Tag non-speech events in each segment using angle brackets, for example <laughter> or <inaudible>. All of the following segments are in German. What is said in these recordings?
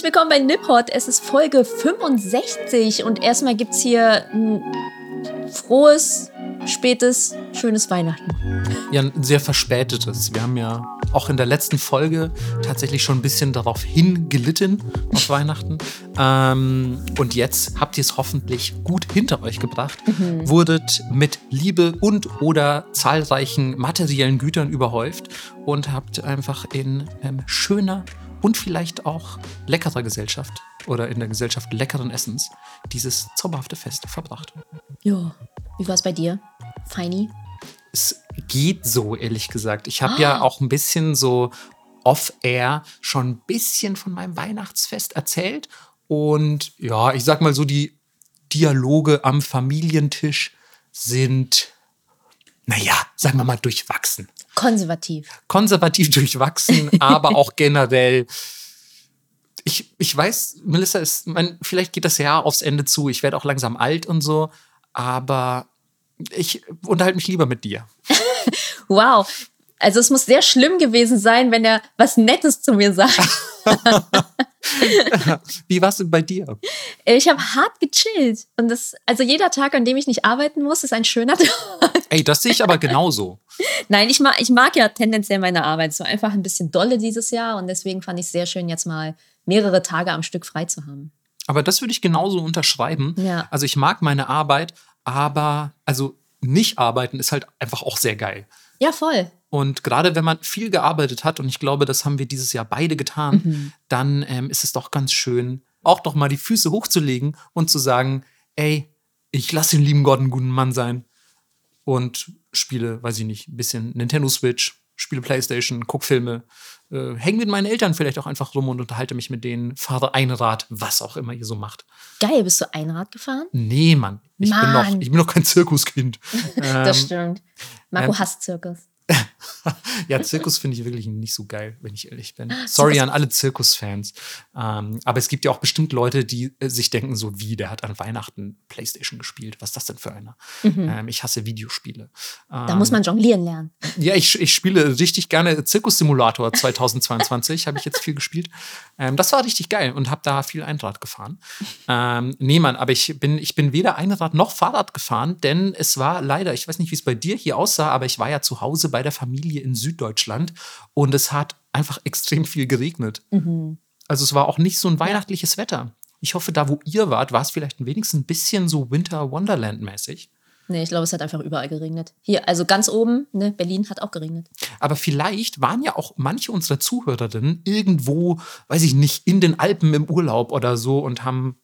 Herzlich willkommen bei Niphot. Es ist Folge 65 und erstmal gibt es hier ein frohes, spätes, schönes Weihnachten. Ja, ein sehr verspätetes. Wir haben ja auch in der letzten Folge tatsächlich schon ein bisschen darauf hingelitten auf <laughs> Weihnachten. Ähm, und jetzt habt ihr es hoffentlich gut hinter euch gebracht, mhm. wurdet mit Liebe und oder zahlreichen materiellen Gütern überhäuft und habt einfach in ähm, schöner und vielleicht auch leckerer Gesellschaft oder in der Gesellschaft leckeren Essens dieses zauberhafte Fest verbracht. Ja, wie war es bei dir? Feini? Es geht so, ehrlich gesagt. Ich habe ah. ja auch ein bisschen so off-air schon ein bisschen von meinem Weihnachtsfest erzählt. Und ja, ich sag mal so, die Dialoge am Familientisch sind, naja, sagen wir mal, durchwachsen. Konservativ. Konservativ <laughs> durchwachsen, aber <laughs> auch generell. Ich, ich weiß, Melissa ist, mein, vielleicht geht das Jahr aufs Ende zu. Ich werde auch langsam alt und so, aber ich unterhalte mich lieber mit dir. <laughs> wow. Also es muss sehr schlimm gewesen sein, wenn er was Nettes zu mir sagt. <laughs> Wie war es denn bei dir? Ich habe hart gechillt. Und das, also jeder Tag, an dem ich nicht arbeiten muss, ist ein schöner <laughs> Tag. Ey, das sehe ich aber genauso. Nein, ich mag, ich mag ja tendenziell meine Arbeit. Es war einfach ein bisschen dolle dieses Jahr und deswegen fand ich es sehr schön, jetzt mal mehrere Tage am Stück frei zu haben. Aber das würde ich genauso unterschreiben. Ja. Also ich mag meine Arbeit, aber also nicht arbeiten ist halt einfach auch sehr geil. Ja, voll. Und gerade wenn man viel gearbeitet hat, und ich glaube, das haben wir dieses Jahr beide getan, mhm. dann ähm, ist es doch ganz schön, auch doch mal die Füße hochzulegen und zu sagen, ey, ich lasse den lieben Gott einen guten Mann sein und spiele, weiß ich nicht, ein bisschen Nintendo Switch, spiele Playstation, gucke Filme, äh, hänge mit meinen Eltern vielleicht auch einfach rum und unterhalte mich mit denen, fahre Einrad, was auch immer ihr so macht. Geil, bist du Einrad gefahren? Nee, Mann. Ich, Mann. Bin, noch, ich bin noch kein Zirkuskind. <laughs> das ähm, stimmt. Marco ähm, hasst Zirkus. Ja, Zirkus finde ich wirklich nicht so geil, wenn ich ehrlich bin. Sorry an alle Zirkusfans. Ähm, aber es gibt ja auch bestimmt Leute, die äh, sich denken, so wie, der hat an Weihnachten Playstation gespielt. Was ist das denn für einer? Mhm. Ähm, ich hasse Videospiele. da ähm, muss man jonglieren lernen. Ja, ich, ich spiele richtig gerne Zirkus-Simulator 2022, <laughs> habe ich jetzt viel gespielt. Ähm, das war richtig geil und habe da viel Einrad gefahren. Ähm, nee, Mann, aber ich bin, ich bin weder Einrad noch Fahrrad gefahren, denn es war leider, ich weiß nicht, wie es bei dir hier aussah, aber ich war ja zu Hause bei der Familie in Süddeutschland und es hat einfach <laughs> extrem viel geregnet. Mhm. Also es war auch nicht so ein weihnachtliches Wetter. Ich hoffe, da wo ihr wart, war es vielleicht wenigstens ein bisschen so Winter Wonderland mäßig. Nee, ich glaube, es hat einfach überall geregnet. Hier, also ganz oben, ne, Berlin hat auch geregnet. Aber vielleicht waren ja auch manche unserer Zuhörerinnen irgendwo, weiß ich nicht, in den Alpen im Urlaub oder so und haben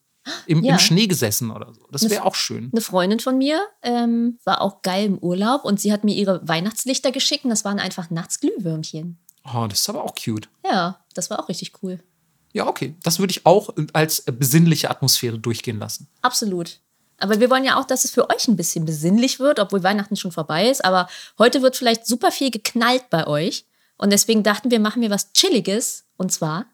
im, ja. im Schnee gesessen oder so. Das wäre auch schön. Eine Freundin von mir ähm, war auch geil im Urlaub und sie hat mir ihre Weihnachtslichter geschickt und das waren einfach nachts Glühwürmchen. Oh, das ist aber auch cute. Ja, das war auch richtig cool. Ja, okay. Das würde ich auch als besinnliche Atmosphäre durchgehen lassen. Absolut. Aber wir wollen ja auch, dass es für euch ein bisschen besinnlich wird, obwohl Weihnachten schon vorbei ist. Aber heute wird vielleicht super viel geknallt bei euch. Und deswegen dachten wir, machen wir was Chilliges. Und zwar.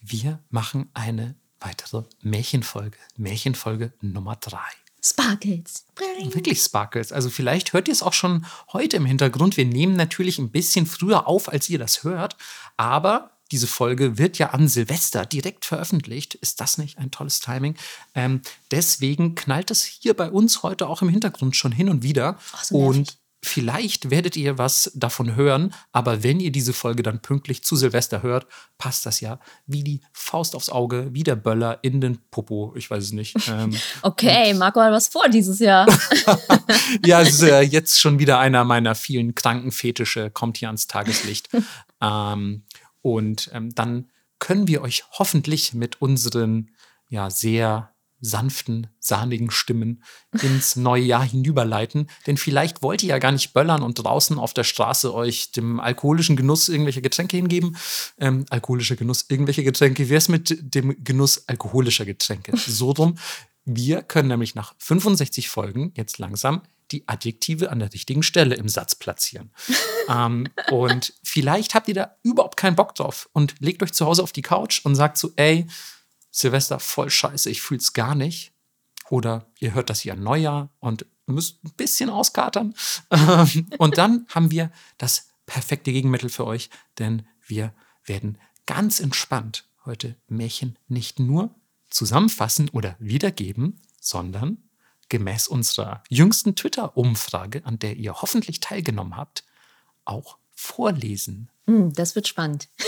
Wir machen eine weitere Märchenfolge. Märchenfolge Nummer drei. Sparkles. Wirklich Sparkles. Also vielleicht hört ihr es auch schon heute im Hintergrund. Wir nehmen natürlich ein bisschen früher auf, als ihr das hört. Aber diese Folge wird ja an Silvester direkt veröffentlicht. Ist das nicht ein tolles Timing? Ähm, deswegen knallt es hier bei uns heute auch im Hintergrund schon hin und wieder. Ach, so und Vielleicht werdet ihr was davon hören, aber wenn ihr diese Folge dann pünktlich zu Silvester hört, passt das ja wie die Faust aufs Auge, wie der Böller in den Popo. Ich weiß es nicht. <laughs> Ähm, okay, Marco hat was vor dieses Jahr. <laughs> <laughs> ja, es ist äh, jetzt schon wieder einer meiner vielen Krankenfetische, kommt hier ans Tageslicht. ähm, und ähm, dann können wir euch hoffentlich mit unseren ja sehr sanften, sahnigen Stimmen ins neue Jahr hinüberleiten. Denn vielleicht wollt ihr ja gar nicht böllern und draußen auf der Straße euch dem alkoholischen Genuss irgendwelcher Getränke hingeben. Ähm, alkoholischer Genuss irgendwelche Getränke. Wie es mit dem Genuss alkoholischer Getränke? <laughs> So drum. Wir können nämlich nach 65 Folgen jetzt langsam die Adjektive an der richtigen Stelle im Satz platzieren. <laughs> ähm, und vielleicht habt ihr da überhaupt keinen Bock drauf und legt euch zu Hause auf die Couch und sagt so, ey, Silvester voll scheiße, ich fühl's gar nicht. Oder ihr hört das hier an Neujahr und müsst ein bisschen auskatern. und dann <laughs> haben wir das perfekte Gegenmittel für euch, denn wir werden ganz entspannt heute Märchen nicht nur zusammenfassen oder wiedergeben, sondern gemäß unserer jüngsten Twitter-Umfrage, an der ihr hoffentlich teilgenommen habt, auch vorlesen. Hm, das wird spannend. <laughs>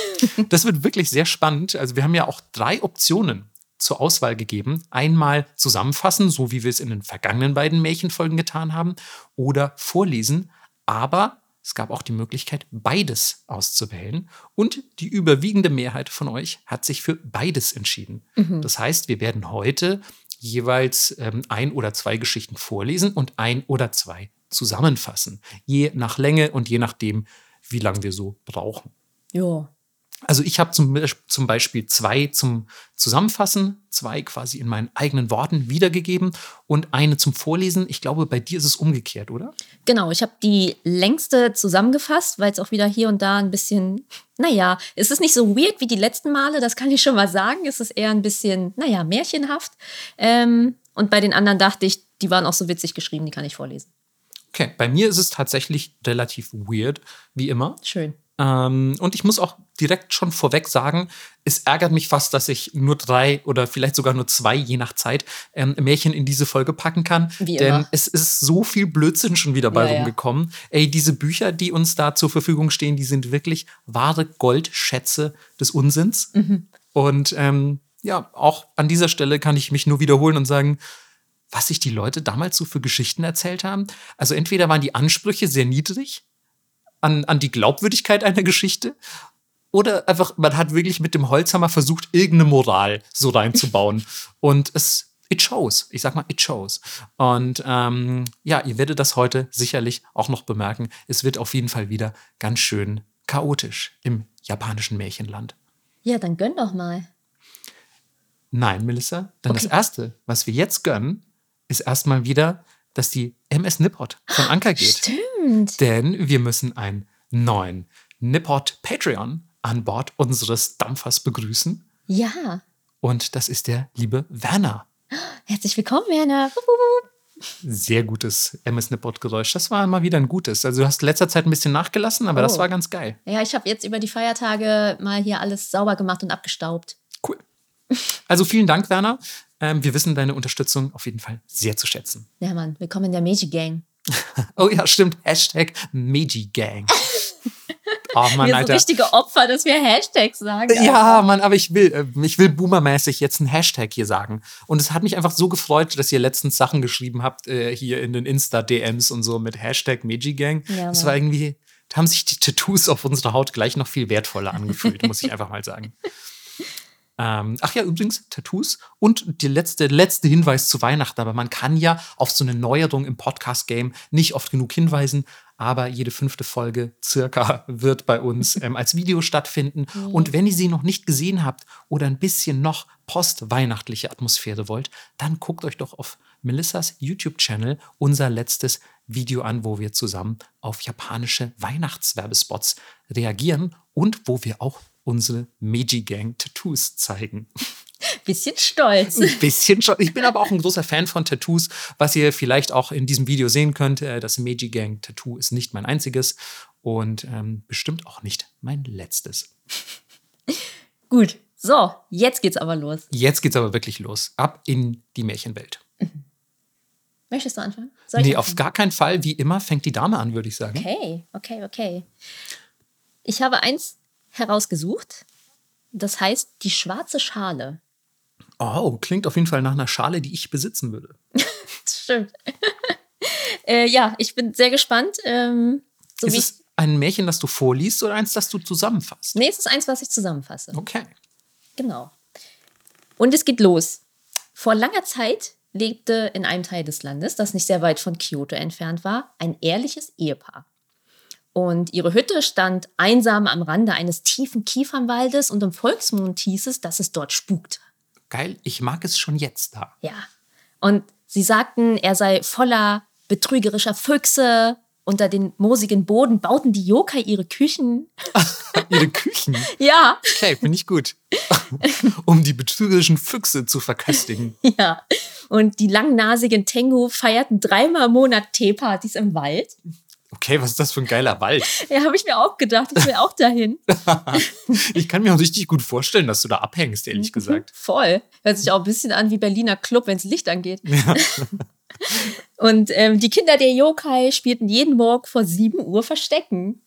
Das wird wirklich sehr spannend. Also wir haben ja auch drei Optionen zur Auswahl gegeben. Einmal zusammenfassen, so wie wir es in den vergangenen beiden Märchenfolgen getan haben, oder vorlesen. Aber es gab auch die Möglichkeit, beides auszuwählen. Und die überwiegende Mehrheit von euch hat sich für beides entschieden. Das heißt, wir werden heute jeweils ähm, ein oder zwei Geschichten vorlesen und ein oder zwei zusammenfassen. Je nach Länge und je nachdem, wie lange wir so brauchen. Jo. Also ich habe zum, zum Beispiel zwei zum Zusammenfassen, zwei quasi in meinen eigenen Worten wiedergegeben und eine zum Vorlesen. Ich glaube, bei dir ist es umgekehrt, oder? Genau, ich habe die längste zusammengefasst, weil es auch wieder hier und da ein bisschen, naja, es ist nicht so weird wie die letzten Male, das kann ich schon mal sagen. Es ist eher ein bisschen, naja, märchenhaft. Ähm, und bei den anderen dachte ich, die waren auch so witzig geschrieben, die kann ich vorlesen. Okay, bei mir ist es tatsächlich relativ weird, wie immer. Schön. Ähm, und ich muss auch direkt schon vorweg sagen, es ärgert mich fast, dass ich nur drei oder vielleicht sogar nur zwei, je nach Zeit, ähm, Märchen in diese Folge packen kann. Wie denn immer. es ist so viel Blödsinn schon wieder bei Ja, ja. rumgekommen. Ey, diese Bücher, die uns da zur Verfügung stehen, die sind wirklich wahre Goldschätze des Unsinns. Mhm. Und ähm, ja, auch an dieser Stelle kann ich mich nur wiederholen und sagen, was sich die Leute damals so für Geschichten erzählt haben. Also entweder waren die Ansprüche sehr niedrig an, an die Glaubwürdigkeit einer Geschichte oder einfach, man hat wirklich mit dem Holzhammer versucht, irgendeine Moral so reinzubauen. <laughs> Und es, it shows. Ich sag mal, it shows. Und ähm, ja, ihr werdet das heute sicherlich auch noch bemerken. Es wird auf jeden Fall wieder ganz schön chaotisch im japanischen Märchenland. Ja, dann gönn doch mal. Nein, Melissa, denn das Okay. Erste, was wir jetzt gönnen, ist erstmal wieder, dass die MS Nippot von Anker geht. Stimmt. Denn wir müssen einen neuen Nippot Patreon an Bord unseres Dampfers begrüßen. Ja. Und das ist der liebe Werner. Herzlich willkommen, Werner. Sehr gutes MS Nippot Geräusch. Das war mal wieder ein gutes. Also du hast in letzter Zeit ein bisschen nachgelassen, aber das Oh. war ganz geil. Ja, ich habe jetzt über die Feiertage mal hier alles sauber gemacht und abgestaubt. Cool. Also vielen Dank, Werner. Ähm, wir wissen deine Unterstützung auf jeden Fall sehr zu schätzen. Ja, Mann, willkommen in der Meiji Gang. <laughs> Oh ja, stimmt. Hashtag Meiji Gang. Oh <laughs> Mann, wir so Alter. richtige Opfer, dass wir Hashtags sagen. Ja, Mann, aber ich will, äh, ich will boomermäßig jetzt einen Hashtag hier sagen. Und es hat mich einfach so gefreut, dass ihr letztens Sachen geschrieben habt, äh, hier in den Insta-DMs und so mit Hashtag Meiji-Gang. Ja, das war irgendwie, da haben sich die Tattoos auf unserer Haut gleich noch viel wertvoller angefühlt, muss ich <laughs> einfach mal sagen. Ähm, ach ja, übrigens, Tattoos. Und der letzte, letzte Hinweis zu Weihnachten. Aber man kann ja auf so eine Neuerung im Podcast-Game nicht oft genug hinweisen. Aber jede fünfte Folge circa <laughs> wird bei uns ähm, als Video stattfinden. <laughs> Und wenn ihr sie noch nicht gesehen habt oder ein bisschen noch postweihnachtliche Atmosphäre wollt, dann guckt euch doch auf Melissas YouTube-Channel unser letztes Video an, wo wir zusammen auf japanische Weihnachtswerbespots reagieren und wo wir auch unsere Meiji Gang Tattoos zeigen. <laughs> Bisschen stolz. Ein bisschen schon. Ich bin aber auch ein großer Fan von Tattoos, was ihr vielleicht auch in diesem Video sehen könnt. äh, Das Meiji Gang Tattoo ist nicht mein einziges und ähm, bestimmt auch nicht mein letztes. <laughs> Gut. So, jetzt geht's aber los. Jetzt geht's aber wirklich los. Ab in die Märchenwelt. Möchtest du anfangen? Soll Nee, auf anfangen? gar keinen Fall. Wie immer fängt die Dame an, würde ich sagen. Okay, okay, okay. Ich habe eins herausgesucht. Das heißt die schwarze Schale. Oh, klingt auf jeden Fall nach einer Schale, die ich besitzen würde. <laughs> Stimmt. <laughs> äh, ja, ich bin sehr gespannt. Ähm, so ist wie es ein Märchen, das du vorliest oder eins, das du zusammenfasst? nee, es ist eins, was ich zusammenfasse. Okay. Genau. Und es geht los. Vor langer Zeit lebte in einem Teil des Landes, das nicht sehr weit von Kyoto entfernt war, ein ehrliches Ehepaar. Und ihre Hütte stand einsam am Rande eines tiefen Kiefernwaldes und im Volksmund hieß es, dass es dort spukte. Geil, ich mag es schon jetzt da. Ja. Und sie sagten, er sei voller betrügerischer Füchse. Unter den moosigen Boden bauten die Yokai ihre Küchen. <laughs> Ihre Küchen. Ja, Okay, finde ich gut. <laughs> um die betrügerischen Füchse zu verköstigen. ja. Und die langnasigen Tengu feierten dreimal im Monat Teepartys im Wald. Okay, was ist das für ein geiler Wald? <laughs> Ja, habe ich mir auch gedacht. Ich will auch dahin. <laughs> ich kann mir auch richtig gut vorstellen, dass du da abhängst, ehrlich gesagt. Voll. Hört sich auch ein bisschen an wie Berliner Club, wenn es Licht angeht. Ja. <laughs> Und ähm, die Kinder der Yokai spielten jeden Morgen vor 7 Uhr Verstecken.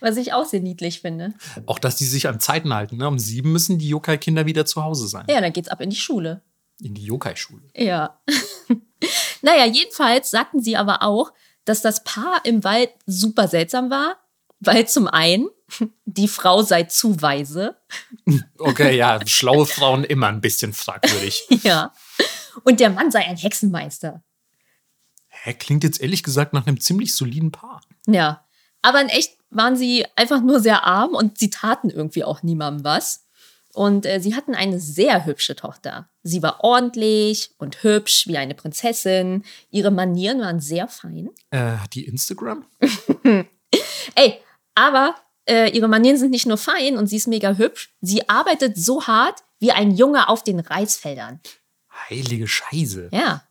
Was ich auch sehr niedlich finde. Auch, dass die sich an Zeiten halten. Ne? Um sieben müssen die Yokai-Kinder wieder zu Hause sein. Ja, dann geht's ab in die Schule. In die Yokai-Schule. Ja. naja, jedenfalls sagten sie aber auch, dass das Paar im Wald super seltsam war, weil zum einen die Frau sei zu weise. Okay, ja, <laughs> schlaue Frauen immer ein bisschen fragwürdig. ja. Und der Mann sei ein Hexenmeister. Hä, klingt jetzt ehrlich gesagt nach einem ziemlich soliden Paar. Ja. Aber in echt waren sie einfach nur sehr arm und sie taten irgendwie auch niemandem was. Und äh, sie hatten eine sehr hübsche Tochter. Sie war ordentlich und hübsch wie eine Prinzessin. Ihre Manieren waren sehr fein. Äh, hat die Instagram? <laughs> Ey, aber äh, ihre Manieren sind nicht nur fein und sie ist mega hübsch. Sie arbeitet so hart wie ein Junge auf den Reisfeldern. Heilige Scheiße. Ja.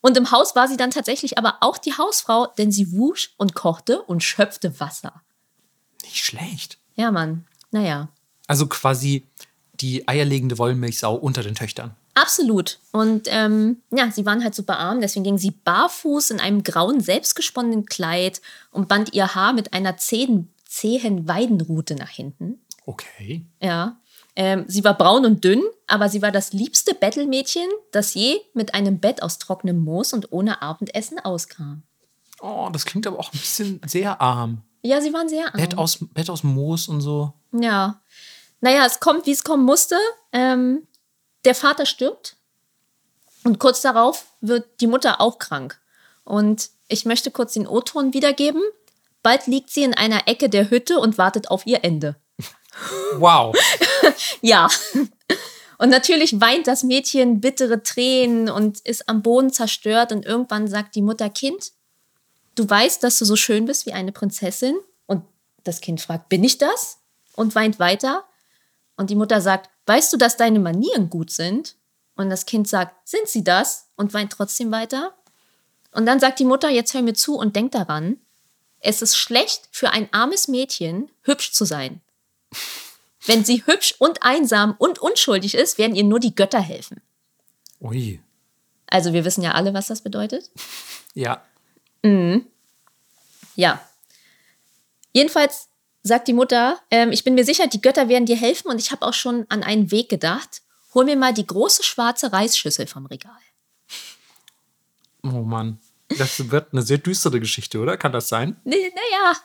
Und im Haus war sie dann tatsächlich aber auch die Hausfrau, denn sie wusch und kochte und schöpfte Wasser. Nicht schlecht. Ja, Mann. Naja. Also quasi die eierlegende Wollmilchsau unter den Töchtern. Absolut. Und ähm, ja, sie waren halt super arm, deswegen ging sie barfuß in einem grauen, selbstgesponnenen Kleid und band ihr Haar mit einer zähen, zähen Weidenrute nach hinten. Okay. Ja. Ähm, sie war braun und dünn, aber sie war das liebste Bettelmädchen, das je mit einem Bett aus trockenem Moos und ohne Abendessen auskam. Oh, das klingt aber auch ein bisschen sehr arm. Ja, sie waren sehr arm. Bett aus, Bett aus Moos und so. Ja. Naja, es kommt, wie es kommen musste. Ähm, der Vater stirbt und kurz darauf wird die Mutter auch krank. Und ich möchte kurz den O-Ton wiedergeben. Bald liegt sie in einer Ecke der Hütte und wartet auf ihr Ende. Wow. <laughs> ja. Und natürlich weint das Mädchen bittere Tränen und ist am Boden zerstört. Und irgendwann sagt die Mutter, Kind, du weißt, dass du so schön bist wie eine Prinzessin. Und das Kind fragt, bin ich das? Und weint weiter. Und die Mutter sagt, weißt du, dass deine Manieren gut sind? Und das Kind sagt, sind sie das? Und weint trotzdem weiter. Und dann sagt die Mutter, jetzt hör mir zu und denk daran, es ist schlecht für ein armes Mädchen, hübsch zu sein. <laughs> Wenn sie hübsch und einsam und unschuldig ist, werden ihr nur die Götter helfen. Ui. Also wir wissen ja alle, was das bedeutet. <laughs> Ja. Mhm. Ja. Jedenfalls sagt die Mutter, ähm, ich bin mir sicher, die Götter werden dir helfen und ich habe auch schon an einen Weg gedacht. Hol mir mal die große schwarze Reisschüssel vom Regal. Oh Mann. Das wird eine sehr düstere Geschichte, oder? Kann das sein? Naja.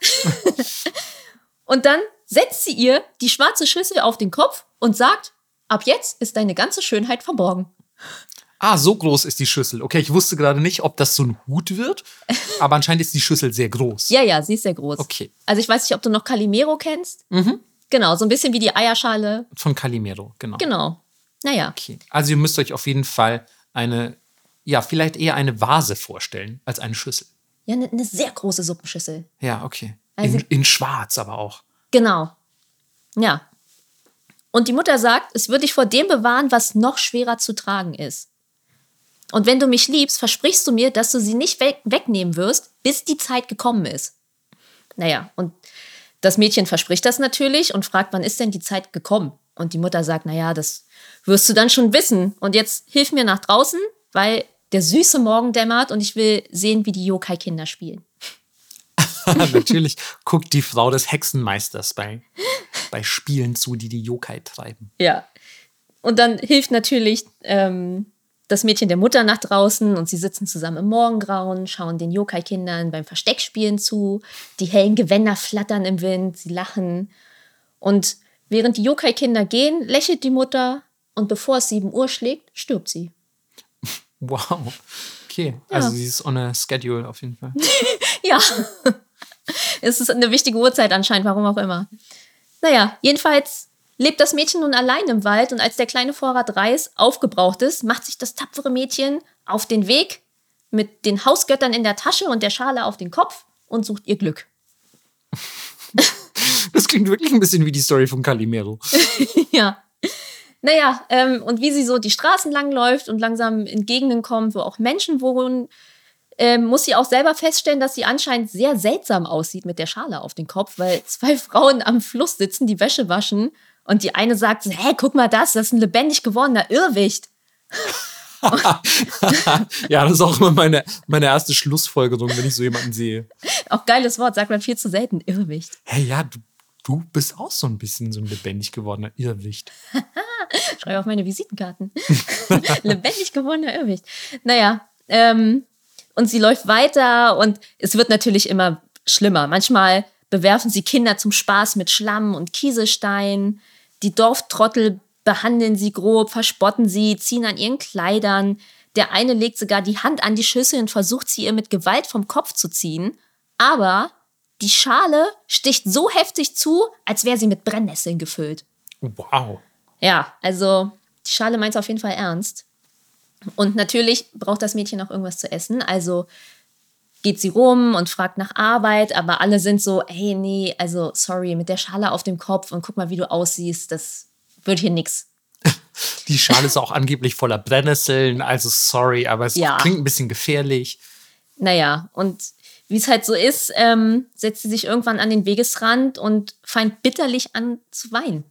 und dann setzt sie ihr die schwarze Schüssel auf den Kopf und sagt, ab jetzt ist deine ganze Schönheit verborgen. Ah, so groß ist die Schüssel. Okay, ich wusste gerade nicht, ob das so ein Hut wird, <laughs> aber anscheinend ist die Schüssel sehr groß. Ja, ja, sie ist sehr groß. Okay. Also ich weiß nicht, ob du noch Calimero kennst. Mhm. Genau, so ein bisschen wie die Eierschale. Von Calimero, genau. Genau. Naja. Okay. Also ihr müsst euch auf jeden Fall eine, ja, vielleicht eher eine Vase vorstellen als eine Schüssel. Ja, eine, eine sehr große Suppenschüssel. Ja, okay. Also- in, in schwarz aber auch. Genau. Ja. Und die Mutter sagt, es wird dich vor dem bewahren, was noch schwerer zu tragen ist. Und wenn du mich liebst, versprichst du mir, dass du sie nicht weg wegnehmen wirst, bis die Zeit gekommen ist. Naja, und das Mädchen verspricht das natürlich und fragt, wann ist denn die Zeit gekommen? Und die Mutter sagt, naja, das wirst du dann schon wissen. Und jetzt hilf mir nach draußen, weil der süße Morgen dämmert und ich will sehen, wie die Yokai-Kinder spielen. <laughs> Natürlich guckt die Frau des Hexenmeisters bei, bei Spielen zu, die die Yokai treiben. Ja. Und dann hilft natürlich ähm, das Mädchen der Mutter nach draußen und sie sitzen zusammen im Morgengrauen, schauen den Yokai-Kindern beim Versteckspielen zu. Die hellen Gewänder flattern im Wind, sie lachen. Und während die Yokai-Kinder gehen, lächelt die Mutter und bevor es 7 Uhr schlägt, stirbt sie. <laughs> Wow. Okay, also sie ist on a schedule auf jeden Fall. <laughs> Ja. es ist eine wichtige Uhrzeit anscheinend, warum auch immer. Naja, jedenfalls lebt das Mädchen nun allein im Wald und als der kleine Vorrat Reis aufgebraucht ist, macht sich das tapfere Mädchen auf den Weg mit den Hausgöttern in der Tasche und der Schale auf den Kopf und sucht ihr Glück. <laughs> Das klingt wirklich ein bisschen wie die Story von Calimero. <laughs> ja. Naja, ähm, und wie sie so die Straßen lang läuft und langsam in Gegenden kommt, wo auch Menschen wohnen, ähm, muss sie auch selber feststellen, dass sie anscheinend sehr seltsam aussieht mit der Schale auf dem Kopf, weil zwei <laughs> Frauen am Fluss sitzen, die Wäsche waschen und die eine sagt, hä, guck mal das, das ist ein lebendig gewordener Irrwicht. <laughs> ja, das ist auch immer meine, meine erste Schlussfolgerung, wenn ich so jemanden sehe. Auch geiles Wort, sagt man viel zu selten, Irrwicht. Hey, ja, du, du bist auch so ein bisschen so ein lebendig gewordener Irrwicht. <laughs> Schreibe auf meine Visitenkarten. <laughs> lebendig gewordener Irrwicht. Naja, ähm, und sie läuft weiter und es wird natürlich immer schlimmer. Manchmal bewerfen sie Kinder zum Spaß mit Schlamm und Kieselstein. Die Dorftrottel behandeln sie grob, verspotten sie, ziehen an ihren Kleidern. Der eine legt sogar die Hand an die Schüssel und versucht sie ihr mit Gewalt vom Kopf zu ziehen. Aber die Schale sticht so heftig zu, als wäre sie mit Brennnesseln gefüllt. Wow. Ja, also die Schale meint es auf jeden Fall ernst. Und natürlich braucht das Mädchen auch irgendwas zu essen. Also geht sie rum und fragt nach Arbeit, aber alle sind so, hey, nee, also sorry, mit der Schale auf dem Kopf und guck mal, wie du aussiehst, das wird hier nix. <laughs> Die Schale ist auch angeblich voller Brennnesseln, also sorry, aber es ja. klingt ein bisschen gefährlich. Naja, und wie es halt so ist, ähm, setzt sie sich irgendwann an den Wegesrand und fängt bitterlich an zu weinen.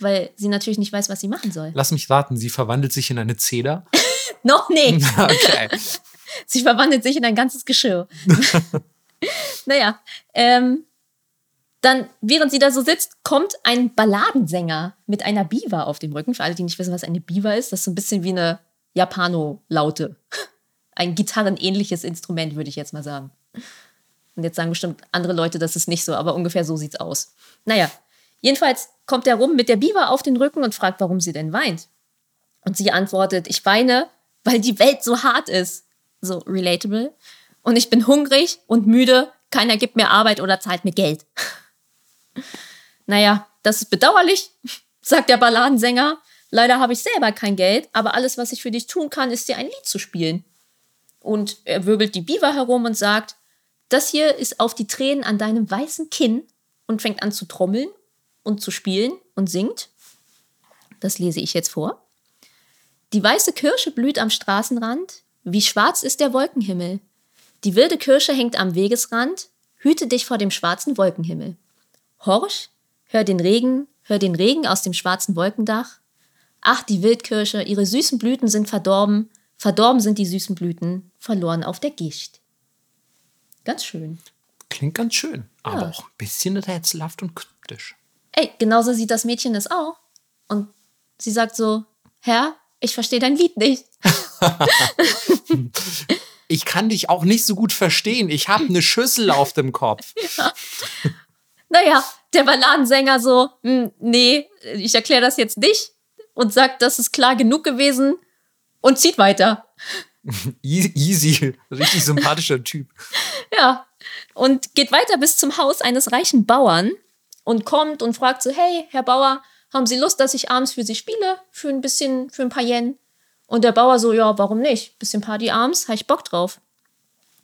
Weil sie natürlich nicht weiß, was sie machen soll. Lass mich warten, sie verwandelt sich in eine Zeder. <laughs> Noch nicht. <laughs> okay. <laughs> Sie verwandelt sich in ein ganzes Geschirr. <laughs> naja, ähm, dann, während sie da so sitzt, kommt ein Balladensänger mit einer Biwa auf dem Rücken. Für alle, die nicht wissen, was eine Biwa ist, das ist so ein bisschen wie eine Japano-Laute. Ein gitarrenähnliches Instrument, würde ich jetzt mal sagen. Und jetzt sagen bestimmt andere Leute, das ist nicht so, aber ungefähr so sieht's aus. Naja, jedenfalls kommt er rum mit der Biwa auf den Rücken und fragt, warum sie denn weint. Und sie antwortet, ich weine, weil die Welt so hart ist. So relatable. Und ich bin hungrig und müde. Keiner gibt mir Arbeit oder zahlt mir Geld. <laughs> naja, das ist bedauerlich, <laughs> sagt der Balladensänger. Leider habe ich selber kein Geld, aber alles, was ich für dich tun kann, ist dir ein Lied zu spielen. Und er wirbelt die Biber herum und sagt, das hier ist auf die Tränen an deinem weißen Kinn und fängt an zu trommeln und zu spielen und singt. Das lese ich jetzt vor. Die weiße Kirsche blüht am Straßenrand, wie schwarz ist der Wolkenhimmel. Die wilde Kirsche hängt am Wegesrand, hüte dich vor dem schwarzen Wolkenhimmel. Horch, hör den Regen, hör den Regen aus dem schwarzen Wolkendach. Ach, die Wildkirsche, ihre süßen Blüten sind verdorben, verdorben sind die süßen Blüten, verloren auf der Gischt. Ganz schön. Klingt ganz schön, aber ja. auch ein bisschen rätselhaft und kryptisch. Ey, genauso sieht das Mädchen das auch. Und sie sagt so, Herr, ich verstehe dein Lied nicht. <laughs> ich kann dich auch nicht so gut verstehen. Ich habe eine Schüssel auf dem Kopf. <laughs> Ja. Naja, der Balladensänger so, hm, nee, ich erkläre das jetzt nicht und sagt, das ist klar genug gewesen und zieht weiter. <laughs> Easy, richtig sympathischer Typ. Ja, und geht weiter bis zum Haus eines reichen Bauern und kommt und fragt so, hey, Herr Bauer, haben Sie Lust, dass ich abends für Sie spiele? Für ein bisschen, für ein paar Yen? Und der Bauer so, ja, warum nicht? Bisschen Party abends, habe ich Bock drauf.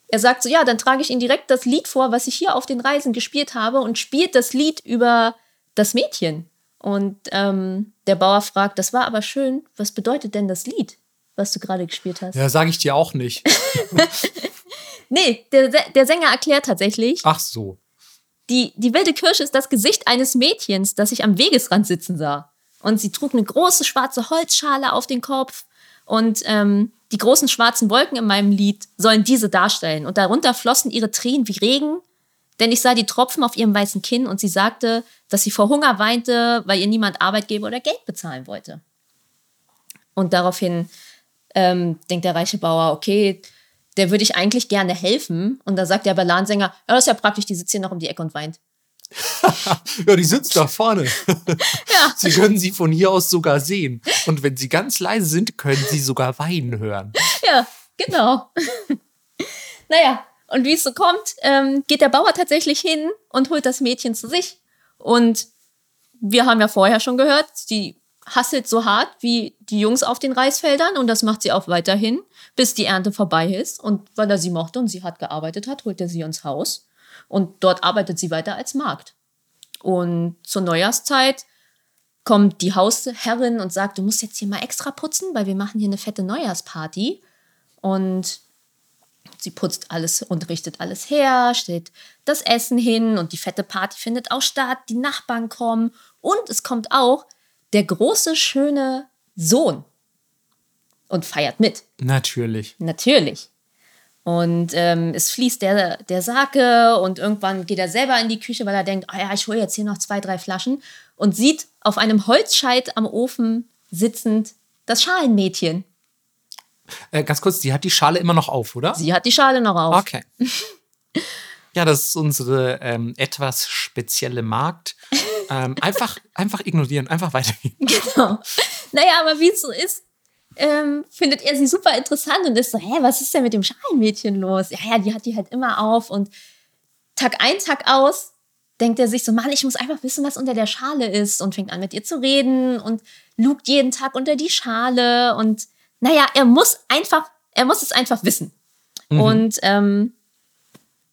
Er sagt so, ja, dann trage ich Ihnen direkt das Lied vor, was ich hier auf den Reisen gespielt habe und spielt das Lied über das Mädchen. Und ähm, der Bauer fragt, das war aber schön, was bedeutet denn das Lied, was du gerade gespielt hast? Ja, sage ich dir auch nicht. <laughs> nee, der, der Sänger erklärt tatsächlich. Ach so. Die, die wilde Kirsche ist das Gesicht eines Mädchens, das ich am Wegesrand sitzen sah. Und sie trug eine große schwarze Holzschale auf den Kopf. Und ähm, die großen schwarzen Wolken in meinem Lied sollen diese darstellen. Und darunter flossen ihre Tränen wie Regen, denn ich sah die Tropfen auf ihrem weißen Kinn und sie sagte, dass sie vor Hunger weinte, weil ihr niemand Arbeitgeber oder Geld bezahlen wollte. Und daraufhin ähm, denkt der reiche Bauer, okay, der würde ich eigentlich gerne helfen. Und da sagt der Ballansänger, ja, das ist ja praktisch, die sitzt hier noch um die Ecke und weint. <laughs> ja, die sitzt da vorne. <laughs> ja. Sie können sie von hier aus sogar sehen. Und wenn sie ganz leise sind, können sie sogar weinen hören. Ja, genau. <laughs> naja, und wie es so kommt, ähm, geht der Bauer tatsächlich hin und holt das Mädchen zu sich. Und wir haben ja vorher schon gehört, die hasselt so hart wie die Jungs auf den Reisfeldern und das macht sie auch weiterhin, bis die Ernte vorbei ist. Und weil er sie mochte und sie hart gearbeitet hat, holt er sie ins Haus und dort arbeitet sie weiter als Magd. Und zur Neujahrszeit kommt die Hausherrin und sagt, du musst jetzt hier mal extra putzen, weil wir machen hier eine fette Neujahrsparty. Und Sie putzt alles und richtet alles her, stellt das Essen hin und die fette Party findet auch statt. Die Nachbarn kommen und es kommt auch der große, schöne Sohn und feiert mit. Natürlich. Natürlich. Und ähm, es fließt der, der Sake und irgendwann geht er selber in die Küche, weil er denkt, oh ja, ich hole jetzt hier noch zwei, drei Flaschen und sieht auf einem Holzscheit am Ofen sitzend das Schalenmädchen. Äh, ganz kurz, die hat die Schale immer noch auf, oder? Sie hat die Schale noch auf. Okay. ja, das ist unsere ähm, etwas spezielle Markt. Ähm, einfach, einfach ignorieren, einfach weitergehen. <laughs> Genau. Naja, aber wie es so ist, ähm, findet er sie super interessant und ist so, hä, was ist denn mit dem Schalenmädchen los? Ja, ja, die hat die halt immer auf und Tag ein, Tag aus denkt er sich so, Mann, ich muss einfach wissen, was unter der Schale ist und fängt an mit ihr zu reden und lugt jeden Tag unter die Schale und naja, er muss einfach, er muss es einfach wissen. Mhm. Und ähm,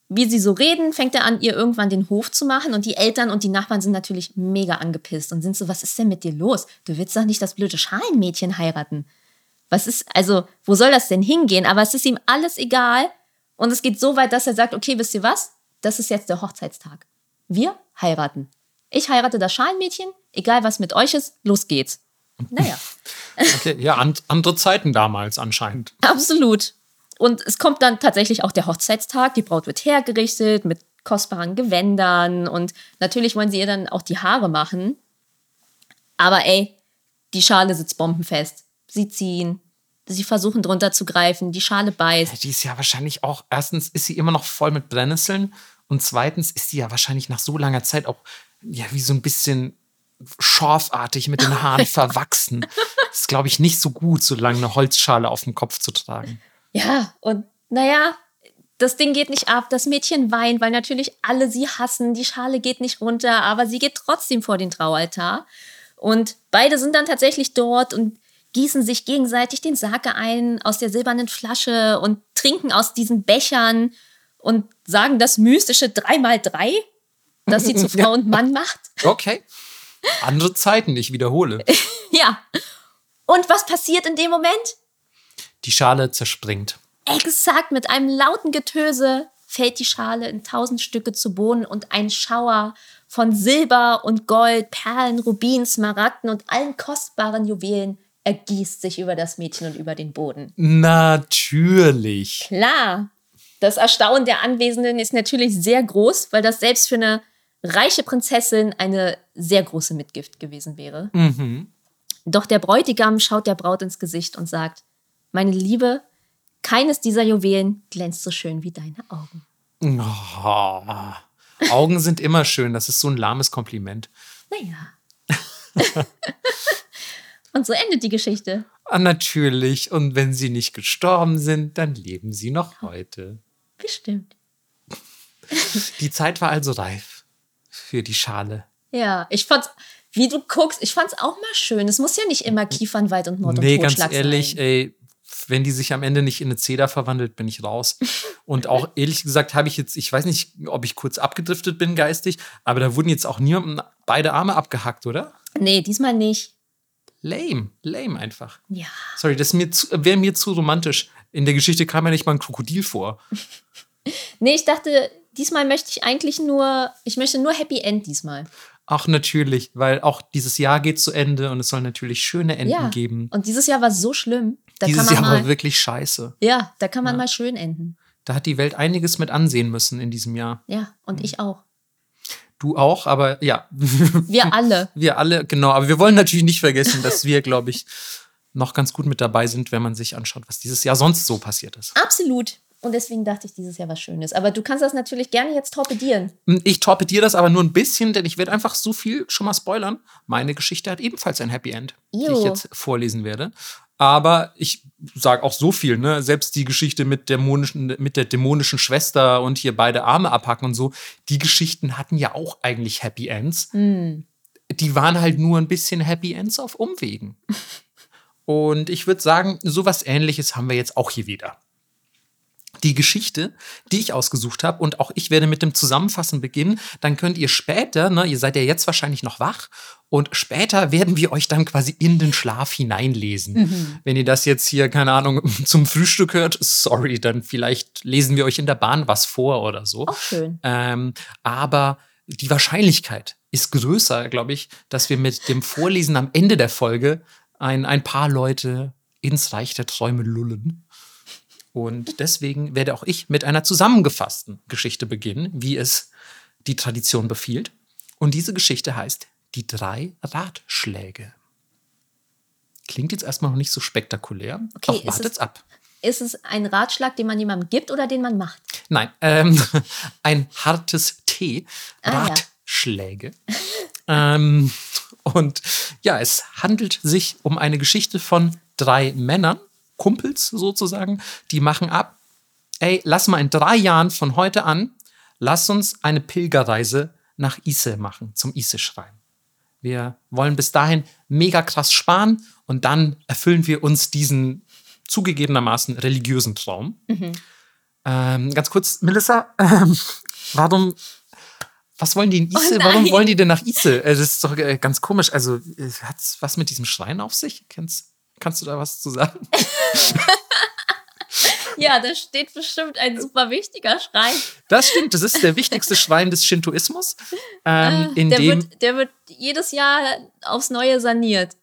wie sie so reden, fängt er an, ihr irgendwann den Hof zu machen und die Eltern und die Nachbarn sind natürlich mega angepisst und sind so, was ist denn mit dir los? Du willst doch nicht das blöde Schalenmädchen heiraten. Was ist, also, wo soll das denn hingehen? Aber es ist ihm alles egal und es geht so weit, dass er sagt, okay, wisst ihr was? Das ist jetzt der Hochzeitstag. Wir heiraten. Ich heirate das Schalenmädchen, egal was mit euch ist, los geht's. Naja. <laughs> Okay, ja, and, andere Zeiten damals anscheinend. Absolut. Und es kommt dann tatsächlich auch der Hochzeitstag. Die Braut wird hergerichtet mit kostbaren Gewändern und natürlich wollen sie ihr dann auch die Haare machen. Aber ey, die Schale sitzt bombenfest. Sie ziehen, sie versuchen drunter zu greifen, die Schale beißt. Die ist ja wahrscheinlich auch, erstens ist sie immer noch voll mit Brennnesseln und zweitens ist sie ja wahrscheinlich nach so langer Zeit auch ja, wie so ein bisschen schorfartig mit den Haaren <laughs> verwachsen. Das ist, glaube ich, nicht so gut, so lange eine Holzschale auf dem Kopf zu tragen. Ja, und naja, das Ding geht nicht ab. Das Mädchen weint, weil natürlich alle sie hassen. Die Schale geht nicht runter, aber sie geht trotzdem vor den Traualtar. Und beide sind dann tatsächlich dort und gießen sich gegenseitig den Sake ein aus der silbernen Flasche und trinken aus diesen Bechern und sagen das mystische 3x3, das sie zu <laughs> Frau ja. und Mann macht. Okay. Andere Zeiten, ich wiederhole. <laughs> ja. Und was passiert in dem Moment? Die Schale zerspringt. Exakt, mit einem lauten Getöse fällt die Schale in tausend Stücke zu Boden und ein Schauer von Silber und Gold, Perlen, Rubinen, Smaragden und allen kostbaren Juwelen ergießt sich über das Mädchen und über den Boden. Natürlich. Klar. Das Erstaunen der Anwesenden ist natürlich sehr groß, weil das selbst für eine reiche Prinzessin eine sehr große Mitgift gewesen wäre. Mhm. Doch der Bräutigam schaut der Braut ins Gesicht und sagt, meine Liebe, keines dieser Juwelen glänzt so schön wie deine Augen. Oh, Augen sind immer schön, das ist so ein lahmes Kompliment. Naja. <laughs> und so endet die Geschichte. Ah, natürlich. Und wenn sie nicht gestorben sind, dann leben sie noch heute. Bestimmt. <laughs> Die Zeit war also reif für die Schale. Ja, ich fand's, wie du guckst, ich fand's auch mal schön. Es muss ja nicht immer Kiefernwald und Mord nee, und Totschlag ganz ehrlich, sein. ey, wenn die sich am Ende nicht in eine Zeder verwandelt, bin ich raus. <laughs> Und auch ehrlich gesagt habe ich jetzt, ich weiß nicht, ob ich kurz abgedriftet bin geistig, aber da wurden jetzt auch niemandem beide Arme abgehackt, oder? Nee, diesmal nicht. Lame, lame einfach. Ja. Sorry, das wäre mir zu romantisch. In der Geschichte kam ja nicht mal ein Krokodil vor. <laughs> nee, ich dachte, diesmal möchte ich eigentlich nur, ich möchte nur Happy End diesmal. Ach, natürlich, weil auch dieses Jahr geht zu Ende und es soll natürlich schöne Enden ja. geben. Und dieses Jahr war so schlimm. Da dieses Jahr mal, war wirklich scheiße. Ja, da kann man ja. mal schön enden. Da hat die Welt einiges mit ansehen müssen in diesem Jahr. Ja, und mhm. ich auch. Du auch, aber ja. Wir alle. <laughs> wir alle, genau. Aber wir wollen natürlich nicht vergessen, dass wir, glaube ich, noch ganz gut mit dabei sind, wenn man sich anschaut, was dieses Jahr sonst so passiert ist. Absolut. Und deswegen dachte ich dieses Jahr was Schönes. Aber du kannst das natürlich gerne jetzt torpedieren. Hm, ich torpediere das aber nur ein bisschen, denn ich werde einfach so viel schon mal spoilern. Meine Geschichte hat ebenfalls ein Happy End, Ew. die ich jetzt vorlesen werde. Aber ich sage auch so viel, ne? Selbst die Geschichte mit, dämonischen, mit der dämonischen Schwester und hier beide Arme abhacken und so, die Geschichten hatten ja auch eigentlich Happy Ends. Mm. Die waren halt nur ein bisschen Happy Ends auf Umwegen. <laughs> und ich würde sagen, sowas ähnliches haben wir jetzt auch hier wieder. Die Geschichte, die ich ausgesucht habe. Und auch ich werde mit dem Zusammenfassen beginnen. Dann könnt ihr später, ne, ihr seid ja jetzt wahrscheinlich noch wach, und später werden wir euch dann quasi in den Schlaf hineinlesen. Mhm. Wenn ihr das jetzt hier, keine Ahnung, <laughs> zum Frühstück hört, sorry, dann vielleicht lesen wir euch in der Bahn was vor oder so. Auch schön. Ähm, aber die Wahrscheinlichkeit ist größer, glaube ich, dass wir mit dem Vorlesen am Ende der Folge ein, ein paar Leute ins Reich der Träume lullen. Und deswegen werde auch ich mit einer zusammengefassten Geschichte beginnen, wie es die Tradition befiehlt. Und diese Geschichte heißt Die drei Ratschläge. Klingt jetzt erstmal noch nicht so spektakulär, okay, doch wartet's ab. Ist es ein Ratschlag, den man jemandem gibt oder den man macht? Nein, ähm, <laughs> ein hartes T. Ah, Ratschläge. Ja. ähm, und ja, es handelt sich um eine Geschichte von drei Männern, Kumpels sozusagen, die machen ab, ey, lass mal in drei Jahren von heute an, lass uns eine Pilgerreise nach Ise machen, zum Ise-Schrein. Wir wollen bis dahin mega krass sparen und dann erfüllen wir uns diesen zugegebenermaßen religiösen Traum. Mhm. Ähm, ganz kurz, Melissa, ähm, warum, was wollen die in Ise? Oh warum wollen die denn nach Ise? Das ist doch äh, ganz komisch. Also, äh, hat es was mit diesem Schrein auf sich? Kennst, Kannst du da was zu sagen? <laughs> ja, da steht bestimmt ein super wichtiger Schrein. Das stimmt, das ist der wichtigste Schrein des Shintoismus. Ähm, in der, dem, wird, der wird jedes Jahr aufs Neue saniert.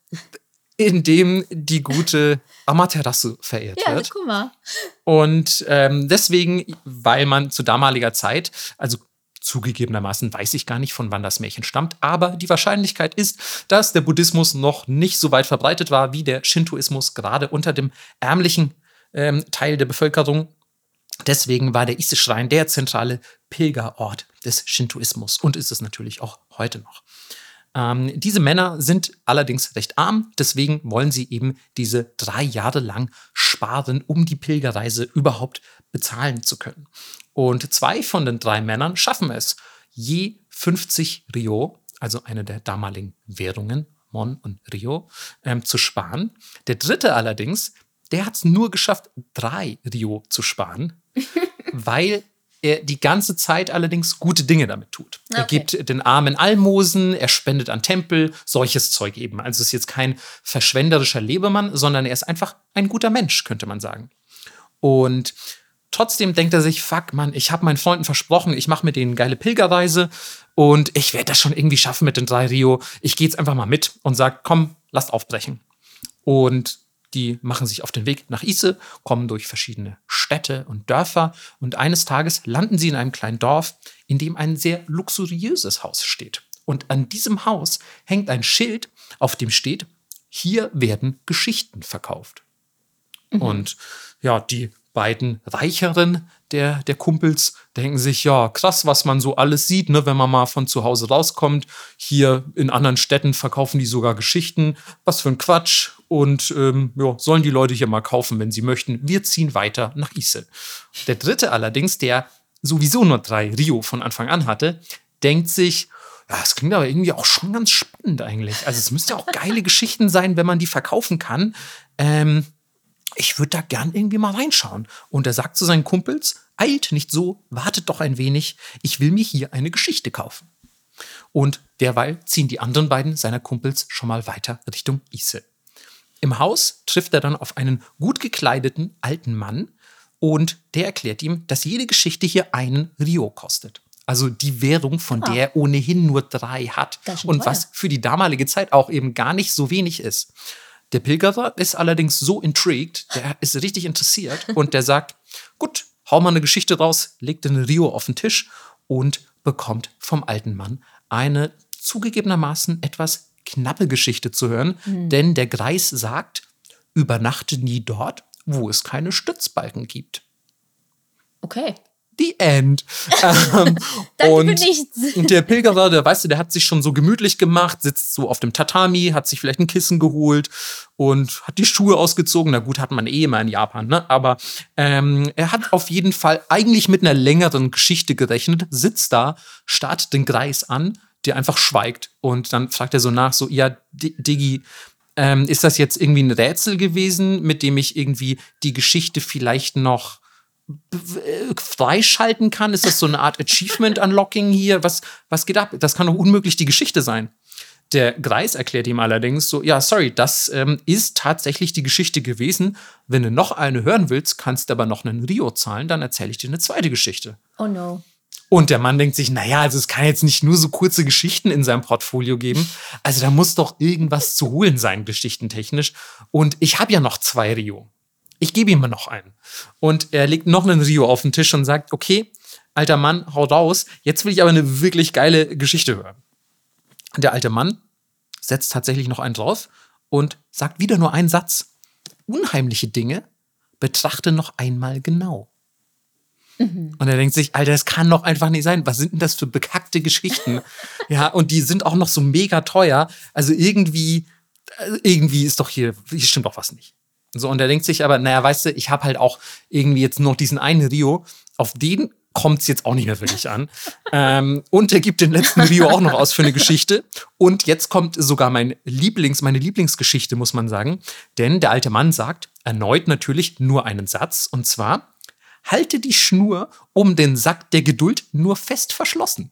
In dem die gute Amaterasu verehrt ja, wird. guck mal. Und ähm, deswegen, weil man zu damaliger Zeit, also Zugegebenermaßen weiß ich gar nicht, von wann das Märchen stammt, aber die Wahrscheinlichkeit ist, dass der Buddhismus noch nicht so weit verbreitet war wie der Shintoismus, gerade unter dem ärmlichen ähm, Teil der Bevölkerung. Deswegen war der Ise-Schrein der zentrale Pilgerort des Shintoismus und ist es natürlich auch heute noch. Ähm, diese Männer sind allerdings recht arm, deswegen wollen sie eben diese drei Jahre lang sparen, um die Pilgerreise überhaupt bezahlen zu können. Und zwei von den drei Männern schaffen es, je 50 Rio, also eine der damaligen Währungen, Mon und Rio, ähm, zu sparen. Der dritte allerdings, der hat es nur geschafft, drei Rio zu sparen, <laughs> weil er die ganze Zeit allerdings gute Dinge damit tut. Okay. Er gibt den Armen Almosen, er spendet an Tempel, solches Zeug eben. Also ist jetzt kein verschwenderischer Lebemann, sondern er ist einfach ein guter Mensch, könnte man sagen. Und trotzdem denkt er sich, fuck, Mann, ich habe meinen Freunden versprochen, ich mache mit denen geile Pilgerreise und ich werde das schon irgendwie schaffen mit den drei Rio. Ich gehe jetzt einfach mal mit und sage, komm, lasst aufbrechen. Und die machen sich auf den Weg nach Ise, kommen durch verschiedene Städte und Dörfer und eines Tages landen sie in einem kleinen Dorf, in dem ein sehr luxuriöses Haus steht. Und an diesem Haus hängt ein Schild, auf dem steht, hier werden Geschichten verkauft. Mhm. Und ja, die beiden Reicheren der, der Kumpels denken sich, ja, krass, was man so alles sieht, ne, wenn man mal von zu Hause rauskommt. Hier in anderen Städten verkaufen die sogar Geschichten. Was für ein Quatsch. Und ähm, ja, sollen die Leute hier mal kaufen, wenn sie möchten. Wir ziehen weiter nach Ise. Der dritte allerdings, der sowieso nur drei Rio von Anfang an hatte, denkt sich, ja, es klingt aber irgendwie auch schon ganz spannend eigentlich. Also es müsste ja auch geile Geschichten sein, wenn man die verkaufen kann. Ähm, ich würde da gern irgendwie mal reinschauen. Und er sagt zu seinen Kumpels, eilt nicht so, wartet doch ein wenig, ich will mir hier eine Geschichte kaufen. Und derweil ziehen die anderen beiden seiner Kumpels schon mal weiter Richtung Ise. Im Haus trifft er dann auf einen gut gekleideten alten Mann und der erklärt ihm, dass jede Geschichte hier einen Rio kostet. Also die Währung, von ah. der er ohnehin nur drei hat. Und was für die damalige Zeit auch eben gar nicht so wenig ist. Der Pilgerer ist allerdings so intrigued, der ist richtig interessiert und der sagt, gut, hau mal eine Geschichte raus, legt den Rio auf den Tisch und bekommt vom alten Mann eine zugegebenermaßen etwas knappe Geschichte zu hören, mhm. denn der Greis sagt, übernachte nie dort, wo es keine Stützbalken gibt. Okay the end. <laughs> ähm, und, der Pilgerer, der weißt du, der hat sich schon so gemütlich gemacht, sitzt so auf dem Tatami, hat sich vielleicht ein Kissen geholt und hat die Schuhe ausgezogen. Na gut, hat man eh immer in Japan, ne? Aber ähm, er hat auf jeden Fall eigentlich mit einer längeren Geschichte gerechnet, sitzt da, starrt den Greis an, der einfach schweigt. Und dann fragt er so nach, so, ja, Diggi, ähm, ist das jetzt irgendwie ein Rätsel gewesen, mit dem ich irgendwie die Geschichte vielleicht noch freischalten kann? Ist das so eine Art Achievement-Unlocking hier? Was, was geht ab? Das kann doch unmöglich die Geschichte sein. Der Greis erklärt ihm allerdings so, ja, sorry, das ähm, ist tatsächlich die Geschichte gewesen. Wenn du noch eine hören willst, kannst du aber noch einen Rio zahlen, dann erzähle ich dir eine zweite Geschichte. Oh no. Und der Mann denkt sich, naja, also es kann jetzt nicht nur so kurze Geschichten in seinem Portfolio geben. Also da muss doch irgendwas zu holen sein, geschichtentechnisch. Und ich habe ja noch zwei Rio. Ich gebe ihm mal noch einen. Und er legt noch einen Rio auf den Tisch und sagt, okay, alter Mann, hau raus. Jetzt will ich aber eine wirklich geile Geschichte hören. Der alte Mann setzt tatsächlich noch einen drauf und sagt wieder nur einen Satz. Unheimliche Dinge betrachte noch einmal genau. Mhm. Und er denkt sich, Alter, das kann doch einfach nicht sein. Was sind denn das für bekackte Geschichten? <laughs> ja, und die sind auch noch so mega teuer. Also irgendwie, äh, irgendwie ist doch hier, hier stimmt doch was nicht. So, und er denkt sich aber, naja, weißt du, ich habe halt auch irgendwie jetzt noch diesen einen Rio, auf den kommt es jetzt auch nicht mehr wirklich an. <laughs> ähm, und er gibt den letzten Rio auch noch aus für eine Geschichte. Und jetzt kommt sogar mein Lieblings, meine Lieblingsgeschichte, muss man sagen. Denn der alte Mann sagt erneut natürlich nur einen Satz. Und zwar, halte die Schnur um den Sack der Geduld nur fest verschlossen.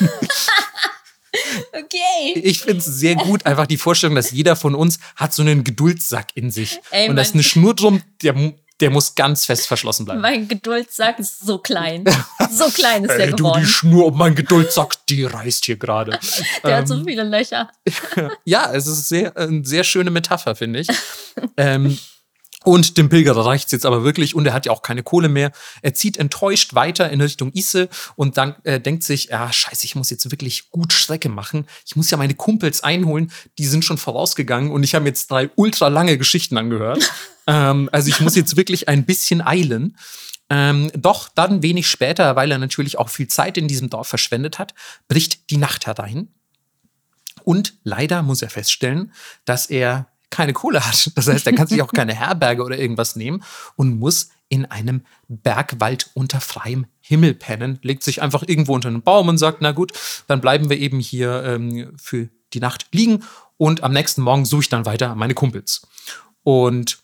<laughs> <laughs> Okay. Ich finde es sehr gut, einfach die Vorstellung, dass jeder von uns hat so einen Geduldssack in sich. Ey, und da ist eine Schnur drum, der der muss ganz fest verschlossen bleiben. Mein Geduldssack ist so klein. So klein ist <laughs> der Ey, geworden. Du, die Schnur um meinen Geduldssack, die reißt hier gerade. <laughs> der ähm, hat so ähm, viele Löcher. ja, es ist sehr, eine sehr schöne Metapher, finde ich. ähm, und dem Pilgerer reicht's jetzt aber wirklich und er hat ja auch keine Kohle mehr. Er zieht enttäuscht weiter in Richtung Isse und dann äh, denkt sich, ja, scheiße, ich muss jetzt wirklich gut Strecke machen. Ich muss ja meine Kumpels einholen, die sind schon vorausgegangen und ich habe jetzt drei ultra lange Geschichten angehört. <laughs> ähm, also ich muss jetzt wirklich ein bisschen eilen. Ähm, doch dann wenig später, weil er natürlich auch viel Zeit in diesem Dorf verschwendet hat, bricht die Nacht herein. Und leider muss er feststellen, dass er keine Kohle hat. Das heißt, er kann sich auch keine Herberge oder irgendwas nehmen und muss in einem Bergwald unter freiem Himmel pennen, legt sich einfach irgendwo unter einen Baum und sagt, na gut, dann bleiben wir eben hier ähm, für die Nacht liegen und am nächsten Morgen suche ich dann weiter meine Kumpels. Und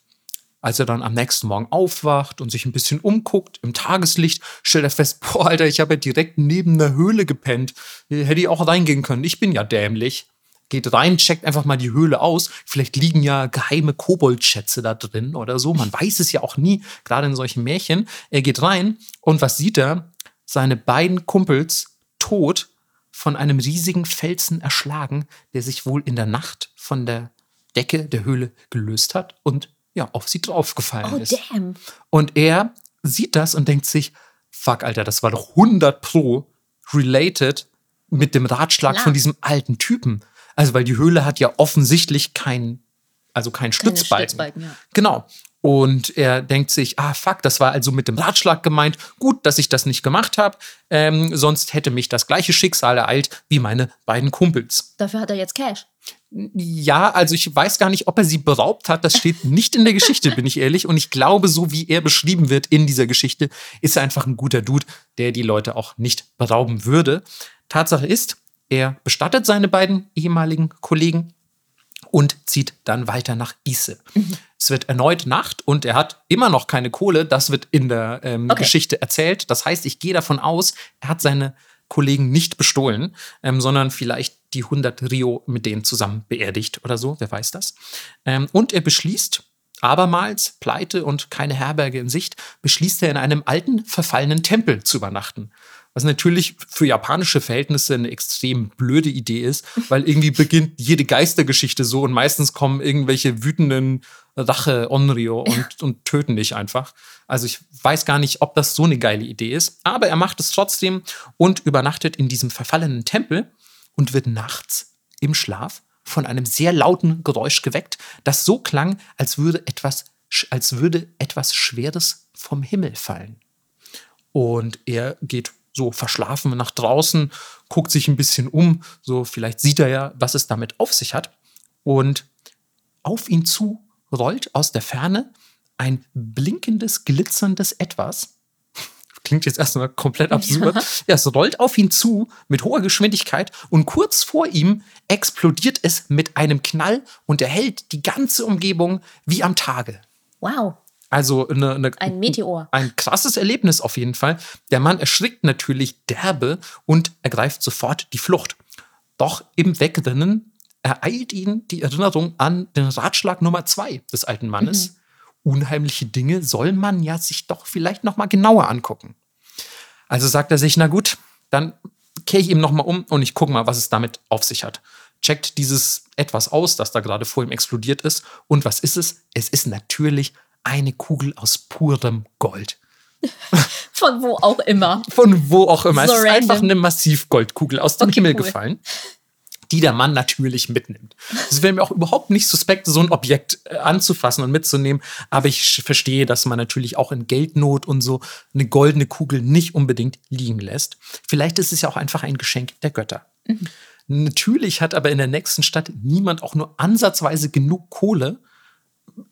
als er dann am nächsten Morgen aufwacht und sich ein bisschen umguckt im Tageslicht, stellt er fest, boah, Alter, ich habe ja direkt neben der Höhle gepennt. Hätte ich auch reingehen können. Ich bin ja dämlich geht rein, checkt einfach mal die Höhle aus. Vielleicht liegen ja geheime Koboldschätze da drin oder so. Man weiß es ja auch nie, gerade in solchen Märchen. Er geht rein und was sieht er? Seine beiden Kumpels tot von einem riesigen Felsen erschlagen, der sich wohl in der Nacht von der Decke der Höhle gelöst hat und ja, auf sie draufgefallen oh, ist. Damn. Und er sieht das und denkt sich, fuck, Alter, das war doch 100 pro related mit dem Ratschlag Klar. von diesem alten Typen. Also, weil die Höhle hat ja offensichtlich keinen, also keinen Stützbalken. Stützbalken ja. Genau. Und er denkt sich, ah fuck, das war also mit dem Ratschlag gemeint. Gut, dass ich das nicht gemacht habe. Ähm, sonst hätte mich das gleiche Schicksal ereilt wie meine beiden Kumpels. Dafür hat er jetzt Cash. Ja, also ich weiß gar nicht, ob er sie beraubt hat. Das steht nicht in der Geschichte, bin ich ehrlich. Und ich glaube, so wie er beschrieben wird in dieser Geschichte, ist er einfach ein guter Dude, der die Leute auch nicht berauben würde. Tatsache ist, er bestattet seine beiden ehemaligen Kollegen und zieht dann weiter nach Ise. Mhm. Es wird erneut Nacht und er hat immer noch keine Kohle. Das wird in der ähm, okay. Geschichte erzählt. Das heißt, ich gehe davon aus, er hat seine Kollegen nicht bestohlen, ähm, sondern vielleicht die 100 Rio mit denen zusammen beerdigt oder so. Wer weiß das? Ähm, und er beschließt, abermals, Pleite und keine Herberge in Sicht, beschließt er in einem alten, verfallenen Tempel zu übernachten. Was natürlich für japanische Verhältnisse eine extrem blöde Idee ist, weil irgendwie beginnt jede Geistergeschichte so und meistens kommen irgendwelche wütenden Rache Onryo und, und töten dich einfach. Also ich weiß gar nicht, ob das so eine geile Idee ist, aber er macht es trotzdem und übernachtet in diesem verfallenen Tempel und wird nachts im Schlaf von einem sehr lauten Geräusch geweckt, das so klang, als würde etwas, als würde etwas Schweres vom Himmel fallen. Und er geht so verschlafen nach draußen, guckt sich ein bisschen um, so vielleicht sieht er ja, was es damit auf sich hat. Und auf ihn zu rollt aus der Ferne ein blinkendes, glitzerndes Etwas. <laughs> Klingt jetzt erstmal komplett absurd. Ja. ja, es rollt auf ihn zu mit hoher Geschwindigkeit und kurz vor ihm explodiert es mit einem Knall und erhält die ganze Umgebung wie am Tage. Wow. Also eine, eine, Ein Meteor. Ein krasses Erlebnis auf jeden Fall. Der Mann erschrickt natürlich derbe und ergreift sofort die Flucht. Doch im Wegrennen ereilt ihn die Erinnerung an den Ratschlag Nummer zwei des alten Mannes. Mhm. Unheimliche Dinge soll man ja sich doch vielleicht noch mal genauer angucken. Also sagt er sich, na gut, dann kehre ich ihm noch mal um und ich gucke mal, was es damit auf sich hat. Checkt dieses etwas aus, das da gerade vor ihm explodiert ist. Und was ist es? Es ist natürlich eine Kugel aus purem Gold. <laughs> Von wo auch immer. Von wo auch immer. So es ist random. einfach eine Massivgoldkugel aus dem okay, Himmel cool. gefallen, die der Mann natürlich mitnimmt. Es wäre mir auch überhaupt nicht suspekt, so ein Objekt äh, anzufassen und mitzunehmen. Aber ich verstehe, dass man natürlich auch in Geldnot und so eine goldene Kugel nicht unbedingt liegen lässt. Vielleicht ist es ja auch einfach ein Geschenk der Götter. Mhm. Natürlich hat aber in der nächsten Stadt niemand auch nur ansatzweise genug Kohle,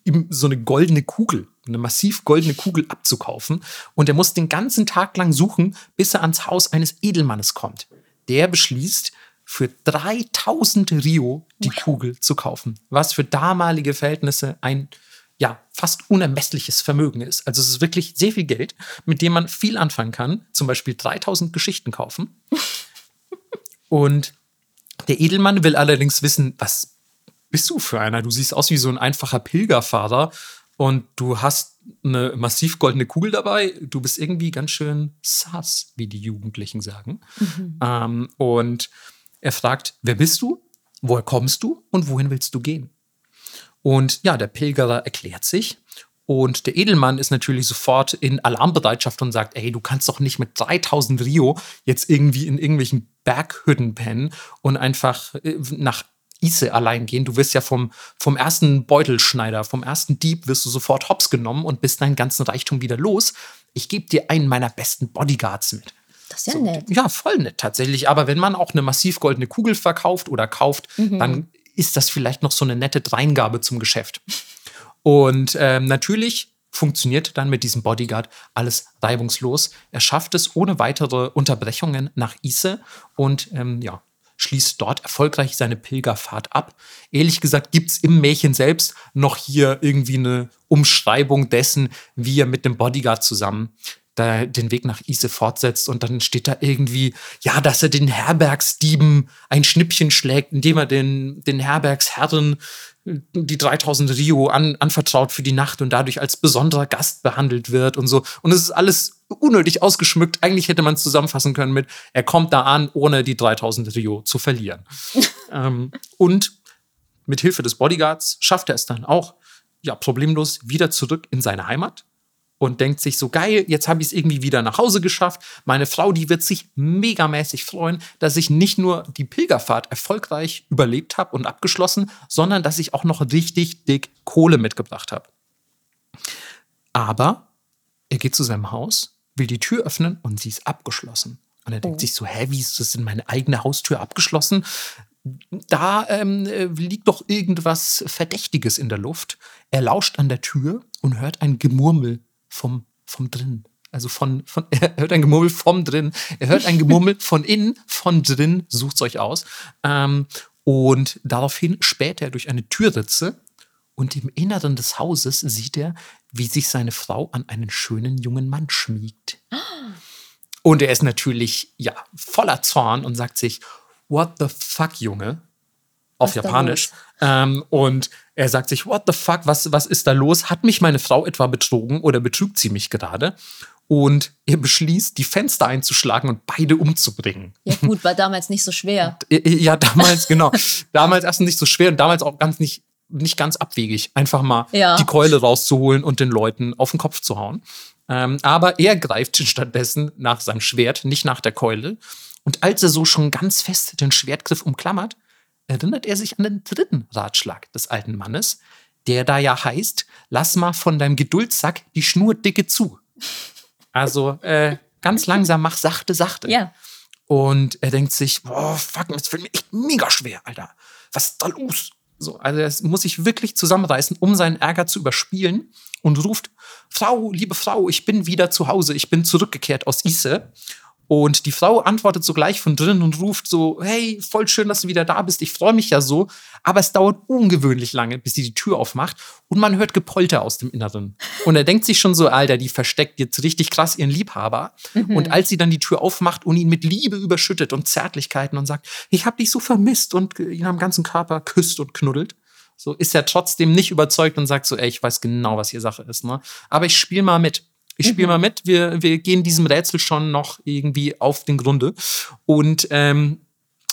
ihm so eine goldene Kugel, eine massiv goldene Kugel abzukaufen. Und er muss den ganzen Tag lang suchen, bis er ans Haus eines Edelmannes kommt. Der beschließt, für 3000 Rio die. Kugel zu kaufen, was für damalige Verhältnisse ein ja, fast unermessliches Vermögen ist. Also es ist wirklich sehr viel Geld, mit dem man viel anfangen kann. Zum Beispiel 3000 Geschichten kaufen. <laughs> Und der Edelmann will allerdings wissen, was bist du für einer? Du siehst aus wie so ein einfacher Pilgerfahrer und du hast eine massiv goldene Kugel dabei. Du bist irgendwie ganz schön sass, wie die Jugendlichen sagen. Mhm. Ähm, und er fragt, wer bist du? Woher kommst du? Und wohin willst du gehen? Und ja, der Pilgerer erklärt sich. Und der Edelmann ist natürlich sofort in Alarmbereitschaft und sagt, ey, du kannst doch nicht mit 3000 Rio jetzt irgendwie in irgendwelchen Berghütten pennen und einfach äh, nach Ise allein gehen. Du wirst ja vom, vom ersten Beutelschneider, vom ersten Dieb wirst du sofort hops genommen und bist deinen ganzen Reichtum wieder los. Ich gebe dir einen meiner besten Bodyguards mit. Das ist ja so, nett. Ja, voll nett tatsächlich. Aber wenn man auch eine massiv goldene Kugel verkauft oder kauft, mhm. dann ist das vielleicht noch so eine nette Dreingabe zum Geschäft. Und ähm, natürlich funktioniert dann mit diesem Bodyguard alles reibungslos. Er schafft es ohne weitere Unterbrechungen nach Ise und ähm, ja, schließt dort erfolgreich seine Pilgerfahrt ab. Ehrlich gesagt gibt es im Märchen selbst noch hier irgendwie eine Umschreibung dessen, wie er mit dem Bodyguard zusammen den Weg nach Ise fortsetzt und dann steht da irgendwie, ja, dass er den Herbergsdieben ein Schnippchen schlägt, indem er den, den Herbergsherren die 3000 Rio an, anvertraut für die Nacht und dadurch als besonderer Gast behandelt wird und so. Und es ist alles unnötig ausgeschmückt. Eigentlich hätte man es zusammenfassen können mit, er kommt da an, ohne die 3000 Rio zu verlieren. <laughs> ähm, und mit Hilfe des Bodyguards schafft er es dann auch, ja, problemlos wieder zurück in seine Heimat und denkt sich so geil, jetzt habe ich es irgendwie wieder nach Hause geschafft. Meine Frau, die wird sich megamäßig freuen, dass ich nicht nur die Pilgerfahrt erfolgreich überlebt habe und abgeschlossen, sondern dass ich auch noch richtig dick Kohle mitgebracht habe. Aber er geht zu seinem Haus, will die Tür öffnen und sie ist abgeschlossen. Und er denkt oh. sich so, hä, wie ist das in meine eigene Haustür abgeschlossen? Da ähm, äh, liegt doch irgendwas Verdächtiges in der Luft. Er lauscht an der Tür und hört ein Gemurmel vom, vom drin. Also von, von, <laughs> er hört ein Gemurmel vom drin, er hört ein Gemurmel <laughs> von innen, von drin, sucht es euch aus. Ähm, und daraufhin späht er durch eine Türritze und im Inneren des Hauses sieht er, wie sich seine Frau an einen schönen jungen Mann schmiegt. <gasps> Und er ist natürlich, ja, voller Zorn und sagt sich, what the fuck, Junge? Auf was Japanisch. Ähm, und er sagt sich, what the fuck, was, was ist da los? Hat mich meine Frau etwa betrogen oder betrügt sie mich gerade? Und er beschließt, die Fenster einzuschlagen und beide umzubringen. Ja, gut, war damals nicht so schwer. <laughs> ja, damals, <laughs> genau. damals erst nicht so schwer und damals auch ganz nicht, nicht ganz abwegig. Einfach mal ja. die Keule rauszuholen und den Leuten auf den Kopf zu hauen. Ähm, aber er greift stattdessen nach seinem Schwert, nicht nach der Keule. Und als er so schon ganz fest den Schwertgriff umklammert, erinnert er sich an den dritten Ratschlag des alten Mannes, der da ja heißt, lass mal von deinem Geduldssack die Schnur dicke zu. Also äh, ganz langsam, mach sachte, sachte. Ja. Und er denkt sich, boah, fuck, das fällt mir echt mega schwer, Alter. Was ist da los? So, also er muss sich wirklich zusammenreißen, um seinen Ärger zu überspielen und ruft, Frau, liebe Frau, ich bin wieder zu Hause, ich bin zurückgekehrt aus Ise Und die Frau antwortet sogleich von drinnen und ruft so, hey, voll schön, dass du wieder da bist. Ich freue mich ja so. Aber es dauert ungewöhnlich lange, bis sie die Tür aufmacht und man hört Gepolter aus dem Inneren. Und er denkt sich schon so, Alter, die versteckt jetzt richtig krass ihren Liebhaber. Mhm. Und als sie dann die Tür aufmacht und ihn mit Liebe überschüttet und Zärtlichkeiten und sagt, ich habe dich so vermisst und ihn am ganzen Körper küsst und knuddelt, so ist er trotzdem nicht überzeugt und sagt so, ey, ich weiß genau, was hier Sache ist. Ne? Aber ich spiele mal mit. Ich spiele mhm. mal mit. Wir, wir gehen diesem Rätsel schon noch irgendwie auf den Grunde. Und ähm,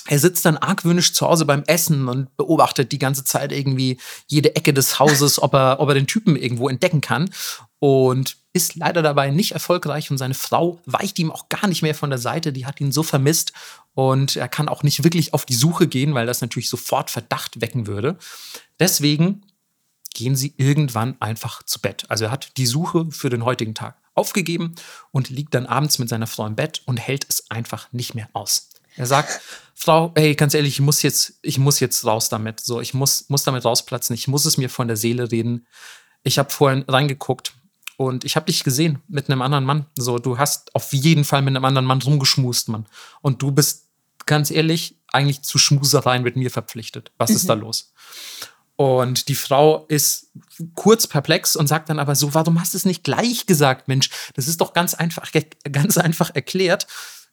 er sitzt dann argwöhnisch zu Hause beim Essen und beobachtet die ganze Zeit irgendwie jede Ecke des Hauses, ob er, ob er den Typen irgendwo entdecken kann. Und ist leider dabei nicht erfolgreich und seine Frau weicht ihm auch gar nicht mehr von der Seite. Die hat ihn so vermisst und er kann auch nicht wirklich auf die Suche gehen, weil das natürlich sofort Verdacht wecken würde. Deswegen gehen sie irgendwann einfach zu Bett. Also er hat die Suche für den heutigen Tag aufgegeben und liegt dann abends mit seiner Frau im Bett und hält es einfach nicht mehr aus. Er sagt, <laughs> Frau, ey, ganz ehrlich, ich muss jetzt, ich muss jetzt raus damit. So, ich muss, muss damit rausplatzen. Ich muss es mir von der Seele reden. Ich habe vorhin reingeguckt und ich habe dich gesehen mit einem anderen Mann. So, du hast auf jeden Fall mit einem anderen Mann rumgeschmust, Mann. Und du bist ganz ehrlich eigentlich zu Schmusereien mit mir verpflichtet. Was mhm. ist da mhm. los? Und die Frau ist kurz perplex und sagt dann aber so, warum hast du es nicht gleich gesagt, Mensch? Das ist doch ganz einfach, ganz einfach erklärt.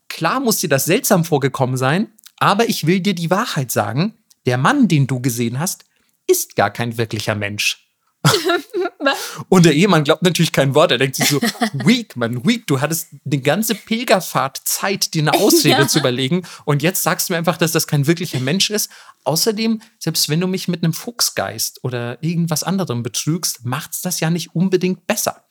Klar muss dir das seltsam vorgekommen sein, aber ich will dir die Wahrheit sagen. Der Mann, den du gesehen hast, ist gar kein wirklicher Mensch. <laughs> und der Ehemann glaubt natürlich kein Wort. Er denkt sich so, <laughs> weak, man, weak. Du hattest eine ganze Pilgerfahrt Zeit, dir eine <laughs> Ausrede ja. zu überlegen. Und jetzt sagst du mir einfach, dass das kein wirklicher Mensch ist. Außerdem, selbst wenn du mich mit einem Fuchsgeist oder irgendwas anderem betrügst, macht's das ja nicht unbedingt besser.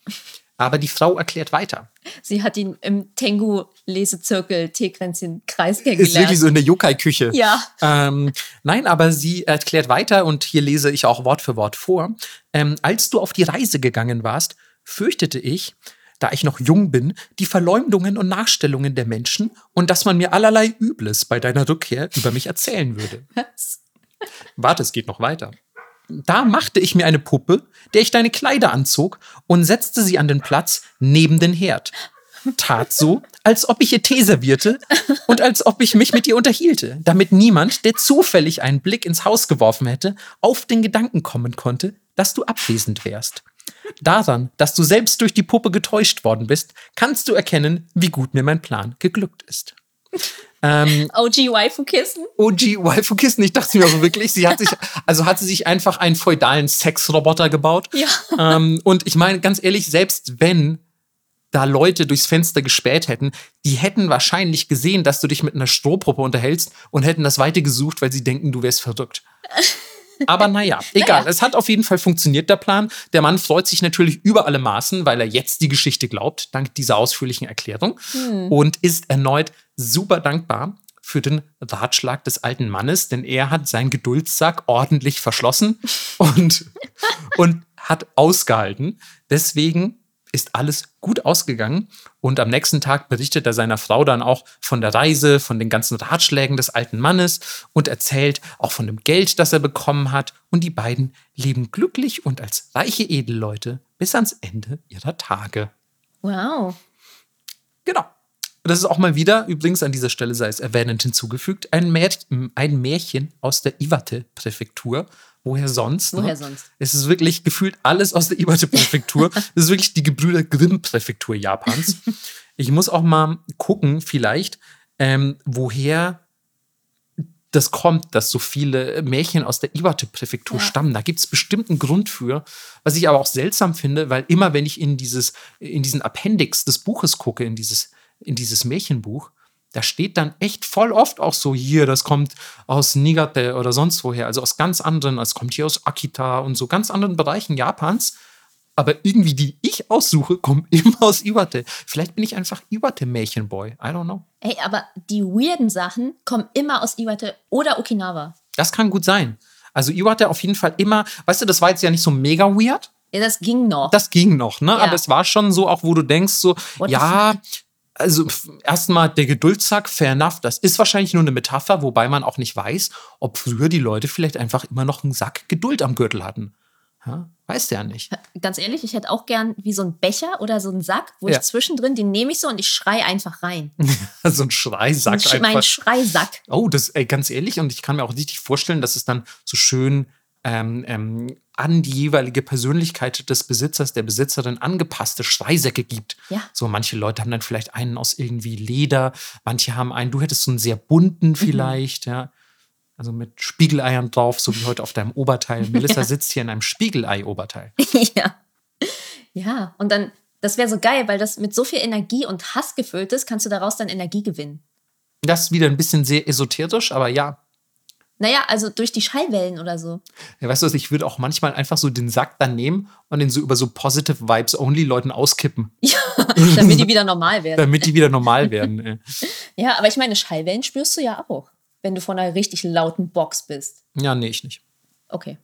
Aber die Frau erklärt weiter. Sie hat ihn im Tengu-Lesezirkel Teekränzchen-Kreis kennengelernt. Ist wirklich so in der Yokai-Küche. Ja. Ähm, nein, aber sie erklärt weiter und hier lese ich auch Wort für Wort vor. Ähm, als du auf die Reise gegangen warst, fürchtete ich, da ich noch jung bin, die Verleumdungen und Nachstellungen der Menschen und dass man mir allerlei Übles bei deiner Rückkehr über mich erzählen würde. Was? Warte, es geht noch weiter. Da machte ich mir eine Puppe, der ich deine Kleider anzog und setzte sie an den Platz neben den Herd. Tat so, als ob ich ihr Tee servierte und als ob ich mich mit ihr unterhielte, damit niemand, der zufällig einen Blick ins Haus geworfen hätte, auf den Gedanken kommen konnte, dass du abwesend wärst. Daran, dass du selbst durch die Puppe getäuscht worden bist, kannst du erkennen, wie gut mir mein Plan geglückt ist. Ähm, OG Waifu-Kissen? OG Waifu-Kissen. Ich dachte mir aber wirklich, sie hat sich, <laughs> also hat sie sich einfach einen feudalen Sexroboter gebaut. Ja. Ähm, und ich meine, ganz ehrlich, selbst wenn da Leute durchs Fenster gespäht hätten, die hätten wahrscheinlich gesehen, dass du dich mit einer Strohpuppe unterhältst und hätten das weiter gesucht, weil sie denken, du wärst verrückt. <laughs> Aber naja, egal. Naja. Es hat auf jeden Fall funktioniert, der Plan. Der Mann freut sich natürlich über alle Maßen, weil er jetzt die Geschichte glaubt, dank dieser ausführlichen Erklärung. Hm. Und ist erneut super dankbar für den Ratschlag des alten Mannes, denn er hat seinen Geduldssack ordentlich verschlossen <laughs> und, und hat ausgehalten. Deswegen ist alles gut ausgegangen und am nächsten Tag berichtet er seiner Frau dann auch von der Reise, von den ganzen Ratschlägen des alten Mannes und erzählt auch von dem Geld, das er bekommen hat und die beiden leben glücklich und als reiche Edelleute bis ans Ende ihrer Tage. Wow. Genau. Das ist auch mal wieder, übrigens an dieser Stelle sei es erwähnend hinzugefügt, ein, Märchen, ein Märchen aus der Iwate-Präfektur Woher sonst? Ne? Woher ne? sonst? Es ist wirklich gefühlt alles aus der Iwate-Präfektur. <laughs> das ist wirklich die Gebrüder Grimm-Präfektur Japans. ich muss auch mal gucken, vielleicht, ähm, woher das kommt, dass so viele Märchen aus der Iwate-Präfektur ja. stammen. Da gibt es bestimmt einen Grund für. Was ich aber auch seltsam finde, weil immer, wenn ich in, dieses, in diesen Appendix des Buches gucke, in dieses, in dieses Märchenbuch, da steht dann echt voll oft auch so hier, das kommt aus Nigate oder sonst woher, also aus ganz anderen, es kommt hier aus Akita und so ganz anderen Bereichen Japans. Aber irgendwie die ich aussuche, kommen <laughs> immer aus Iwate. Vielleicht bin ich einfach Iwate-Märchenboy. I don't know. Ey, aber die weirden Sachen kommen immer aus Iwate oder Okinawa. Das kann gut sein. Also Iwate auf jeden Fall immer, weißt du, das war jetzt ja nicht so mega weird. Ja, das ging noch. Das ging noch, ne? Ja. Aber es war schon so, auch wo du denkst, so, What ja, also erstmal der Geduldssack, fair enough, das ist wahrscheinlich nur eine Metapher, wobei man auch nicht weiß, ob früher die Leute vielleicht einfach immer noch einen Sack Geduld am Gürtel hatten. Ja, weißt du ja nicht. Ganz ehrlich, ich hätte auch gern wie so ein Becher oder so einen Sack, wo Ja. ich zwischendrin, den nehme ich so und ich schrei einfach rein. <laughs> so ein Schreisack Sch- mein einfach. Schreisack. Oh, das, ey, ganz ehrlich, und ich kann mir auch richtig vorstellen, dass es dann so schön ähm, ähm, an die jeweilige Persönlichkeit des Besitzers, der Besitzerin angepasste Schreisäcke gibt. Ja. So, manche Leute haben dann vielleicht einen aus irgendwie Leder, manche haben einen, du hättest so einen sehr bunten vielleicht, ja. Also mit Spiegeleiern drauf, so wie heute auf deinem Oberteil. <laughs> Melissa sitzt hier in einem Spiegelei-Oberteil. <laughs> ja. Ja, und dann, das wäre so geil, weil das mit so viel Energie und Hass gefüllt ist, kannst du daraus dann Energie gewinnen. Das ist wieder ein bisschen sehr esoterisch, aber ja. Naja, also durch die Schallwellen oder so. Ja, weißt du was, ich würde auch manchmal einfach so den Sack dann nehmen und den so über so Positive Vibes Only Leuten auskippen, <laughs> Ja, damit die wieder normal werden. damit die wieder normal <laughs> werden. Ja, aber ich meine, Schallwellen spürst du ja auch, wenn du vor einer richtig lauten Box bist. Ja, nee, ich nicht. Okay.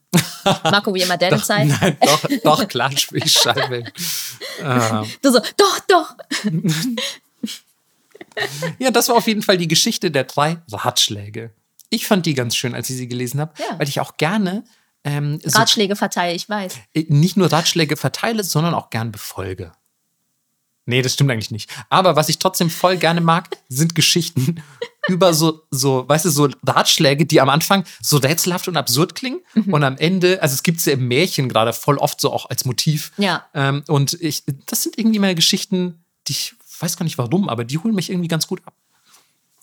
Marco, wie immer, deine Doch, Zeit. nein, doch, <laughs> doch, klar ich Schallwellen. ähm, Du so, doch, doch. ja, das war auf jeden Fall die Geschichte der drei Ratschläge. Ich fand die ganz schön, als ich sie gelesen habe, Ja. weil ich auch gerne ähm, so, Ratschläge verteile, ich weiß. äh, nicht nur Ratschläge verteile, sondern auch gern befolge. Nee, das stimmt eigentlich nicht. Aber was ich trotzdem voll gerne mag, sind Geschichten <laughs> über so, so, weißt du, so Ratschläge, die am Anfang so rätselhaft und absurd klingen und am Ende, also es gibt es ja im Märchen gerade voll oft so auch als Motiv. Ja. Ähm, und ich, das sind irgendwie mal Geschichten, die ich weiß gar nicht warum, aber die holen mich irgendwie ganz gut ab.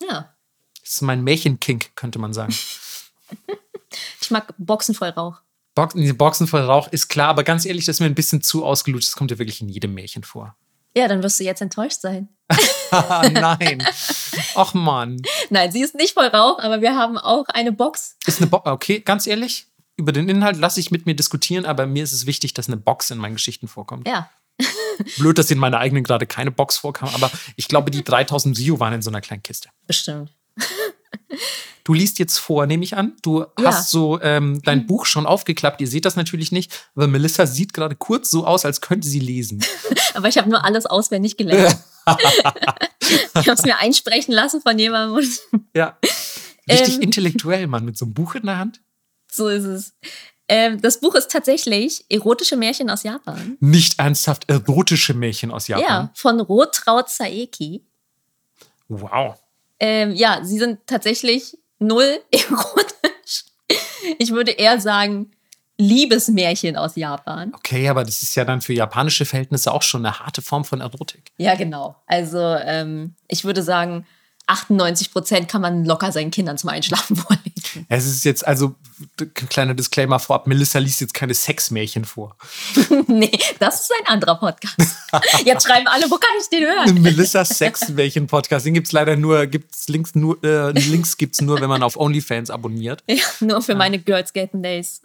Ja. Das ist mein Märchenkink, könnte man sagen. Ich mag Boxen voll Rauch. Boxen, Boxen voll Rauch ist klar, aber ganz ehrlich, das ist mir ein bisschen zu ausgelutscht. Das kommt ja wirklich in jedem Märchen vor. Ja, dann wirst du jetzt enttäuscht sein. <laughs> Nein. Ach Mann. Nein, sie ist nicht voll Rauch, aber wir haben auch eine Box. Ist eine Box, okay, ganz ehrlich, über den Inhalt lasse ich mit mir diskutieren, aber mir ist es wichtig, dass eine Box in meinen Geschichten vorkommt. Ja. <laughs> Blöd, dass in meiner eigenen gerade keine Box vorkam, aber ich glaube, die 3000 Sio waren in so einer kleinen Kiste. Bestimmt. Du liest jetzt vor, nehme ich an. Du Ja. hast so ähm, dein Buch schon aufgeklappt. Ihr seht das natürlich nicht, aber Melissa sieht gerade kurz so aus, als könnte sie lesen. <laughs> Aber ich habe nur alles auswendig gelernt. <laughs> ich habe es mir einsprechen lassen von jemandem. <laughs> Ja. Richtig Ähm. intellektuell, Mann, mit so einem Buch in der Hand. so ist es. Ähm, das Buch ist tatsächlich erotische Märchen aus Japan. Nicht ernsthaft erotische Märchen aus Japan. Ja, von Rotraut Saeki. Wow. Ähm, ja, sie sind tatsächlich null <laughs> erotisch. Ich würde eher sagen, Liebesmärchen aus Japan. Okay, aber das ist ja dann für japanische Verhältnisse auch schon eine harte Form von Erotik. Ja, genau. Also, ähm, ich würde sagen, 98 Prozent kann man locker seinen Kindern zum Einschlafen <laughs> vorlesen. Es ist jetzt also, kleiner Disclaimer vorab, Melissa liest jetzt keine Sexmärchen vor. <laughs> nee, das ist ein anderer Podcast. <laughs> Jetzt schreiben alle, wo kann ich den hören? Melissa Sexmärchen-Podcast, den gibt es leider nur, gibt's Links nur, äh, Links gibt's nur, wenn man auf OnlyFans abonniert. Ja, nur für meine Girls Gaten Days.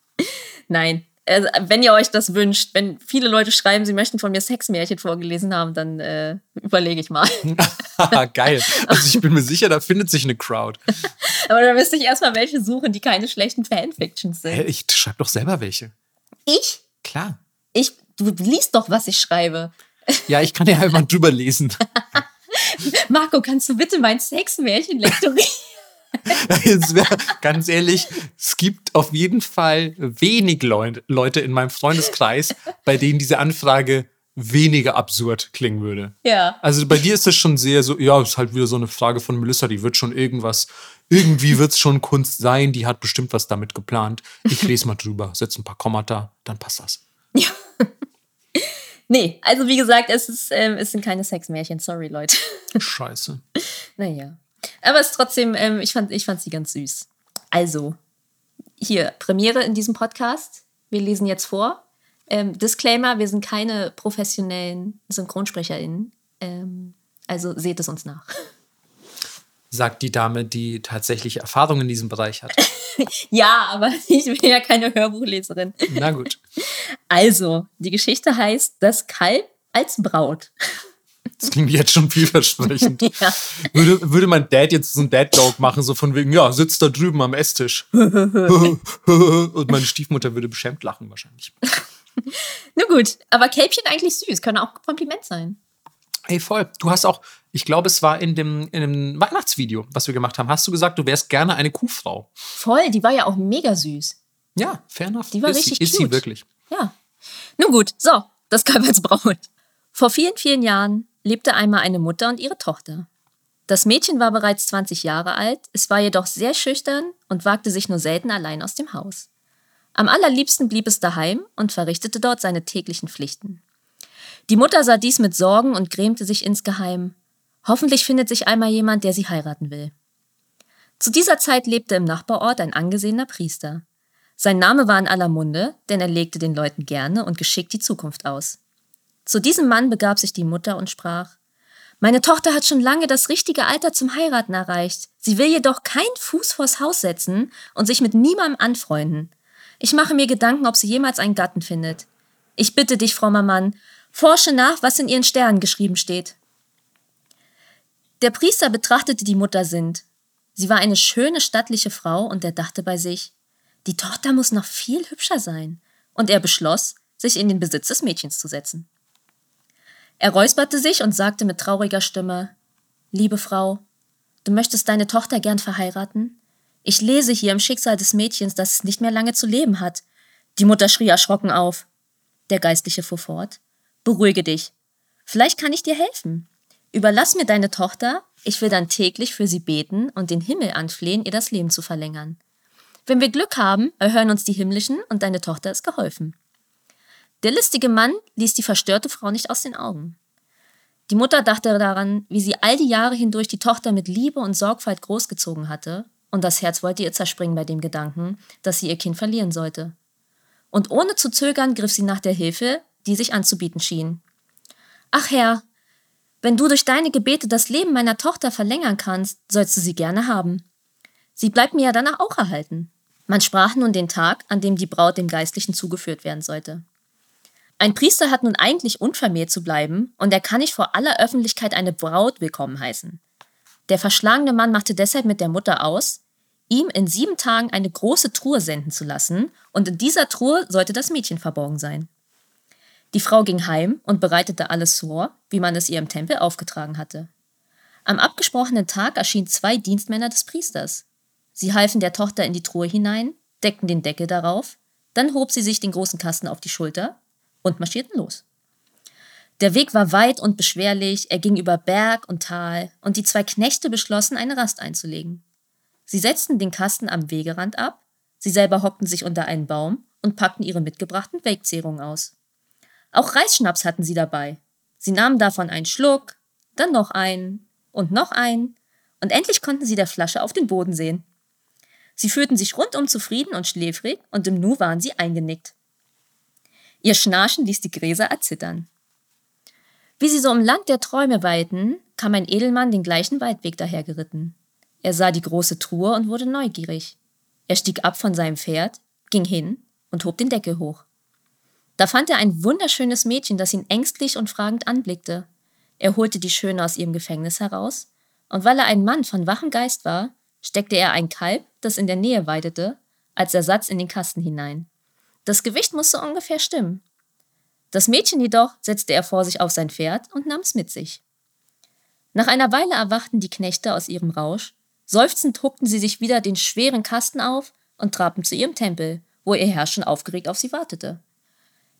<laughs> Nein. Also, wenn ihr euch das wünscht, wenn viele Leute schreiben, sie möchten von mir Sexmärchen vorgelesen haben, dann äh, überlege ich mal. <laughs> Geil. Also ich bin mir sicher, da findet sich eine Crowd. <laughs> Aber da müsste ich erstmal welche suchen, die keine schlechten Fanfictions sind. Ich schreibe doch selber welche. Ich? Klar. Ich? Du liest doch, was ich schreibe. Ja, ich kann ja mal drüber lesen. <laughs> Marco, kannst du bitte mein Sexmärchen lektorieren? <laughs> Wär, ganz ehrlich, es gibt auf jeden Fall wenig Leu Leute in meinem Freundeskreis, bei denen diese Anfrage weniger absurd klingen würde. ja. Also bei dir ist es schon sehr so, ja, ist halt wieder so eine Frage von Melissa, die wird schon irgendwas, irgendwie wird es schon Kunst sein, die hat bestimmt was damit geplant. Ich lese mal drüber, setze ein paar Kommata, dann passt das. Nee, also wie gesagt, es, ist, ähm, es sind keine Sexmärchen. Sorry, Leute. Scheiße. Naja. Aber es ist trotzdem, ähm, ich, fand, ich fand sie ganz süß. Also, hier, Premiere in diesem Podcast. Wir lesen jetzt vor. Ähm, Disclaimer, wir sind keine professionellen SynchronsprecherInnen. Ähm, also seht es uns nach. <laughs> Sagt die Dame, die tatsächlich Erfahrung in diesem Bereich hat. <laughs> ja, aber <laughs> ich bin ja keine Hörbuchleserin. Na gut. Also, die Geschichte heißt Das Kalb als Braut. Das klingt jetzt schon vielversprechend. <laughs> Ja. Würde, würde mein Dad jetzt so einen Dad-Joke machen, so von wegen, ja, sitzt da drüben am Esstisch. <laughs> Und meine Stiefmutter würde beschämt lachen wahrscheinlich. <laughs> Na gut, aber Kälbchen eigentlich süß, können auch ein Kompliment sein. Ey, voll. Du hast auch, ich glaube, es war in dem, in dem Weihnachtsvideo, was wir gemacht haben, hast du gesagt, du wärst gerne eine Kuhfrau. Voll, die war ja auch mega süß. Ja, fair enough. Die war ist, richtig sie- Ist sie cute. wirklich. Ja. Nun gut, so, das Kalb als Braut. Vor vielen, vielen Jahren lebte einmal eine Mutter und ihre Tochter. Das Mädchen war bereits 20 Jahre alt, es war jedoch sehr schüchtern und wagte sich nur selten allein aus dem Haus. Am allerliebsten blieb es daheim und verrichtete dort seine täglichen Pflichten. Die Mutter sah dies mit Sorgen und grämte sich insgeheim. Hoffentlich findet sich einmal jemand, der sie heiraten will. Zu dieser Zeit lebte im Nachbarort ein angesehener Priester. Sein Name war in aller Munde, denn er legte den Leuten gerne und geschickt die Zukunft aus. Zu diesem Mann begab sich die Mutter und sprach Meine Tochter hat schon lange das richtige Alter zum Heiraten erreicht. Sie will jedoch keinen Fuß vors Haus setzen und sich mit niemandem anfreunden. Ich mache mir Gedanken, ob sie jemals einen Gatten findet. Ich bitte dich, frommer Mann, forsche nach, was in ihren Sternen geschrieben steht. Der Priester betrachtete die Mutter Sind. Sie war eine schöne, stattliche Frau und er dachte bei sich, die Tochter muss noch viel hübscher sein. Und er beschloss, sich in den Besitz des Mädchens zu setzen. Er räusperte sich und sagte mit trauriger Stimme, Liebe Frau, du möchtest deine Tochter gern verheiraten? Ich lese hier im Schicksal des Mädchens, dass es nicht mehr lange zu leben hat. Die Mutter schrie erschrocken auf. Der Geistliche fuhr fort. Beruhige dich. Vielleicht kann ich dir helfen. Überlass mir deine Tochter, ich will dann täglich für sie beten und den Himmel anflehen, ihr das Leben zu verlängern. Wenn wir Glück haben, erhören uns die Himmlischen und deine Tochter ist geholfen. Der listige Mann ließ die verstörte Frau nicht aus den Augen. Die Mutter dachte daran, wie sie all die Jahre hindurch die Tochter mit Liebe und Sorgfalt großgezogen hatte, und das Herz wollte ihr zerspringen bei dem Gedanken, dass sie ihr Kind verlieren sollte. Und ohne zu zögern griff sie nach der Hilfe, die sich anzubieten schien. Ach Herr, wenn du durch deine Gebete das Leben meiner Tochter verlängern kannst, sollst du sie gerne haben. Sie bleibt mir ja danach auch erhalten. Man sprach nun den Tag, an dem die Braut dem Geistlichen zugeführt werden sollte. Ein Priester hat nun eigentlich unvermählt zu bleiben und er kann nicht vor aller Öffentlichkeit eine Braut willkommen heißen. Der verschlagene Mann machte deshalb mit der Mutter aus, ihm in sieben Tagen eine große Truhe senden zu lassen und in dieser Truhe sollte das Mädchen verborgen sein. Die Frau ging heim und bereitete alles vor, wie man es ihr im Tempel aufgetragen hatte. Am abgesprochenen Tag erschienen zwei Dienstmänner des Priesters. Sie halfen der Tochter in die Truhe hinein, deckten den Deckel darauf, dann hob sie sich den großen Kasten auf die Schulter und marschierten los. Der Weg war weit und beschwerlich, er ging über Berg und Tal, und die zwei Knechte beschlossen, eine Rast einzulegen. Sie setzten den Kasten am Wegerand ab, sie selber hockten sich unter einen Baum und packten ihre mitgebrachten Wegzehrungen aus. Auch Reisschnaps hatten sie dabei. Sie nahmen davon einen Schluck, dann noch einen und noch einen, und endlich konnten sie der Flasche auf den Boden sehen. Sie fühlten sich rundum zufrieden und schläfrig, und im Nu waren sie eingenickt. Ihr Schnarchen ließ die Gräser erzittern. Wie sie so im Land der Träume weilten, kam ein Edelmann den gleichen Waldweg dahergeritten. Er sah die große Truhe und wurde neugierig. Er stieg ab von seinem Pferd, ging hin und hob den Deckel hoch. Da fand er ein wunderschönes Mädchen, das ihn ängstlich und fragend anblickte. Er holte die Schöne aus ihrem Gefängnis heraus, und weil er ein Mann von wachem Geist war, steckte er ein Kalb, das in der Nähe weidete, als Ersatz in den Kasten hinein. Das Gewicht musste ungefähr stimmen. Das Mädchen jedoch setzte er vor sich auf sein Pferd und nahm es mit sich. Nach einer Weile erwachten die Knechte aus ihrem Rausch, seufzend huckten sie sich wieder den schweren Kasten auf und trabten zu ihrem Tempel, wo ihr Herr schon aufgeregt auf sie wartete.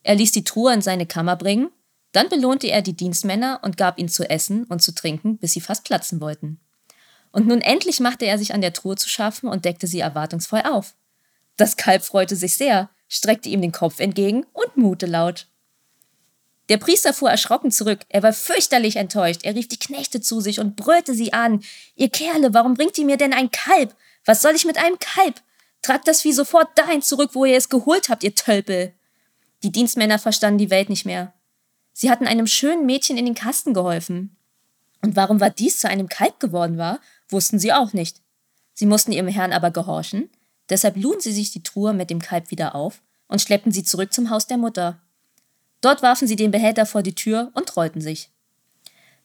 Er ließ die Truhe in seine Kammer bringen, dann belohnte er die Dienstmänner und gab ihnen zu essen und zu trinken, bis sie fast platzen wollten. Und nun endlich machte er sich an der Truhe zu schaffen und deckte sie erwartungsvoll auf. Das Kalb freute sich sehr, streckte ihm den Kopf entgegen und mute laut. Der Priester fuhr erschrocken zurück. Er war fürchterlich enttäuscht. Er rief die Knechte zu sich und brüllte sie an. Ihr Kerle, warum bringt ihr mir denn ein Kalb? Was soll ich mit einem Kalb? Tragt das Vieh sofort dahin zurück, wo ihr es geholt habt, ihr Tölpel. Die Dienstmänner verstanden die Welt nicht mehr. Sie hatten einem schönen Mädchen in den Kasten geholfen. Und warum war dies zu einem Kalb geworden war, wussten sie auch nicht. Sie mussten ihrem Herrn aber gehorchen, deshalb luden sie sich die Truhe mit dem Kalb wieder auf und schleppten sie zurück zum Haus der Mutter. Dort warfen sie den Behälter vor die Tür und trollten sich.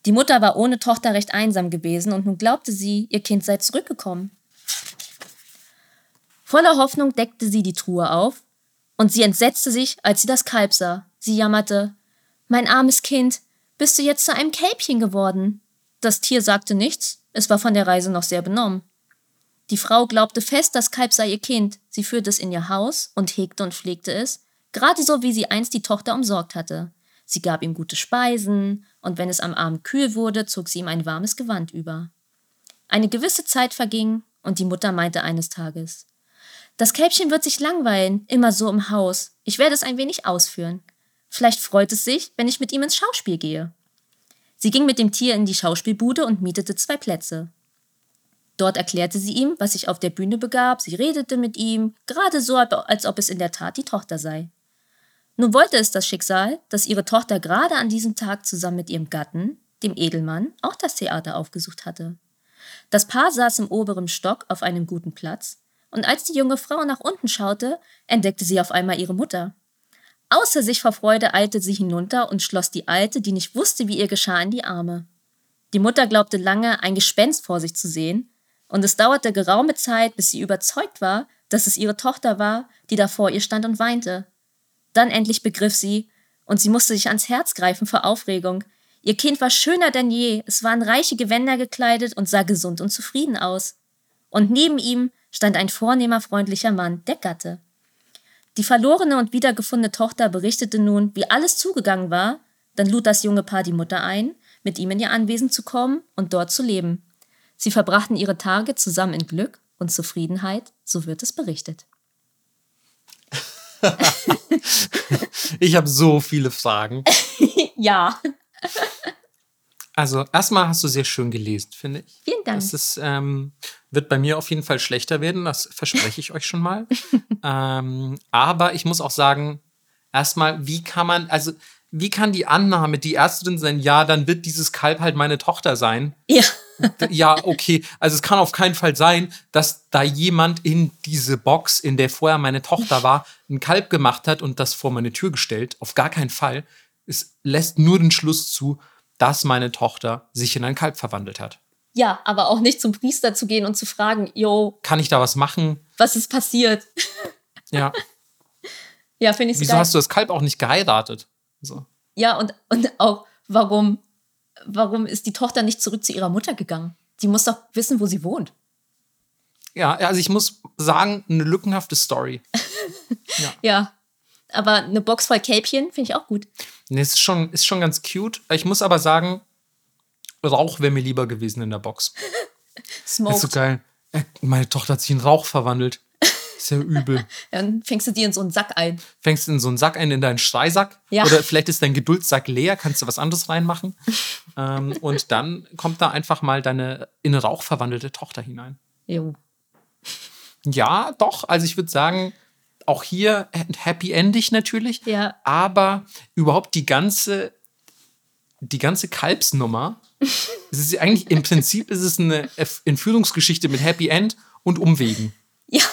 Die Mutter war ohne Tochter recht einsam gewesen und nun glaubte sie, ihr Kind sei zurückgekommen. Voller Hoffnung deckte sie die Truhe auf, und sie entsetzte sich, als sie das Kalb sah. Sie jammerte, Mein armes Kind, bist du jetzt zu einem Kälbchen geworden? Das Tier sagte nichts, es war von der Reise noch sehr benommen. Die Frau glaubte fest, das Kalb sei ihr Kind. Sie führte es in ihr Haus und hegte und pflegte es, gerade so wie sie einst die Tochter umsorgt hatte. Sie gab ihm gute Speisen, und wenn es am Abend kühl wurde, zog sie ihm ein warmes Gewand über. Eine gewisse Zeit verging, und die Mutter meinte eines Tages Das Kälbchen wird sich langweilen, immer so im Haus. Ich werde es ein wenig ausführen. Vielleicht freut es sich, wenn ich mit ihm ins Schauspiel gehe. Sie ging mit dem Tier in die Schauspielbude und mietete zwei Plätze. Dort erklärte sie ihm, was sich auf der Bühne begab, sie redete mit ihm, gerade so, als ob es in der Tat die Tochter sei. Nun wollte es das Schicksal, dass ihre Tochter gerade an diesem Tag zusammen mit ihrem Gatten, dem Edelmann, auch das Theater aufgesucht hatte. Das Paar saß im oberen Stock auf einem guten Platz, und als die junge Frau nach unten schaute, entdeckte sie auf einmal ihre Mutter. Außer sich vor Freude eilte sie hinunter und schloss die Alte, die nicht wusste, wie ihr geschah, in die Arme. Die Mutter glaubte lange, ein Gespenst vor sich zu sehen, und es dauerte geraume Zeit, bis sie überzeugt war, dass es ihre Tochter war, die da vor ihr stand und weinte. Dann endlich begriff sie, und sie musste sich ans Herz greifen vor Aufregung. Ihr Kind war schöner denn je, es war in reiche Gewänder gekleidet und sah gesund und zufrieden aus. Und neben ihm stand ein vornehmer, freundlicher Mann, der Gatte. Die verlorene und wiedergefundene Tochter berichtete nun, wie alles zugegangen war, dann lud das junge Paar die Mutter ein, mit ihm in ihr Anwesen zu kommen und dort zu leben. Sie verbrachten ihre Tage zusammen in Glück und Zufriedenheit, so wird es berichtet. ich habe so viele Fragen. <laughs> ja. Also erstmal hast du sehr schön gelesen, finde ich. Vielen Dank. Das ist, ähm, wird bei mir auf jeden Fall schlechter werden, das verspreche ich euch schon mal. <laughs> ähm, aber ich muss auch sagen, erstmal, wie kann man, also wie kann die Annahme, die Ärztin sein, ja, dann wird dieses Kalb halt meine Tochter sein? Ja. Ja, okay. Also es kann auf keinen Fall sein, dass da jemand in diese Box, in der vorher meine Tochter war, ein Kalb gemacht hat und das vor meine Tür gestellt. Auf gar keinen Fall. Es lässt nur den Schluss zu, dass meine Tochter sich in ein Kalb verwandelt hat. Ja, aber auch nicht zum Priester zu gehen und zu fragen, yo. Kann ich da was machen? Was ist passiert? Ja. <laughs> ja, finde ich Wieso geil. hast du das Kalb auch nicht geheiratet? So. Ja, und, und auch, warum, warum ist die Tochter nicht zurück zu ihrer Mutter gegangen? Die muss doch wissen, wo sie wohnt. Ja, also ich muss sagen, eine lückenhafte Story. <laughs> ja. ja. Aber eine Box voll Kälbchen finde ich auch gut. Nee, ist schon, ist schon ganz cute. Ich muss aber sagen, Rauch wäre mir lieber gewesen in der Box. Smoked. <laughs> Ist so geil. Äh, meine Tochter hat sich in Rauch verwandelt. Ist ja übel. <laughs> Dann fängst du dir in so einen Sack ein. Fängst du in so einen Sack ein, in deinen Streisack? Ja. Oder vielleicht ist dein Geduldssack leer, kannst du was anderes reinmachen. <laughs> ähm, und dann kommt da einfach mal deine in Rauch verwandelte Tochter hinein. Jo. Ja, doch. Also ich würde sagen, auch hier happy endig natürlich. Ja. Aber überhaupt die ganze, die ganze Kalbsnummer. <laughs> es ist eigentlich im Prinzip ist es eine Entführungsgeschichte mit Happy End und Umwegen. Ja.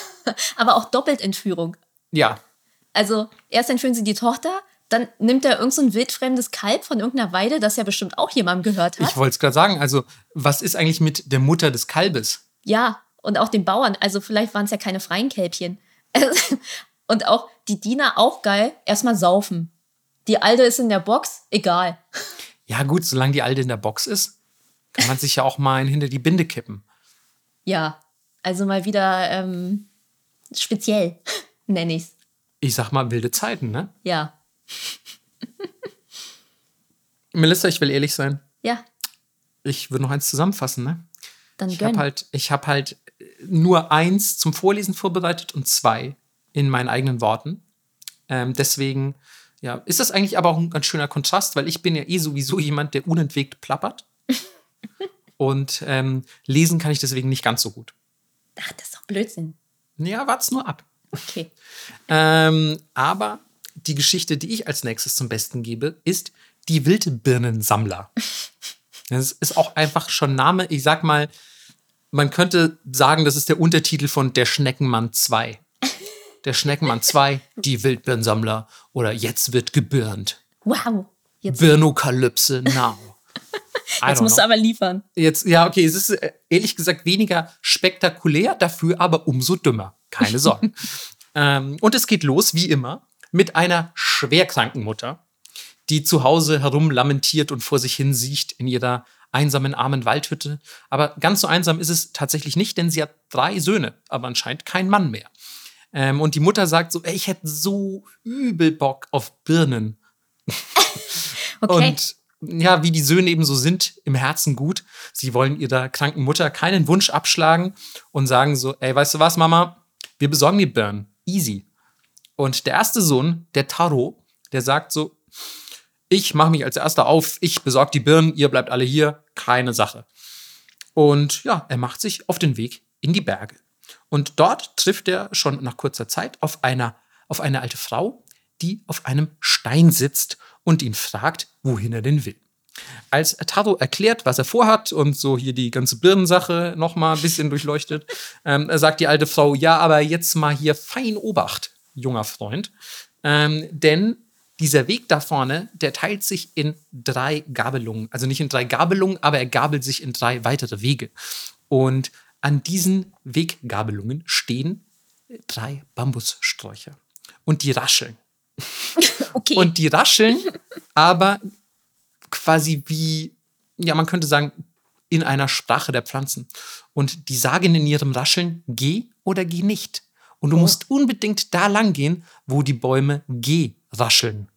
aber auch Doppeltentführung. Ja. Also erst entführen sie die Tochter, dann nimmt er irgend so ein wildfremdes Kalb von irgendeiner Weide, das ja bestimmt auch jemandem gehört hat. Ich wollte es gerade sagen, also was ist eigentlich mit der Mutter des Kalbes? Ja, und auch den Bauern, also vielleicht waren es ja keine freien Kälbchen. <laughs> und auch die Diener, auch geil, erstmal saufen. Die Alte ist in der Box, egal. Ja gut, solange die Alte in der Box ist, kann man sich ja auch mal hinter die Binde kippen. Ja, also mal wieder ähm, speziell, <laughs> nenne ich's. Ich sag mal wilde Zeiten, ne? Ja. <laughs> Melissa, ich will ehrlich sein. Ja. Ich würde noch eins zusammenfassen, ne? Dann ich habe halt, ich habe halt nur eins zum Vorlesen vorbereitet und zwei in meinen eigenen Worten. Ähm, deswegen, ja, ist das eigentlich aber auch ein ganz schöner Kontrast, weil ich bin ja eh sowieso jemand, der unentwegt plappert. <laughs> und ähm, lesen kann ich deswegen nicht ganz so gut. Ach, das ist doch Blödsinn. Ja, wart's nur ab. Okay. Ähm, aber die Geschichte, die ich als nächstes zum Besten gebe, ist die Wildbirnensammler. Das ist auch einfach schon Name. Ich sag mal, man könnte sagen, das ist der Untertitel von Der Schneckenmann 2. Der Schneckenmann 2, die Wildbirnensammler oder Jetzt wird gebirnt. Wow. Jetzt. Birnokalypse now. Jetzt musst know. du aber liefern. Jetzt, ja, okay, es ist äh, ehrlich gesagt weniger spektakulär, dafür aber umso dümmer. Keine <laughs> Sorge. ähm, und es geht los, wie immer, mit einer schwerkranken Mutter, die zu Hause herum lamentiert und vor sich hin sieht in ihrer einsamen, armen Waldhütte. Aber ganz so einsam ist es tatsächlich nicht, denn sie hat drei Söhne, aber anscheinend kein Mann mehr. Ähm, und die Mutter sagt so, ey, ich hätte so übel Bock auf Birnen. <laughs> Okay. Und ja, wie die Söhne eben so sind, im Herzen gut. Sie wollen ihrer kranken Mutter keinen Wunsch abschlagen und sagen so, ey, weißt du was, Mama? Wir besorgen die Birnen. Easy. Und der erste Sohn, der Taro, der sagt so, ich mache mich als erster auf, ich besorge die Birnen, ihr bleibt alle hier, keine Sache. Und ja, er macht sich auf den Weg in die Berge. Und dort trifft er schon nach kurzer Zeit auf, einer, auf eine alte Frau, die auf einem Stein sitzt und ihn fragt, wohin er denn will. Als Taro erklärt, was er vorhat und so hier die ganze Birnensache nochmal ein bisschen durchleuchtet, <laughs> ähm, sagt die alte Frau, ja, aber jetzt mal hier fein Obacht, junger Freund. Ähm, denn dieser Weg da vorne, der teilt sich in drei Gabelungen. Also nicht in drei Gabelungen, aber er gabelt sich in drei weitere Wege. Und an diesen Weggabelungen stehen drei Bambussträucher. Und die rascheln. <laughs> okay. Und die rascheln, aber quasi wie, ja, man könnte sagen, in einer Sprache der Pflanzen. Und die sagen in ihrem Rascheln, geh oder geh nicht. Und du Oh. musst unbedingt da lang gehen, wo die Bäume geh rascheln.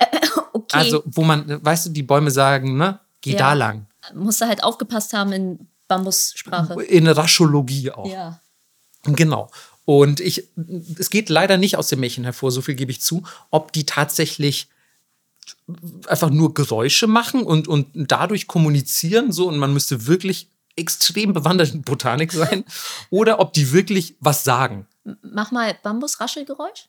<laughs> okay. Also, wo man, weißt du, die Bäume sagen, ne, geh Ja. da lang. Musst du halt aufgepasst haben in Bambussprache. In Raschologie auch. Ja. Genau. Und ich, es geht leider nicht aus dem Märchen hervor, so viel gebe ich zu, ob die tatsächlich einfach nur Geräusche machen und, und dadurch kommunizieren, so, und man müsste wirklich extrem bewandert in Botanik sein, <laughs> oder ob die wirklich was sagen. Mach mal Bambusraschelgeräusch.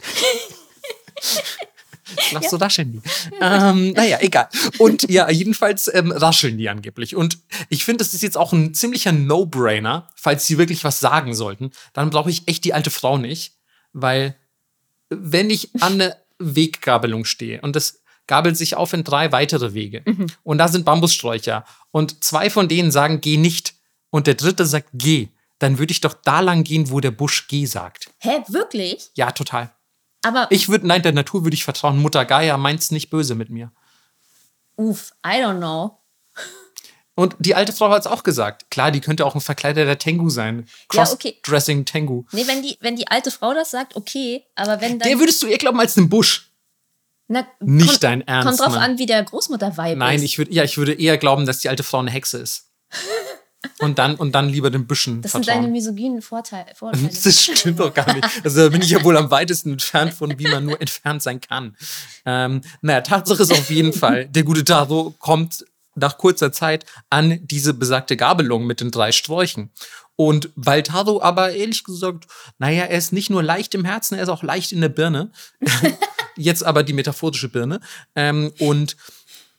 <laughs> <laughs> Lass so rascheln die. <laughs> Ähm, naja, egal. Und ja, jedenfalls ähm, rascheln die angeblich. Und ich finde, das ist jetzt auch ein ziemlicher No-Brainer, falls sie wirklich was sagen sollten. Dann brauche ich echt die alte Frau nicht, weil wenn ich an eine <laughs> Weggabelung stehe und das gabelt sich auf in drei weitere Wege und da sind Bambussträucher und zwei von denen sagen, geh nicht und der dritte sagt, geh, dann würde ich doch da lang gehen, wo der Busch geh sagt. Hä, wirklich? Ja, total. Aber, Ich würde, nein, der Natur würde ich vertrauen. Mutter Gaia meint's nicht böse mit mir. uff, I don't know. Und die alte Frau hat es auch gesagt. Klar, die könnte auch ein verkleideter Tengu sein. Ja, okay. Cross-dressing Tengu. Nee, wenn die, wenn die alte Frau das sagt, okay, aber wenn dann. Der würdest du eher glauben als einen Busch. na, Nicht kommt, dein Ernst, Kommt drauf Mann. an, wie der Großmutter-Vibe Nein, ist. ich würde, ja, ich würde eher glauben, dass die alte Frau eine Hexe ist. <laughs> Und dann, und dann lieber den Büschen Das sind deine vertrauen. misogynen Vorteile. <laughs> Vorteile. Das stimmt doch gar nicht. Also da bin ich ja wohl am weitesten entfernt von, wie man nur entfernt sein kann. Ähm, naja, Tatsache ist auf jeden Fall, der gute Taro kommt nach kurzer Zeit an diese besagte Gabelung mit den drei Sträuchen. Und weil Taro aber ehrlich gesagt, naja, er ist nicht nur leicht im Herzen, er ist auch leicht in der Birne. <laughs> Jetzt aber die metaphorische Birne. Ähm, und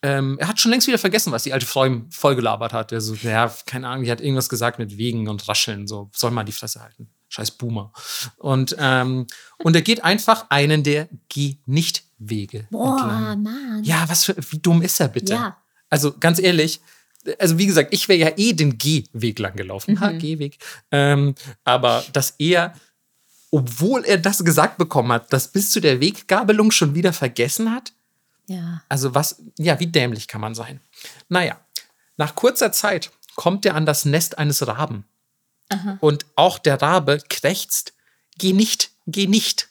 ähm, er hat schon längst wieder vergessen, was die alte Frau ihm vollgelabert hat. Er so, ja, keine Ahnung, die hat irgendwas gesagt mit Wegen und Rascheln, so, soll mal die Fresse halten. Scheiß Boomer. Und, ähm, und er geht einfach einen der Geh-Nicht-Wege Boah, entlang. Mann. Ja, was für, wie dumm ist er bitte? Ja. Also ganz ehrlich, also wie gesagt, ich wäre ja eh den Gehweg lang gelaufen. Ha, Gehweg. Ähm, aber dass er, obwohl er das gesagt bekommen hat, das bis zu der Weggabelung schon wieder vergessen hat, Ja. also was, ja, wie dämlich kann man sein? Naja, nach kurzer Zeit kommt er an das Nest eines Raben. Und auch der Rabe krächzt, geh nicht, geh nicht.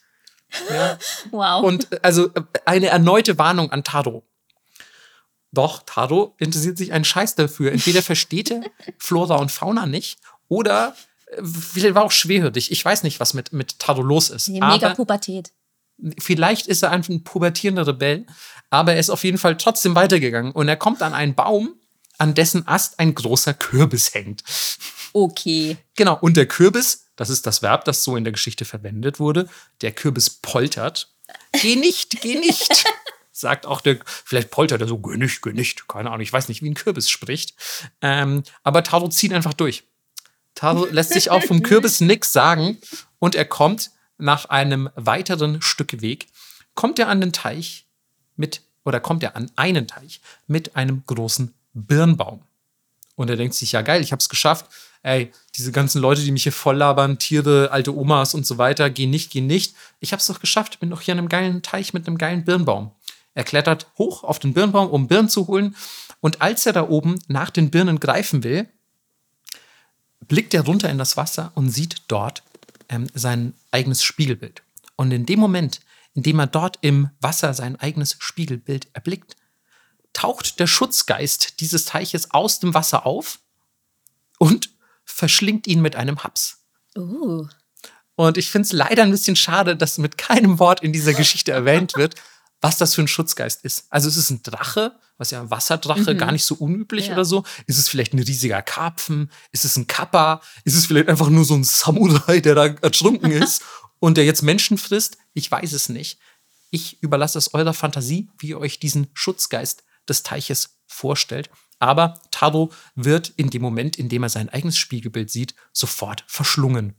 Ja, <laughs> Wow. und äh, also äh, eine erneute Warnung an Taro. Doch, Taro interessiert sich einen Scheiß dafür. Entweder versteht er <laughs> Flora und Fauna nicht oder äh, vielleicht war auch schwerhörig. Ich weiß nicht, was mit, mit Taro los ist. Nee, mega Pubertät. Vielleicht ist er einfach ein pubertierender Rebell, aber er ist auf jeden Fall trotzdem weitergegangen und er kommt an einen Baum, an dessen Ast ein großer Kürbis hängt. Okay. Genau, und der Kürbis, das ist das Verb, das so in der Geschichte verwendet wurde, der Kürbis poltert. Geh nicht, geh nicht. <laughs> Sagt auch der, vielleicht poltert er so, geh nicht, geh nicht. Keine Ahnung, ich weiß nicht, wie ein Kürbis spricht. Ähm, aber Taro zieht einfach durch. Taro lässt sich auch vom Kürbis nix sagen und er kommt nach einem weiteren Stück Weg, kommt er an den Teich mit, oder kommt er an einen Teich mit einem großen Birnbaum. Und er denkt sich, ja geil, ich hab's geschafft. Ey, diese ganzen Leute, die mich hier voll labern, Tiere, alte Omas und so weiter, gehen nicht, gehen nicht. Ich hab's doch geschafft, bin doch hier an einem geilen Teich mit einem geilen Birnbaum. Er klettert hoch auf den Birnbaum, um Birnen zu holen. Und als er da oben nach den Birnen greifen will, blickt er runter in das Wasser und sieht dort ähm, sein eigenes Spiegelbild. Und in dem Moment, in dem er dort im Wasser sein eigenes Spiegelbild erblickt, taucht der Schutzgeist dieses Teiches aus dem Wasser auf und verschlingt ihn mit einem Haps. Uh. Und ich finde es leider ein bisschen schade, dass mit keinem Wort in dieser Geschichte erwähnt wird, was das für ein Schutzgeist ist. Also ist es ein Drache, was ja ein Wasserdrache, Mhm. gar nicht so unüblich Ja. oder so? Ist es vielleicht ein riesiger Karpfen? Ist es ein Kappa? Ist es vielleicht einfach nur so ein Samurai, der da ertrunken <laughs> ist und der jetzt Menschen frisst? Ich weiß es nicht. Ich überlasse es eurer Fantasie, wie ihr euch diesen Schutzgeist des Teiches vorstellt. Aber Taro wird in dem Moment, in dem er sein eigenes Spiegelbild sieht, sofort verschlungen.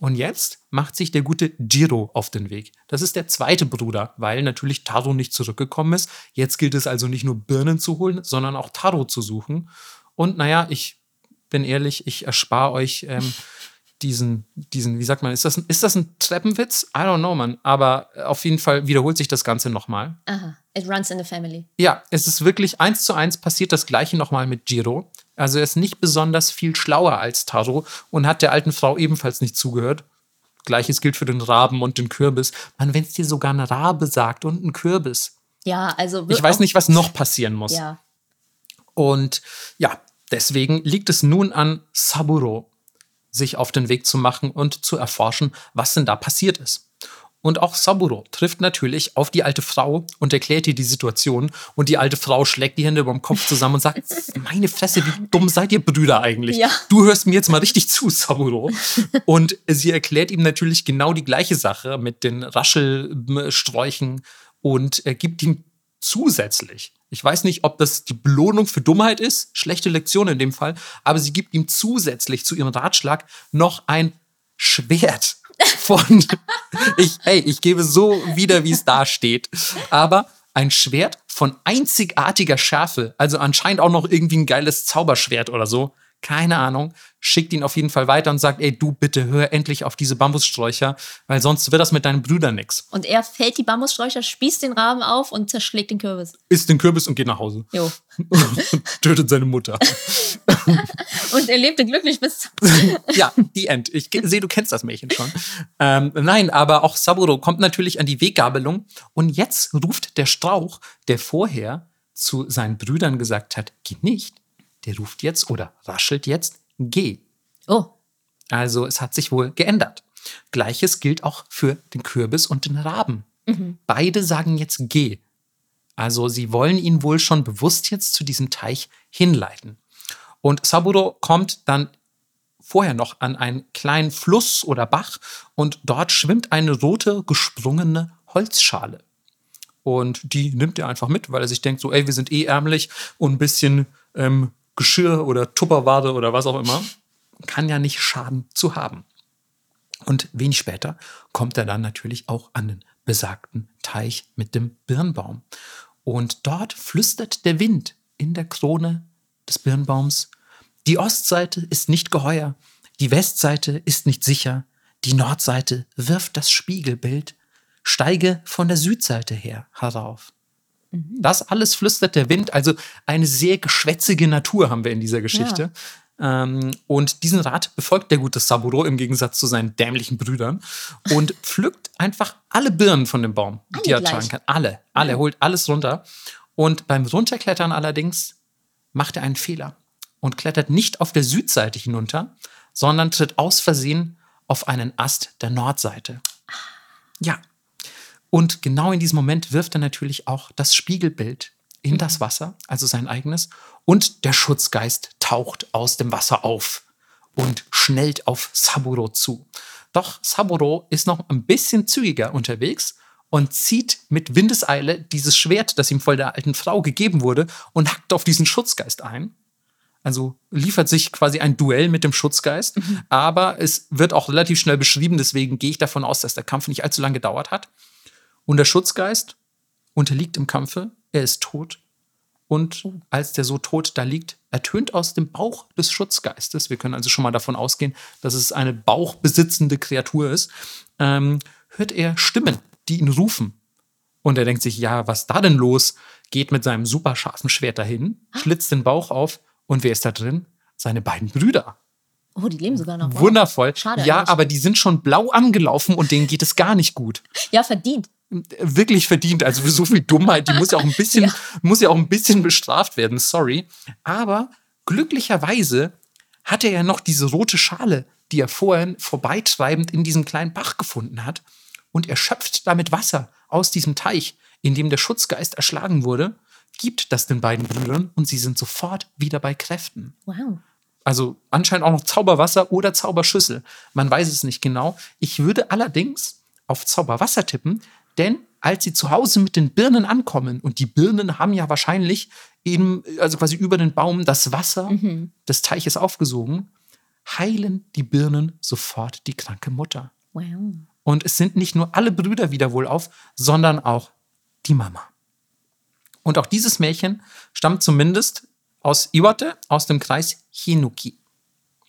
Und jetzt macht sich der gute Jiro auf den Weg. Das ist der zweite Bruder, weil natürlich Taro nicht zurückgekommen ist. Jetzt gilt es also nicht nur Birnen zu holen, sondern auch Taro zu suchen. Und naja, ich bin ehrlich, ich erspare euch ähm, <laughs> diesen, diesen, wie sagt man, ist das, ein, ist das ein Treppenwitz? I don't know, man. Aber auf jeden Fall wiederholt sich das Ganze nochmal. Aha. It runs in the family. Ja, es ist wirklich eins zu eins passiert das gleiche nochmal mit Giro. Also er ist nicht besonders viel schlauer als Taro und hat der alten Frau ebenfalls nicht zugehört. Gleiches gilt für den Raben und den Kürbis. Man, wenn es dir sogar ein Rabe sagt und ein Kürbis. Ja, also. Ich weiß nicht, was noch passieren muss. Ja. Und ja, deswegen liegt es nun an Saburo, sich auf den Weg zu machen und zu erforschen, was denn da passiert ist. Und auch Saburo trifft natürlich auf die alte Frau und erklärt ihr die Situation. Und die alte Frau schlägt die Hände über dem Kopf zusammen und sagt: <laughs> Meine Fresse, wie dumm seid ihr Brüder eigentlich? Ja. Du hörst mir jetzt mal richtig zu, Saburo. Und sie erklärt ihm natürlich genau die gleiche Sache mit den Raschelsträuchen und gibt ihm zusätzlich, ich weiß nicht, ob das die Belohnung für Dummheit ist, schlechte Lektion in dem Fall, aber sie gibt ihm zusätzlich zu ihrem Ratschlag noch ein Schwert von, <laughs> ich, hey, ich gebe so wieder, wie es da steht, aber ein Schwert von einzigartiger Schärfe, also anscheinend auch noch irgendwie ein geiles Zauberschwert oder so. Keine Ahnung, schickt ihn auf jeden Fall weiter und sagt, ey, du bitte hör endlich auf diese Bambussträucher, weil sonst wird das mit deinen Brüdern nix. Und er fällt die Bambussträucher, spießt den Raben auf und zerschlägt den Kürbis. Isst den Kürbis und geht nach Hause. Jo. und <laughs> tötet seine Mutter. <laughs> Und er lebte glücklich bis. <laughs> ja, die End. Ich sehe, du kennst das Märchen schon. Ähm, nein, aber auch Saburo kommt natürlich an die Weggabelung und jetzt ruft der Strauch, der vorher zu seinen Brüdern gesagt hat, geh nicht, der ruft jetzt oder raschelt jetzt, geh. Oh. Also es hat sich wohl geändert. Gleiches gilt auch für den Kürbis und den Raben. Beide sagen jetzt geh. Also sie wollen ihn wohl schon bewusst jetzt zu diesem Teich hinleiten. Und Saburo kommt dann vorher noch an einen kleinen Fluss oder Bach und dort schwimmt eine rote gesprungene Holzschale. Und die nimmt er einfach mit, weil er sich denkt, so, ey, wir sind eh ärmlich und ein bisschen ähm, Geschirr oder Tupperware oder was auch immer kann ja nicht schaden zu haben. Und wenig später kommt er dann natürlich auch an den besagten Teich mit dem Birnbaum. Und dort flüstert der Wind in der Krone des Birnbaums. Die Ostseite ist nicht geheuer, die Westseite ist nicht sicher, die Nordseite wirft das Spiegelbild, steige von der Südseite her herauf. Das alles flüstert der Wind, also eine sehr geschwätzige Natur haben wir in dieser Geschichte. Ähm, und diesen Rat befolgt der gute Saburo im Gegensatz zu seinen dämlichen Brüdern und <laughs> pflückt einfach alle Birnen von dem Baum, Alle die er gleich. tragen kann. Alle, alle, Ja. holt alles runter. Und beim Runterklettern allerdings macht er einen Fehler und klettert nicht auf der Südseite hinunter, sondern tritt aus Versehen auf einen Ast der Nordseite. Ja. Und genau in diesem Moment wirft er natürlich auch das Spiegelbild in das Wasser, also sein eigenes, und der Schutzgeist taucht aus dem Wasser auf und schnellt auf Saburo zu. Doch Saburo ist noch ein bisschen zügiger unterwegs und zieht mit Windeseile dieses Schwert, das ihm von der alten Frau gegeben wurde, und hackt auf diesen Schutzgeist ein. Also liefert sich quasi ein Duell mit dem Schutzgeist, aber es wird auch relativ schnell beschrieben, deswegen gehe ich davon aus, dass der Kampf nicht allzu lange gedauert hat. Und der Schutzgeist unterliegt im Kampfe, er ist tot. Und als der so tot da liegt, ertönt aus dem Bauch des Schutzgeistes, wir können also schon mal davon ausgehen, dass es eine bauchbesitzende Kreatur ist, ähm, hört er Stimmen, die ihn rufen. Und er denkt sich, ja, was da denn los? Geht mit seinem super scharfen Schwert dahin, schlitzt den Bauch auf und wer ist da drin? Seine beiden Brüder. Oh, die leben sogar noch. Wundervoll. Schade ja, eigentlich. aber die sind schon blau angelaufen und denen geht es gar nicht gut. Ja, verdient. Wirklich verdient. Also für so viel Dummheit, die muss ja auch ein bisschen, <laughs> Ja. muss ja auch ein bisschen bestraft werden. Sorry. Aber glücklicherweise hat er ja noch diese rote Schale, die er vorhin vorbeitreibend in diesem kleinen Bach gefunden hat. Und er schöpft damit Wasser aus diesem Teich, in dem der Schutzgeist erschlagen wurde, gibt das den beiden Brüdern und sie sind sofort wieder bei Kräften. Wow. Also anscheinend auch noch Zauberwasser oder Zauberschüssel. Man weiß es nicht genau. Ich würde allerdings auf Zauberwasser tippen, denn als sie zu Hause mit den Birnen ankommen, und die Birnen haben ja wahrscheinlich eben, also quasi über den Baum das Wasser des Teiches aufgesogen, heilen die Birnen sofort die kranke Mutter. Wow. Und es sind nicht nur alle Brüder wieder wohlauf, sondern auch die Mama. Und auch dieses Märchen stammt zumindest aus Iwate, aus dem Kreis Hinuki.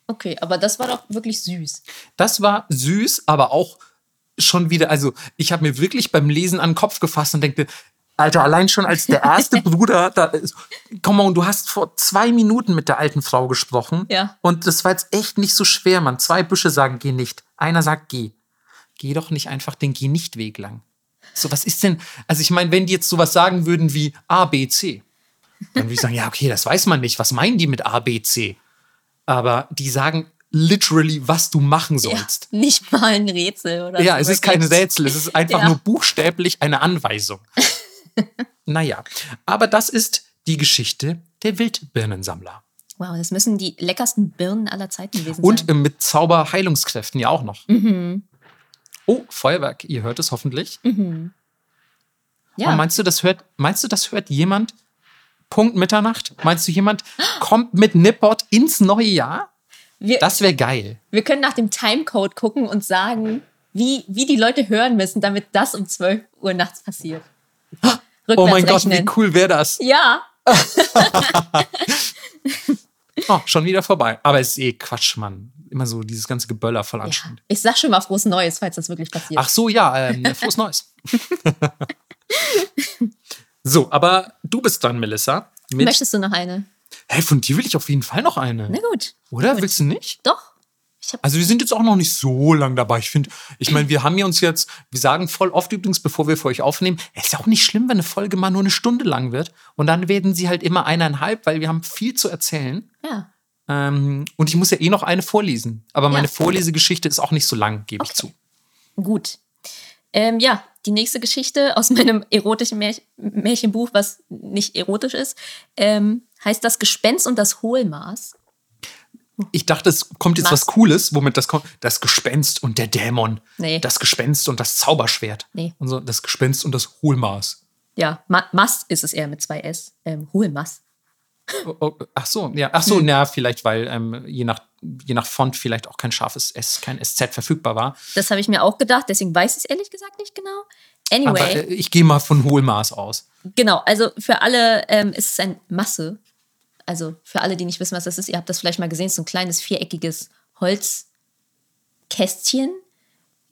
Okay, aber das war doch wirklich süß. Das war süß, aber auch schon wieder, also ich habe mir wirklich beim Lesen an den Kopf gefasst und denke, Alter, allein schon als der erste <laughs> Bruder, da ist, komm on, du hast vor zwei Minuten mit der alten Frau gesprochen. Ja. Und das war jetzt echt nicht so schwer, man. Zwei Büsche sagen, geh nicht. Einer sagt, geh. Geh doch nicht einfach den Geh nicht Weg lang. So, was ist denn, also ich meine, wenn die jetzt sowas sagen würden wie A, B, C, dann würde ich sagen, ja, okay, das weiß man nicht. Was meinen die mit A, B, C? Aber die sagen literally, was du machen sollst. Ja, nicht mal ein Rätsel oder Ja, so es ist kein. Rätsel, es ist einfach Ja. nur buchstäblich eine Anweisung. <laughs> naja, aber das ist die Geschichte der Wildbirnensammler. Wow, das müssen die leckersten Birnen aller Zeiten gewesen Und sein. äh, mit Zauberheilungskräften ja auch noch. Mhm. Oh, Feuerwerk, ihr hört es hoffentlich. Ja, Aber meinst du, das hört, meinst du, das hört jemand Punkt Mitternacht? Meinst du, jemand <gasps> kommt mit Nippot ins neue Jahr? Wir, Das wäre geil. wir können nach dem Timecode gucken und sagen, wie, wie die Leute hören müssen, damit das um 12 Uhr nachts passiert. Oh mein Gott, Rückwärts wie rechnen. cool wäre das? Ja, <laughs> Oh, schon wieder vorbei. Aber es ist eh Quatsch, Mann. Immer so dieses ganze Geböller voll ja. anstrengend. Ich sag schon mal frohes Neues, falls das wirklich passiert. Ach so, ja, ähm, <laughs> frohes Neues. <laughs> so, aber du bist dran, Melissa. Möchtest du noch eine? Hey, von dir will ich auf jeden Fall noch eine. Na gut. Oder? Willst du nicht? Doch. Ich Also wir sind jetzt auch noch nicht so lang dabei. Ich finde, ich meine, wir haben ja uns jetzt, wir sagen voll oft übrigens, bevor wir für euch aufnehmen, es ist ja auch nicht schlimm, wenn eine Folge mal nur eine Stunde lang wird. Und dann werden sie halt immer eineinhalb, weil wir haben viel zu erzählen. ja. Ähm, und ich muss ja eh noch eine vorlesen. Aber meine Ja. Vorlesegeschichte ist auch nicht so lang, gebe ich Okay. zu. Gut. Ähm, ja, die nächste Geschichte aus <laughs> meinem erotischen Märch Märchenbuch, was nicht erotisch ist, ähm, heißt Das Gespenst und das Hohlmaß. Ich dachte, es kommt jetzt was, Was? Cooles, womit das kommt. Das Gespenst und der Dämon. Nee. Das Gespenst und das Zauberschwert. Nee. Und so, das Gespenst und das Hohlmaß. Ja, Ma Mass ist es eher mit zwei S. Ähm, Hohlmaß. Oh, oh, ach so, ja, ach so, Hm. ja, vielleicht, weil ähm, je, nach, je nach Font vielleicht auch kein scharfes S, kein SZ verfügbar war. Das habe ich mir auch gedacht, deswegen weiß ich es ehrlich gesagt nicht genau. Aber Anyway, äh, ich gehe mal von Hohlmaß aus. genau, also für alle ähm, ist es ein Masse. Also für alle, die nicht wissen, was das ist, ihr habt das vielleicht mal gesehen, so ein kleines viereckiges Holzkästchen,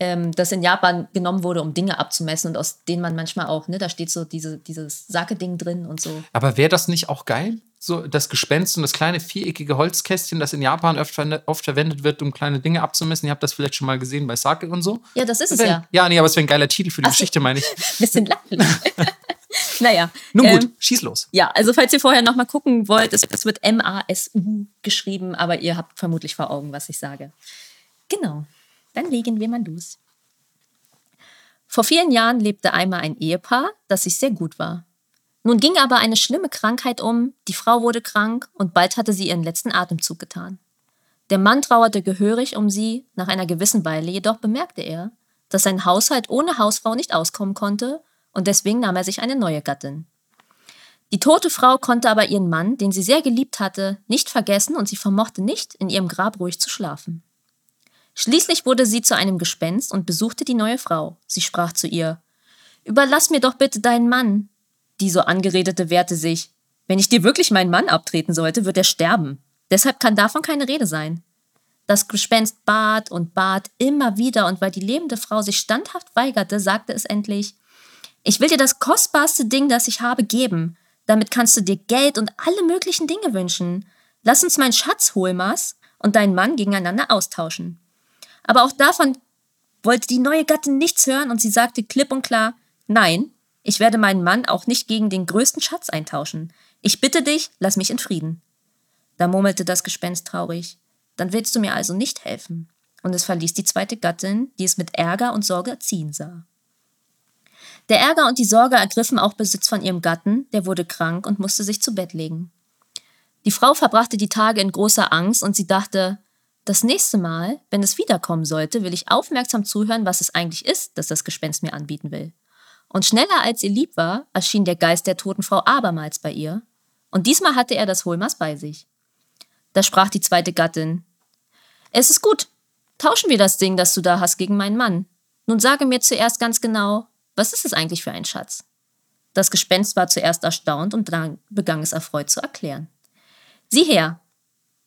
ähm, das in Japan genommen wurde, um Dinge abzumessen und aus denen man manchmal auch, ne, da steht so diese, dieses Sake-Ding drin und so. Aber wäre das nicht auch geil? So das Gespenst und das kleine viereckige Holzkästchen, das in Japan oft, verne- oft verwendet wird, um kleine Dinge abzumessen. Ihr habt das vielleicht schon mal gesehen bei Sake und so. Ja, das ist es Wenn- ja. Ja, nee, aber es wäre ein geiler Titel für die Ach. Geschichte, meine ich. <laughs> Bisschen langweilig. <laughs> naja. Nun gut, ähm, schieß los. Ja, also falls ihr vorher noch mal gucken wollt, es, es wird M-A-S-U geschrieben, aber ihr habt vermutlich vor Augen, was ich sage. Genau, dann legen wir mal los. Vor vielen Jahren lebte einmal ein Ehepaar, das sich sehr gut war. Nun ging aber eine schlimme Krankheit um, die Frau wurde krank und bald hatte sie ihren letzten Atemzug getan. Der Mann trauerte gehörig um sie, nach einer gewissen Weile jedoch bemerkte er, dass sein Haushalt ohne Hausfrau nicht auskommen konnte und deswegen nahm er sich eine neue Gattin. Die tote Frau konnte aber ihren Mann, den sie sehr geliebt hatte, nicht vergessen und sie vermochte nicht, in ihrem Grab ruhig zu schlafen. Schließlich wurde sie zu einem Gespenst und besuchte die neue Frau. Sie sprach zu ihr: Überlass mir doch bitte deinen Mann. Die so angeredete wehrte sich: Wenn ich dir wirklich meinen Mann abtreten sollte, wird er sterben. Deshalb kann davon keine Rede sein. Das Gespenst bat und bat immer wieder, und weil die lebende Frau sich standhaft weigerte, sagte es endlich: Ich will dir das kostbarste Ding, das ich habe, geben. Damit kannst du dir Geld und alle möglichen Dinge wünschen. Lass uns meinen Schatz, Holmas, und deinen Mann gegeneinander austauschen. Aber auch davon wollte die neue Gattin nichts hören und sie sagte klipp und klar, nein, ich werde meinen Mann auch nicht gegen den größten Schatz eintauschen. Ich bitte dich, lass mich in Frieden. Da murmelte das Gespenst traurig. Dann willst du mir also nicht helfen. Und es verließ die zweite Gattin, die es mit Ärger und Sorge erziehen sah. Der Ärger und die Sorge ergriffen auch Besitz von ihrem Gatten, der wurde krank und musste sich zu Bett legen. Die Frau verbrachte die Tage in großer Angst und sie dachte, das nächste Mal, wenn es wiederkommen sollte, will ich aufmerksam zuhören, was es eigentlich ist, das das Gespenst mir anbieten will. Und schneller als ihr lieb war, erschien der Geist der toten Frau abermals bei ihr, und diesmal hatte er das Holmers bei sich. Da sprach die zweite Gattin, Es ist gut, tauschen wir das Ding, das du da hast, gegen meinen Mann. Nun sage mir zuerst ganz genau, was ist es eigentlich für ein Schatz? Das Gespenst war zuerst erstaunt und dann begann es erfreut zu erklären. Sieh her,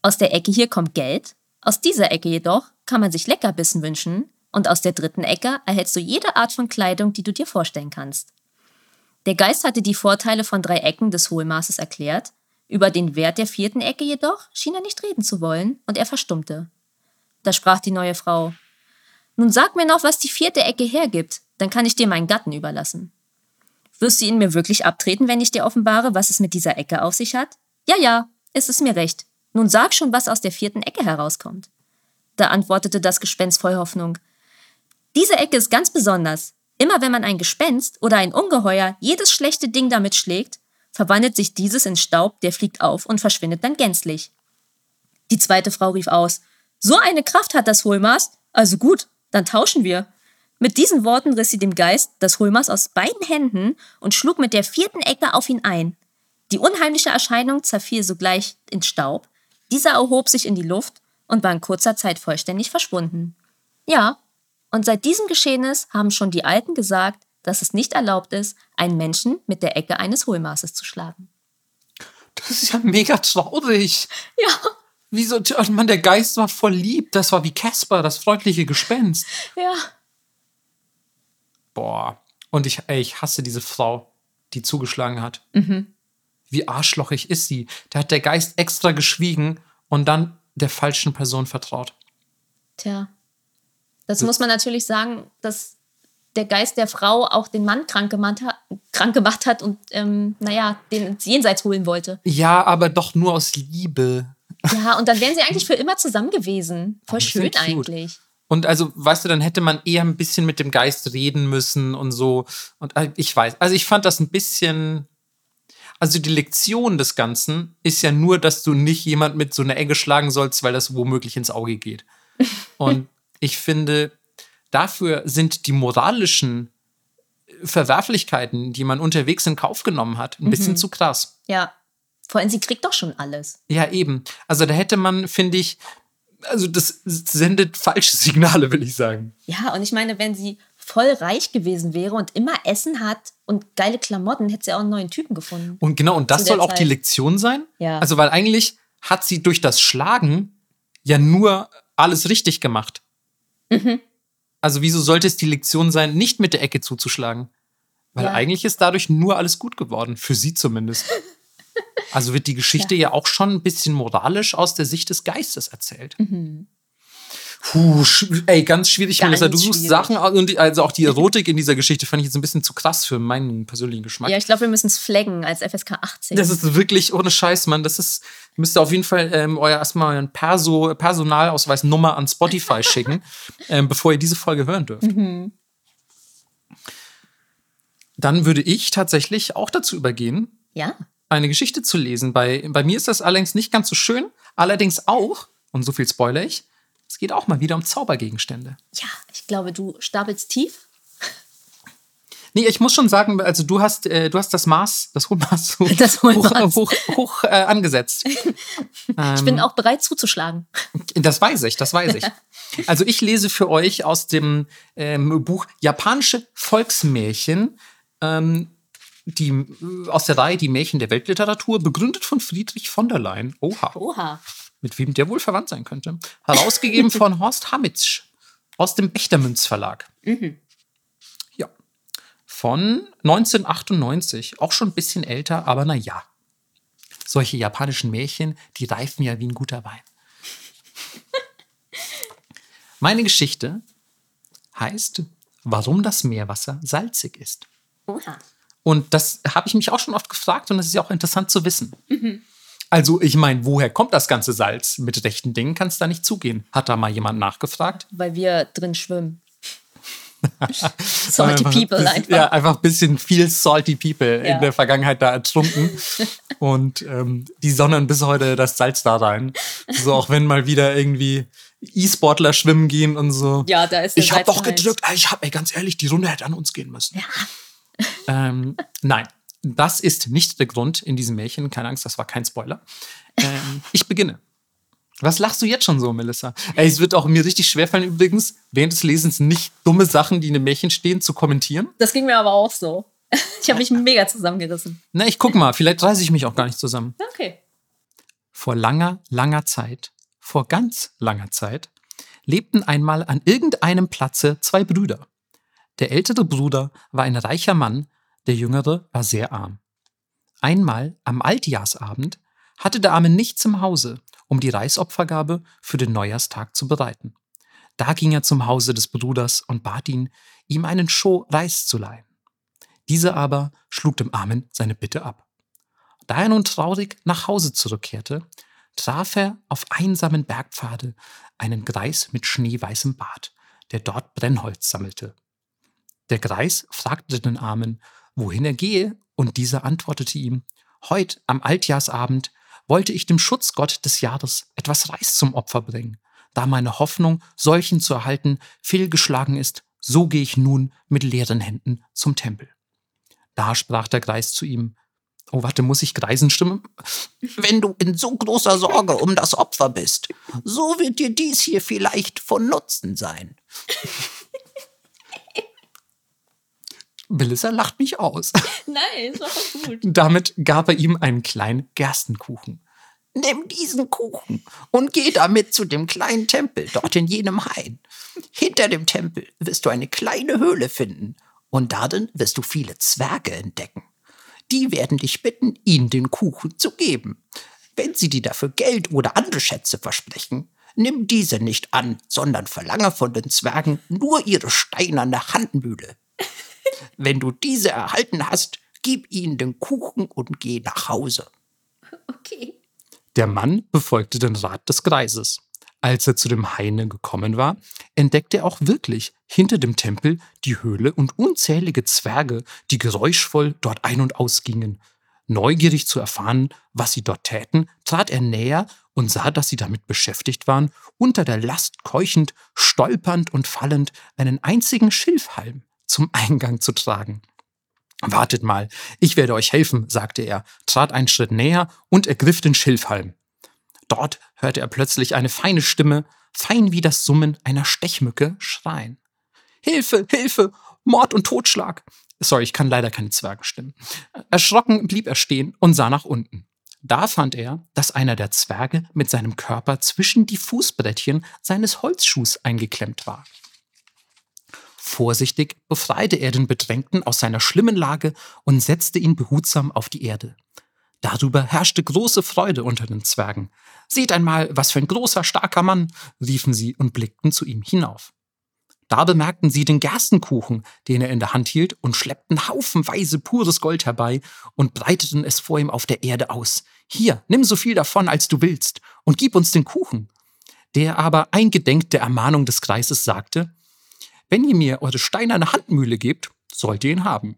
aus der Ecke hier kommt Geld, aus dieser Ecke jedoch kann man sich Leckerbissen wünschen und aus der dritten Ecke erhältst du jede Art von Kleidung, die du dir vorstellen kannst. Der Geist hatte die Vorteile von drei Ecken des Hohlmaßes erklärt, über den Wert der vierten Ecke jedoch schien er nicht reden zu wollen, und er verstummte. Da sprach die neue Frau Nun sag mir noch, was die vierte Ecke hergibt, dann kann ich dir meinen Gatten überlassen. Wirst du ihn mir wirklich abtreten, wenn ich dir offenbare, was es mit dieser Ecke auf sich hat? Ja, ja, es ist mir recht. Nun sag schon, was aus der vierten Ecke herauskommt. Da antwortete das Gespenst voll Hoffnung. Diese Ecke ist ganz besonders. Immer wenn man ein Gespenst oder ein Ungeheuer jedes schlechte Ding damit schlägt, verwandelt sich dieses in Staub, der fliegt auf und verschwindet dann gänzlich. Die zweite Frau rief aus, so eine Kraft hat das Hohlmaß? Also gut, dann tauschen wir. Mit diesen Worten riss sie dem Geist das Hohlmaß aus beiden Händen und schlug mit der vierten Ecke auf ihn ein. Die unheimliche Erscheinung zerfiel sogleich in Staub, dieser erhob sich in die Luft und war in kurzer Zeit vollständig verschwunden. Ja, und seit diesem Geschehnis haben schon die Alten gesagt, dass es nicht erlaubt ist, einen Menschen mit der Ecke eines Hohlmaßes zu schlagen. Das ist ja mega traurig. Ja. Wieso? Mann, der Geist war voll lieb. Das war wie Casper, das freundliche Gespenst. Ja. Boah. Und ich, ey, ich hasse diese Frau, die zugeschlagen hat. Mhm. Wie arschlochig ist sie? Da hat der Geist extra geschwiegen und dann der falschen Person vertraut. Tja. Das muss man natürlich sagen, dass der Geist der Frau auch den Mann krank gemacht hat, krank gemacht hat und, ähm, naja, den ins Jenseits holen wollte. Ja, aber doch nur aus Liebe. Ja, und dann wären sie eigentlich für immer zusammen gewesen. Voll schön eigentlich. Und also, weißt du, dann hätte man eher ein bisschen mit dem Geist reden müssen und so. Und äh, ich weiß, also ich fand das ein bisschen. Also die Lektion des Ganzen ist ja nur, dass du nicht jemand mit so einer Egge schlagen sollst, weil das womöglich ins Auge geht. <laughs> Und ich finde, dafür sind die moralischen Verwerflichkeiten, die man unterwegs in Kauf genommen hat, ein bisschen zu krass. Ja. Vor allem, sie kriegt doch schon alles. Ja, eben. Also da hätte man, finde ich, also das sendet falsche Signale, will ich sagen. Ja, und ich meine, wenn sie voll reich gewesen wäre und immer Essen hat und geile Klamotten, hätte sie auch einen neuen Typen gefunden. Und genau, und das soll auch die Zeit. Lektion sein. Ja. Also, weil eigentlich hat sie durch das Schlagen ja nur alles richtig gemacht. Mhm. Also, wieso sollte es die Lektion sein, nicht mit der Ecke zuzuschlagen? Weil Ja. eigentlich ist dadurch nur alles gut geworden, für sie zumindest. <laughs> Also wird die Geschichte ja. auch schon ein bisschen moralisch aus der Sicht des Geistes erzählt. Puh, sch- ey, ganz schwierig, Mhm. Ganz Melissa. Du suchst. Sachen, aus- und die- also auch die Erotik in dieser Geschichte fand ich jetzt ein bisschen zu krass für meinen persönlichen Geschmack. Ja, ich glaube, wir müssen es flaggen als FSK 18. Das ist wirklich ohne Scheiß, Mann. Das ist, müsst ihr auf jeden Fall ähm, euer erstmal euren Perso, Personalausweis Nummer an Spotify <laughs> schicken, ähm, bevor ihr diese Folge hören dürft. Dann würde ich tatsächlich auch dazu übergehen, ja. Eine Geschichte zu lesen. Bei, bei mir ist das allerdings nicht ganz so schön, allerdings auch, und so viel spoiler ich, es geht auch mal wieder um Zaubergegenstände. Ja, ich glaube, du stapelst tief. Nee, ich muss schon sagen, also du hast, äh, du hast das Maß, das Hohlmaß hoch, <laughs> Das Hohlmaß. hoch, hoch, hoch äh, angesetzt. <laughs> Ich bin auch bereit zuzuschlagen. Das weiß ich, das weiß ich. <laughs> Also ich lese für euch aus dem ähm, Buch Japanische Volksmärchen, ähm, die, äh, aus der Reihe Die Märchen der Weltliteratur, begründet von Friedrich von der Leyen. Oha. Oha. Mit wem der wohl verwandt sein könnte. Herausgegeben <laughs> von Horst Hamitsch aus dem Bechtermünz Verlag. Ja. von 1998. Auch schon ein bisschen älter, aber naja. Solche japanischen Märchen, die reifen ja wie ein guter Wein. <laughs> Meine Geschichte heißt, warum das Meerwasser salzig ist. Oha. Und das habe ich mich auch schon oft gefragt und das ist ja auch interessant zu wissen. Also, ich meine, woher kommt das ganze Salz? Mit rechten Dingen kann es da nicht zugehen. Hat da mal jemand nachgefragt? Weil wir drin schwimmen. <laughs> Salty people einfach. Ja, einfach ein bisschen viel salty people Ja. in der Vergangenheit da ertrunken. <laughs> und ähm, die sonnen bis heute das Salz da rein. So, auch wenn mal wieder irgendwie E-Sportler schwimmen gehen und so. Ja, da ist der Ich hab doch gedrückt. Ey, Ich hab, ey, ganz ehrlich, die Runde hätte an uns gehen müssen. Ähm, nein, das ist nicht der Grund in diesem Märchen. Keine Angst, das war kein Spoiler. Ähm, ich beginne. Was lachst du jetzt schon so, Melissa? Ey, es wird auch mir richtig schwerfallen übrigens, während des Lesens nicht dumme Sachen, die in dem Märchen stehen, zu kommentieren. Das ging mir aber auch so. <laughs> Ich habe mich mega zusammengerissen. Na, ich guck mal, vielleicht reiße ich mich auch gar nicht zusammen. Okay. Vor langer, langer Zeit, vor ganz langer Zeit, lebten einmal an irgendeinem Platze zwei Brüder. Der ältere Bruder war ein reicher Mann, der jüngere war sehr arm. Einmal am Altjahrsabend hatte der Arme nichts im Hause, um die Reisopfergabe für den Neujahrstag zu bereiten. Da ging er zum Hause des Bruders und bat ihn, ihm einen Schoh Reis zu leihen. Dieser aber schlug dem Armen seine Bitte ab. Da er nun traurig nach Hause zurückkehrte, traf er auf einsamen Bergpfade einen Greis mit schneeweißem Bart, der dort Brennholz sammelte. Der Greis fragte den Armen, wohin er gehe, und dieser antwortete ihm, Heut am Altjahrsabend wollte ich dem Schutzgott des Jahres etwas Reis zum Opfer bringen. Da meine Hoffnung, solchen zu erhalten, fehlgeschlagen ist, so gehe ich nun mit leeren Händen zum Tempel. Da sprach der Greis zu ihm, Oh, warte, muss ich Greisen stimmen? Wenn du in so großer Sorge um das Opfer bist, so wird dir dies hier vielleicht von Nutzen sein. Melissa lacht mich aus. <laughs> Nein, ist doch gut. Damit gab er ihm einen kleinen Gerstenkuchen. Nimm diesen Kuchen und geh damit zu dem kleinen Tempel dort in jenem Hain. Hinter dem Tempel wirst du eine kleine Höhle finden und darin wirst du viele Zwerge entdecken. Die werden dich bitten, ihnen den Kuchen zu geben. Wenn sie dir dafür Geld oder andere Schätze versprechen, nimm diese nicht an, sondern verlange von den Zwergen nur ihre steinerne Handmühle. Wenn du diese erhalten hast, gib ihnen den Kuchen und geh nach Hause. Okay. Der Mann befolgte den Rat des Greises. Als er zu dem Haine gekommen war, entdeckte er auch wirklich hinter dem Tempel die Höhle und unzählige Zwerge, die geräuschvoll dort ein- und ausgingen. Neugierig zu erfahren, was sie dort täten, trat er näher und sah, dass sie damit beschäftigt waren, unter der Last keuchend, stolpernd und fallend einen einzigen Schilfhalm zum Eingang zu tragen. Wartet mal, ich werde euch helfen, sagte er, trat einen Schritt näher und ergriff den Schilfhalm. Dort hörte er plötzlich eine feine Stimme, fein wie das Summen einer Stechmücke, schreien. Hilfe, Hilfe, Mord und Totschlag. Sorry, ich kann leider keine Zwergenstimmen. Erschrocken blieb er stehen und sah nach unten. Da fand er, dass einer der Zwerge mit seinem Körper zwischen die Fußbrettchen seines Holzschuhs eingeklemmt war. Vorsichtig befreite er den Bedrängten aus seiner schlimmen Lage und setzte ihn behutsam auf die Erde. Darüber herrschte große Freude unter den Zwergen. Seht einmal, was für ein großer, starker Mann, riefen sie und blickten zu ihm hinauf. Da bemerkten sie den Gerstenkuchen, den er in der Hand hielt, und schleppten haufenweise pures Gold herbei und breiteten es vor ihm auf der Erde aus. Hier, nimm so viel davon, als du willst, und gib uns den Kuchen. Der aber, eingedenk der Ermahnung des Kreises, sagte, wenn ihr mir eure steinerne Handmühle gebt, sollt ihr ihn haben.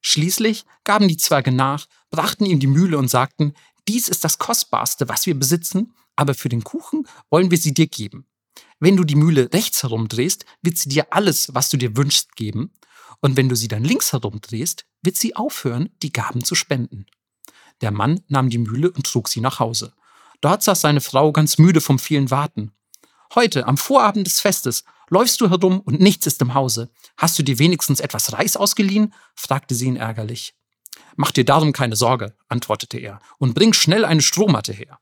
Schließlich gaben die Zwerge nach, brachten ihm die Mühle und sagten, dies ist das Kostbarste, was wir besitzen, aber für den Kuchen wollen wir sie dir geben. Wenn du die Mühle rechts herumdrehst, wird sie dir alles, was du dir wünschst, geben, und wenn du sie dann links herumdrehst, wird sie aufhören, die Gaben zu spenden. Der Mann nahm die Mühle und trug sie nach Hause. Dort saß seine Frau ganz müde vom vielen Warten. Heute, am Vorabend des Festes, läufst du herum und nichts ist im Hause. Hast du dir wenigstens etwas Reis ausgeliehen? fragte sie ihn ärgerlich. Mach dir darum keine Sorge, antwortete er, und bring schnell eine Strohmatte her.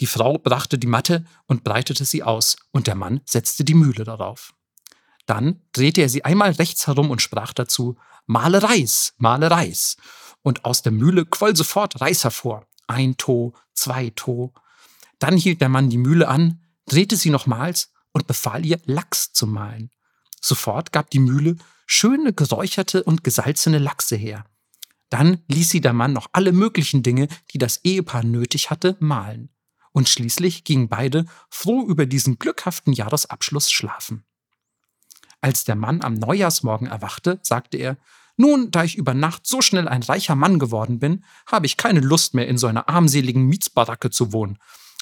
Die Frau brachte die Matte und breitete sie aus, und der Mann setzte die Mühle darauf. Dann drehte er sie einmal rechts herum und sprach dazu, Male Reis, male Reis. Und aus der Mühle quoll sofort Reis hervor. Ein To, zwei To. Dann hielt der Mann die Mühle an, drehte sie nochmals und befahl ihr, Lachs zu mahlen. Sofort gab die Mühle schöne geräucherte und gesalzene Lachse her. Dann ließ sie der Mann noch alle möglichen Dinge, die das Ehepaar nötig hatte, mahlen. Und schließlich gingen beide froh über diesen glückhaften Jahresabschluss schlafen. Als der Mann am Neujahrsmorgen erwachte, sagte er, nun, da ich über Nacht so schnell ein reicher Mann geworden bin, habe ich keine Lust mehr in so einer armseligen Mietsbaracke zu wohnen.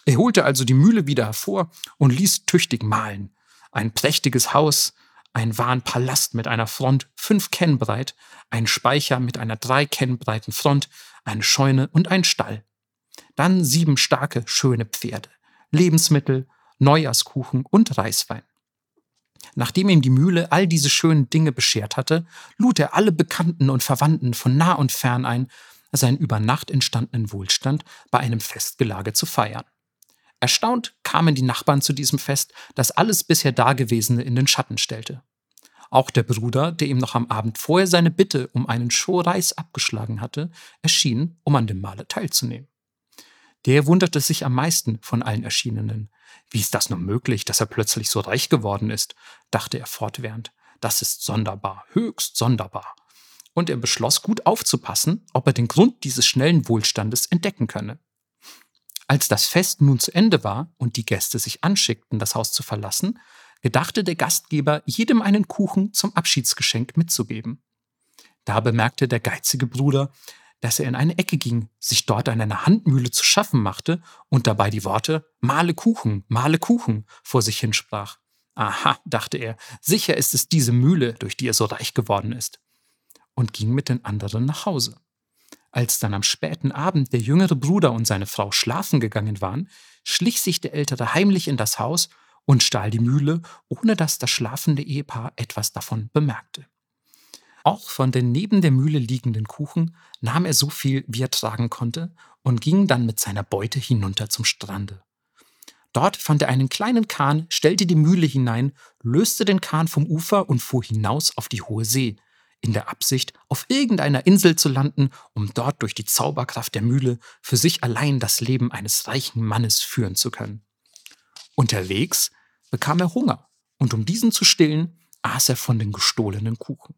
Er holte also die Mühle wieder hervor und ließ tüchtig mahlen. Ein prächtiges Haus, ein wahren Palast mit einer Front fünf Ken breit, ein Speicher mit einer drei Ken breiten Front, eine Scheune und ein Stall. Dann sieben starke, schöne Pferde, Lebensmittel, Neujahrskuchen und Reiswein. Nachdem ihm die Mühle all diese schönen Dinge beschert hatte, lud er alle Bekannten und Verwandten von nah und fern ein, seinen über Nacht entstandenen Wohlstand bei einem Festgelage zu feiern. Erstaunt kamen die Nachbarn zu diesem Fest, das alles bisher Dagewesene in den Schatten stellte. Auch der Bruder, der ihm noch am Abend vorher seine Bitte um einen Schoreis abgeschlagen hatte, erschien, um an dem Mahle teilzunehmen. Der wunderte sich am meisten von allen Erschienenen. Wie ist das nur möglich, dass er plötzlich so reich geworden ist? dachte er fortwährend. Das ist sonderbar, höchst sonderbar. Und er beschloss, gut aufzupassen, ob er den Grund dieses schnellen Wohlstandes entdecken könne. Als das Fest nun zu Ende war und die Gäste sich anschickten, das Haus zu verlassen, gedachte der Gastgeber, jedem einen Kuchen zum Abschiedsgeschenk mitzugeben. Da bemerkte der geizige Bruder, dass er in eine Ecke ging, sich dort an einer Handmühle zu schaffen machte und dabei die Worte Male Kuchen, Male Kuchen vor sich hinsprach. Aha, dachte er, sicher ist es diese Mühle, durch die er so reich geworden ist. Und ging mit den anderen nach Hause. Als dann am späten Abend der jüngere Bruder und seine Frau schlafen gegangen waren, schlich sich der ältere heimlich in das Haus und stahl die Mühle, ohne dass das schlafende Ehepaar etwas davon bemerkte. Auch von den neben der Mühle liegenden Kuchen nahm er so viel, wie er tragen konnte, und ging dann mit seiner Beute hinunter zum Strande. Dort fand er einen kleinen Kahn, stellte die Mühle hinein, löste den Kahn vom Ufer und fuhr hinaus auf die hohe See, in der Absicht, auf irgendeiner Insel zu landen, um dort durch die Zauberkraft der Mühle für sich allein das Leben eines reichen Mannes führen zu können. Unterwegs bekam er Hunger, und um diesen zu stillen, aß er von den gestohlenen Kuchen.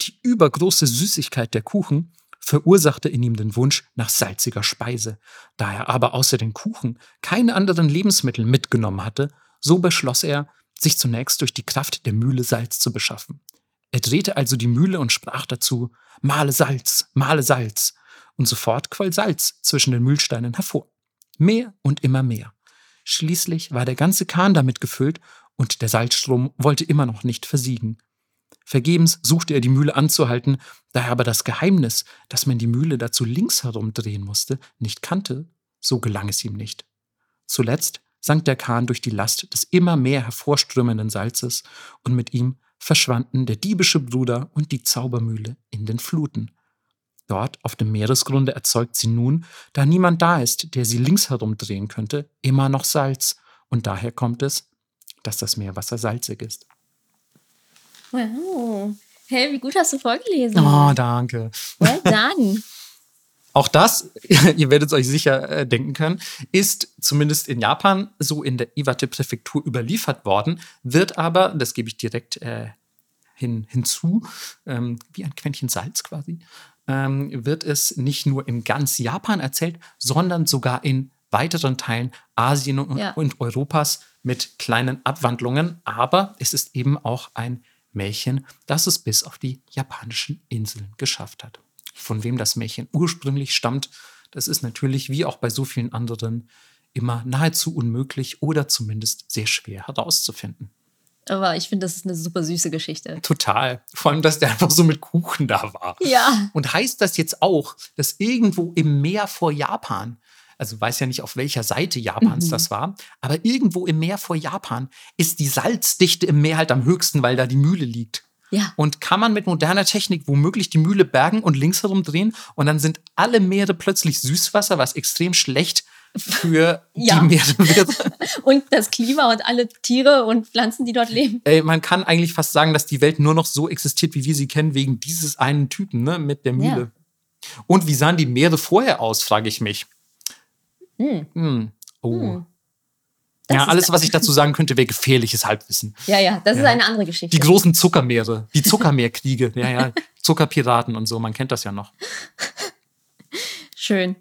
Die übergroße Süßigkeit der Kuchen verursachte in ihm den Wunsch nach salziger Speise. Da er aber außer den Kuchen keine anderen Lebensmittel mitgenommen hatte, so beschloss er, sich zunächst durch die Kraft der Mühle Salz zu beschaffen. Er drehte also die Mühle und sprach dazu, Male Salz, male Salz. Und sofort quoll Salz zwischen den Mühlsteinen hervor. Mehr und immer mehr. Schließlich war der ganze Kahn damit gefüllt und der Salzstrom wollte immer noch nicht versiegen. Vergebens suchte er die Mühle anzuhalten, da er aber das Geheimnis, dass man die Mühle dazu links herum drehen musste, nicht kannte, so gelang es ihm nicht. Zuletzt sank der Kahn durch die Last des immer mehr hervorströmenden Salzes und mit ihm verschwanden der diebische Bruder und die Zaubermühle in den Fluten. Dort auf dem Meeresgrunde erzeugt sie nun, da niemand da ist, der sie links herumdrehen könnte, immer noch Salz, und daher kommt es, dass das Meerwasser salzig ist. Wow. Hey, wie gut hast du vorgelesen. Oh, danke. Well done. Auch das, <laughs> ihr werdet es euch sicher äh, denken können, ist zumindest in Japan so in der Iwate-Präfektur überliefert worden, wird aber, das gebe ich direkt äh, hin, hinzu, ähm, wie ein Quäntchen Salz quasi, ähm, wird es nicht nur in ganz Japan erzählt, sondern sogar in weiteren Teilen Asien und, Ja. und Europas mit kleinen Abwandlungen. Aber es ist eben auch ein Märchen, das es bis auf die japanischen Inseln geschafft hat. Von wem das Märchen ursprünglich stammt, das ist natürlich wie auch bei so vielen anderen immer nahezu unmöglich oder zumindest sehr schwer herauszufinden. Aber ich finde, das ist eine super süße Geschichte. Total. Vor allem, dass der einfach so mit Kuchen da war. Ja. Und heißt das jetzt auch, dass irgendwo im Meer vor Japan, also weiß ja nicht, auf welcher Seite Japans Mhm. das war, aber irgendwo im Meer vor Japan ist die Salzdichte im Meer halt am höchsten, weil da die Mühle liegt. Ja. Und kann man mit moderner Technik womöglich die Mühle bergen und links herum drehen und dann sind alle Meere plötzlich Süßwasser, was extrem schlecht für <laughs> Ja. die Meere wird. <laughs> Und das Klima und alle Tiere und Pflanzen, die dort leben. Ey, man kann eigentlich fast sagen, dass die Welt nur noch so existiert, wie wir sie kennen, wegen dieses einen Typen, ne, mit der Mühle. Und wie sahen die Meere vorher aus, frage ich mich. Hm. Hm. Oh. Das ja, ist- alles, was ich dazu sagen könnte, wäre gefährliches Halbwissen. Ja, ja, das ist Ja. eine andere Geschichte. Die großen Zuckermeere, die Zuckermeerkriege, ja, ja, Zuckerpiraten und so, man kennt das ja noch. Schön.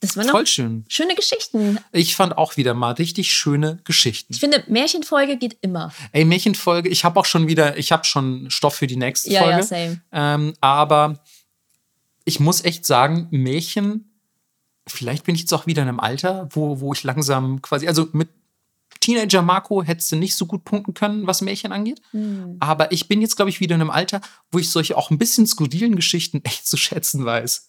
Das waren noch Voll schön. schöne Geschichten. Ich fand auch wieder mal richtig schöne Geschichten. Ich finde, Märchenfolge geht immer. Ey, Märchenfolge, ich habe auch schon wieder, ich habe schon Stoff für die nächste Ja, Folge. ja, same. Ähm, aber ich muss echt sagen, Märchen, vielleicht bin ich jetzt auch wieder in einem Alter, wo, wo ich langsam quasi, also mit Teenager Marco hättest du nicht so gut punkten können, was Märchen angeht. Hm. Aber ich bin jetzt, glaube ich, wieder in einem Alter, wo ich solche auch ein bisschen skurrilen Geschichten <laughs> echt zu schätzen weiß.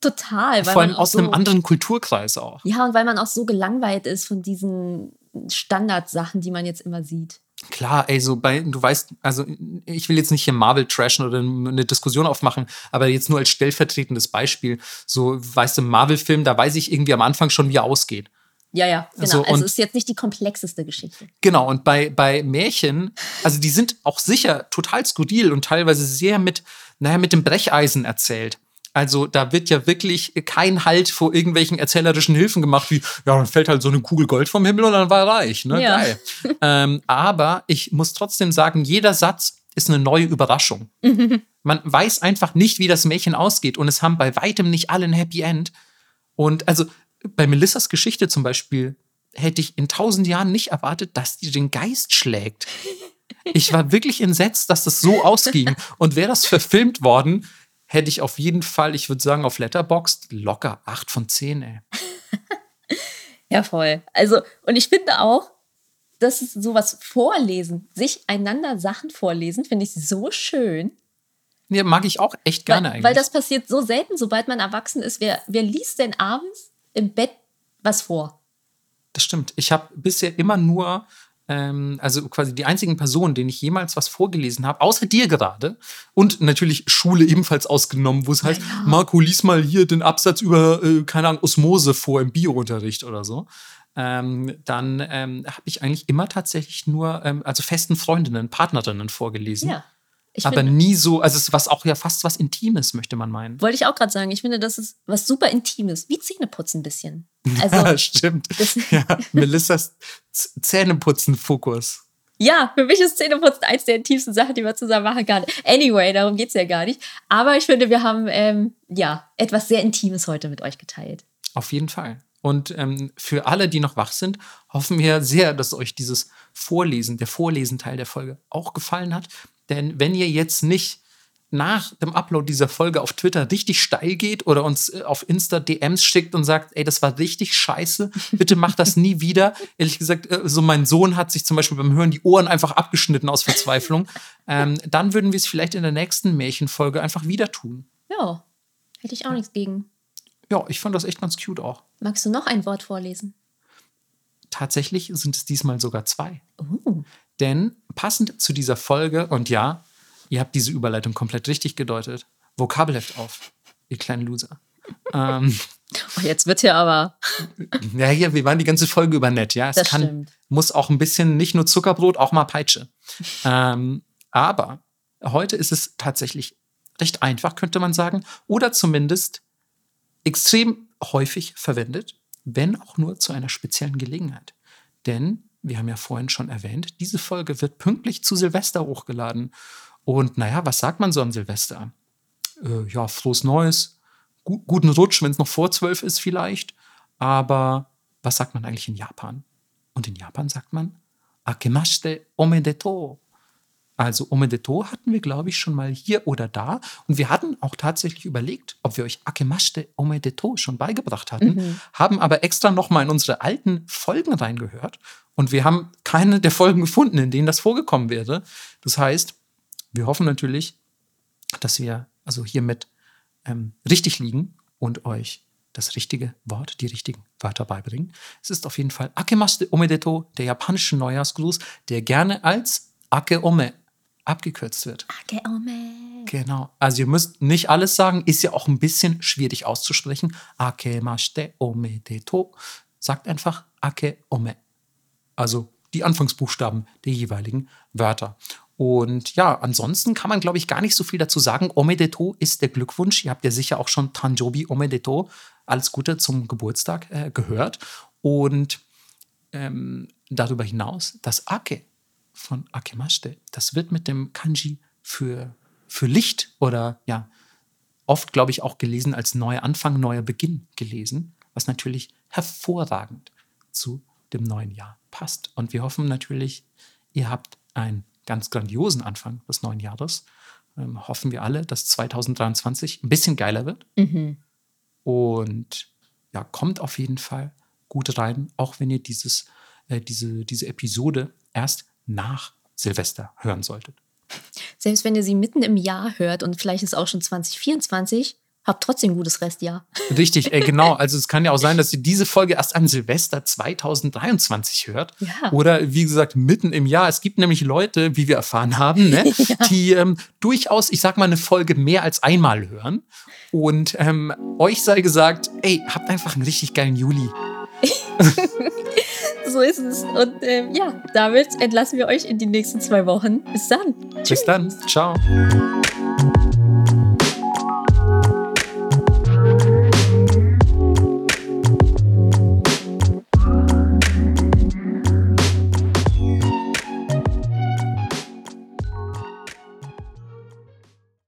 Total. Weil Vor allem aus so, einem anderen Kulturkreis auch. Ja, und weil man auch so gelangweilt ist von diesen Standardsachen, die man jetzt immer sieht. Klar, ey, so bei, du weißt, also ich will jetzt nicht hier Marvel trashen oder eine Diskussion aufmachen, aber jetzt nur als stellvertretendes Beispiel, so, weißt du, Marvel-Film, da weiß ich irgendwie am Anfang schon, wie er ausgeht. Ja, ja, genau. So, also es ist jetzt nicht die komplexeste Geschichte. Genau, und bei, bei Märchen, also die sind auch sicher total skurril und teilweise sehr mit, naja, mit dem Brecheisen erzählt. Also da wird ja wirklich kein Halt vor irgendwelchen erzählerischen Hilfen gemacht, wie, ja, dann fällt halt so eine Kugel Gold vom Himmel und dann war er reich, ne? Ja. Geil. <laughs> ähm, aber ich muss trotzdem sagen, jeder Satz ist eine neue Überraschung. <laughs> Man weiß einfach nicht, wie das Märchen ausgeht und es haben bei weitem nicht alle ein Happy End. Und also bei Melissas Geschichte zum Beispiel hätte ich in tausend Jahren nicht erwartet, dass die den Geist schlägt. Ich war wirklich entsetzt, dass das so ausging. Und wäre das verfilmt worden, hätte ich auf jeden Fall, ich würde sagen, auf Letterboxd locker 8 von 10, ey. <laughs> Ja, voll. Also, und ich finde auch, dass es sowas vorlesen, sich einander Sachen vorlesen, finde ich so schön. Ja, mag ich auch echt gerne weil, eigentlich. weil das passiert so selten, sobald man erwachsen ist. Wer, wer liest denn abends im Bett was vor? Das stimmt. Ich habe bisher immer nur, ähm, also quasi die einzigen Personen, denen ich jemals was vorgelesen habe, außer dir gerade und natürlich Schule ebenfalls ausgenommen, wo es heißt, Marco, lies mal hier den Absatz über, äh, keine Ahnung, Osmose vor im Biounterricht oder so. Ähm, dann ähm, habe ich eigentlich immer tatsächlich nur, ähm, also festen Freundinnen, Partnerinnen vorgelesen. Ja. Ich aber finde, nie so, also es ist was auch ja fast was Intimes, möchte man meinen. wollte ich auch gerade sagen, ich finde, das ist was super Intimes, wie Zähneputzen ein bisschen. <laughs> Also, Ja, stimmt. <laughs> Ja, Melissas Zähneputzen-Fokus. ja, für mich ist Zähneputzen eins der intimsten Sachen, die wir zusammen machen kann. Anyway, darum geht es ja gar nicht. Aber ich finde, wir haben ähm, ja etwas sehr Intimes heute mit euch geteilt. Auf jeden Fall. Und ähm, für alle, die noch wach sind, hoffen wir sehr, dass euch dieses Vorlesen, der Vorlesenteil der Folge auch gefallen hat. Denn wenn ihr jetzt nicht nach dem Upload dieser Folge auf Twitter richtig steil geht oder uns äh, auf Insta DMs schickt und sagt, ey, das war richtig scheiße, bitte macht das nie wieder. <laughs> Ehrlich gesagt, äh, so mein Sohn hat sich zum Beispiel beim Hören die Ohren einfach abgeschnitten aus Verzweiflung. <laughs> ähm, dann würden wir es vielleicht in der nächsten Märchenfolge einfach wieder tun. Ja, hätte ich auch nichts gegen. Ja, ich fand das echt ganz cute auch. Magst du noch ein Wort vorlesen? Tatsächlich sind es diesmal sogar zwei. Uh, Denn passend zu dieser Folge, und ja, ihr habt diese Überleitung komplett richtig gedeutet, Vokabelheft auf, ihr kleinen Loser. ähm, <laughs> oh, jetzt wird hier aber. ja, hier, wir waren die ganze Folge über nett, ja. Es Das kann, stimmt. muss auch ein bisschen nicht nur Zuckerbrot, auch mal Peitsche. ähm, aber heute ist es tatsächlich recht einfach, könnte man sagen, oder zumindest extrem häufig verwendet, wenn auch nur zu einer speziellen Gelegenheit. Denn, wir haben ja vorhin schon erwähnt, diese Folge wird pünktlich zu Silvester hochgeladen. Und naja, was sagt man so an Silvester? Äh, ja, frohes Neues, gu guten Rutsch, wenn es noch vor zwölf ist vielleicht. Aber was sagt man eigentlich in Japan? Und in Japan sagt man Akemashite omedetou. Also Omedeto hatten wir, glaube ich, schon mal hier oder da. Und wir hatten auch tatsächlich überlegt, ob wir euch Akemashite Omedeto schon beigebracht hatten, haben aber extra nochmal in unsere alten Folgen reingehört. Und wir haben keine der Folgen gefunden, in denen das vorgekommen wäre. Das heißt, wir hoffen natürlich, dass wir also hiermit ähm, richtig liegen und euch das richtige Wort, die richtigen Wörter beibringen. Es ist auf jeden Fall Akemashite Omedeto, der japanische Neujahrsgruß, der gerne als Akeome abgekürzt wird. Akeome. Genau. Also ihr müsst nicht alles sagen, ist ja auch ein bisschen schwierig auszusprechen. Akemashite Omedeto. sagt einfach Ake Ome. Also die Anfangsbuchstaben der jeweiligen Wörter. Und ja, ansonsten kann man, glaube ich, gar nicht so viel dazu sagen. Omedeto ist der Glückwunsch. Ihr habt ja sicher auch schon Tanjobi Omedeto, alles Gute zum Geburtstag, äh, gehört. Und ähm, darüber hinaus, das Ake von Akemashite, das wird mit dem Kanji für, für Licht oder ja, oft, glaube ich, auch gelesen als neuer Anfang, neuer Beginn gelesen, was natürlich hervorragend zu dem neuen Jahr passt. Und wir hoffen natürlich, ihr habt einen ganz grandiosen Anfang des neuen Jahres. Ähm, hoffen wir alle, dass 2023 ein bisschen geiler wird. Und ja, kommt auf jeden Fall gut rein, auch wenn ihr dieses, äh, diese, diese Episode erst nach Silvester hören solltet. Selbst wenn ihr sie mitten im Jahr hört und vielleicht ist auch schon 2024, habt trotzdem ein gutes Restjahr. Richtig, äh, genau. <laughs> Also es kann ja auch sein, dass ihr diese Folge erst an Silvester 2023 hört. Ja. Oder wie gesagt, mitten im Jahr. Es gibt nämlich Leute, wie wir erfahren haben, ne, <laughs> die ähm, durchaus, ich sag mal, eine Folge mehr als einmal hören. Und ähm, euch sei gesagt, ey, habt einfach einen richtig geilen Juli. <laughs> So ist es. Und ähm, ja, damit entlassen wir euch in die nächsten zwei Wochen. Bis dann. Bis dann. Ciao.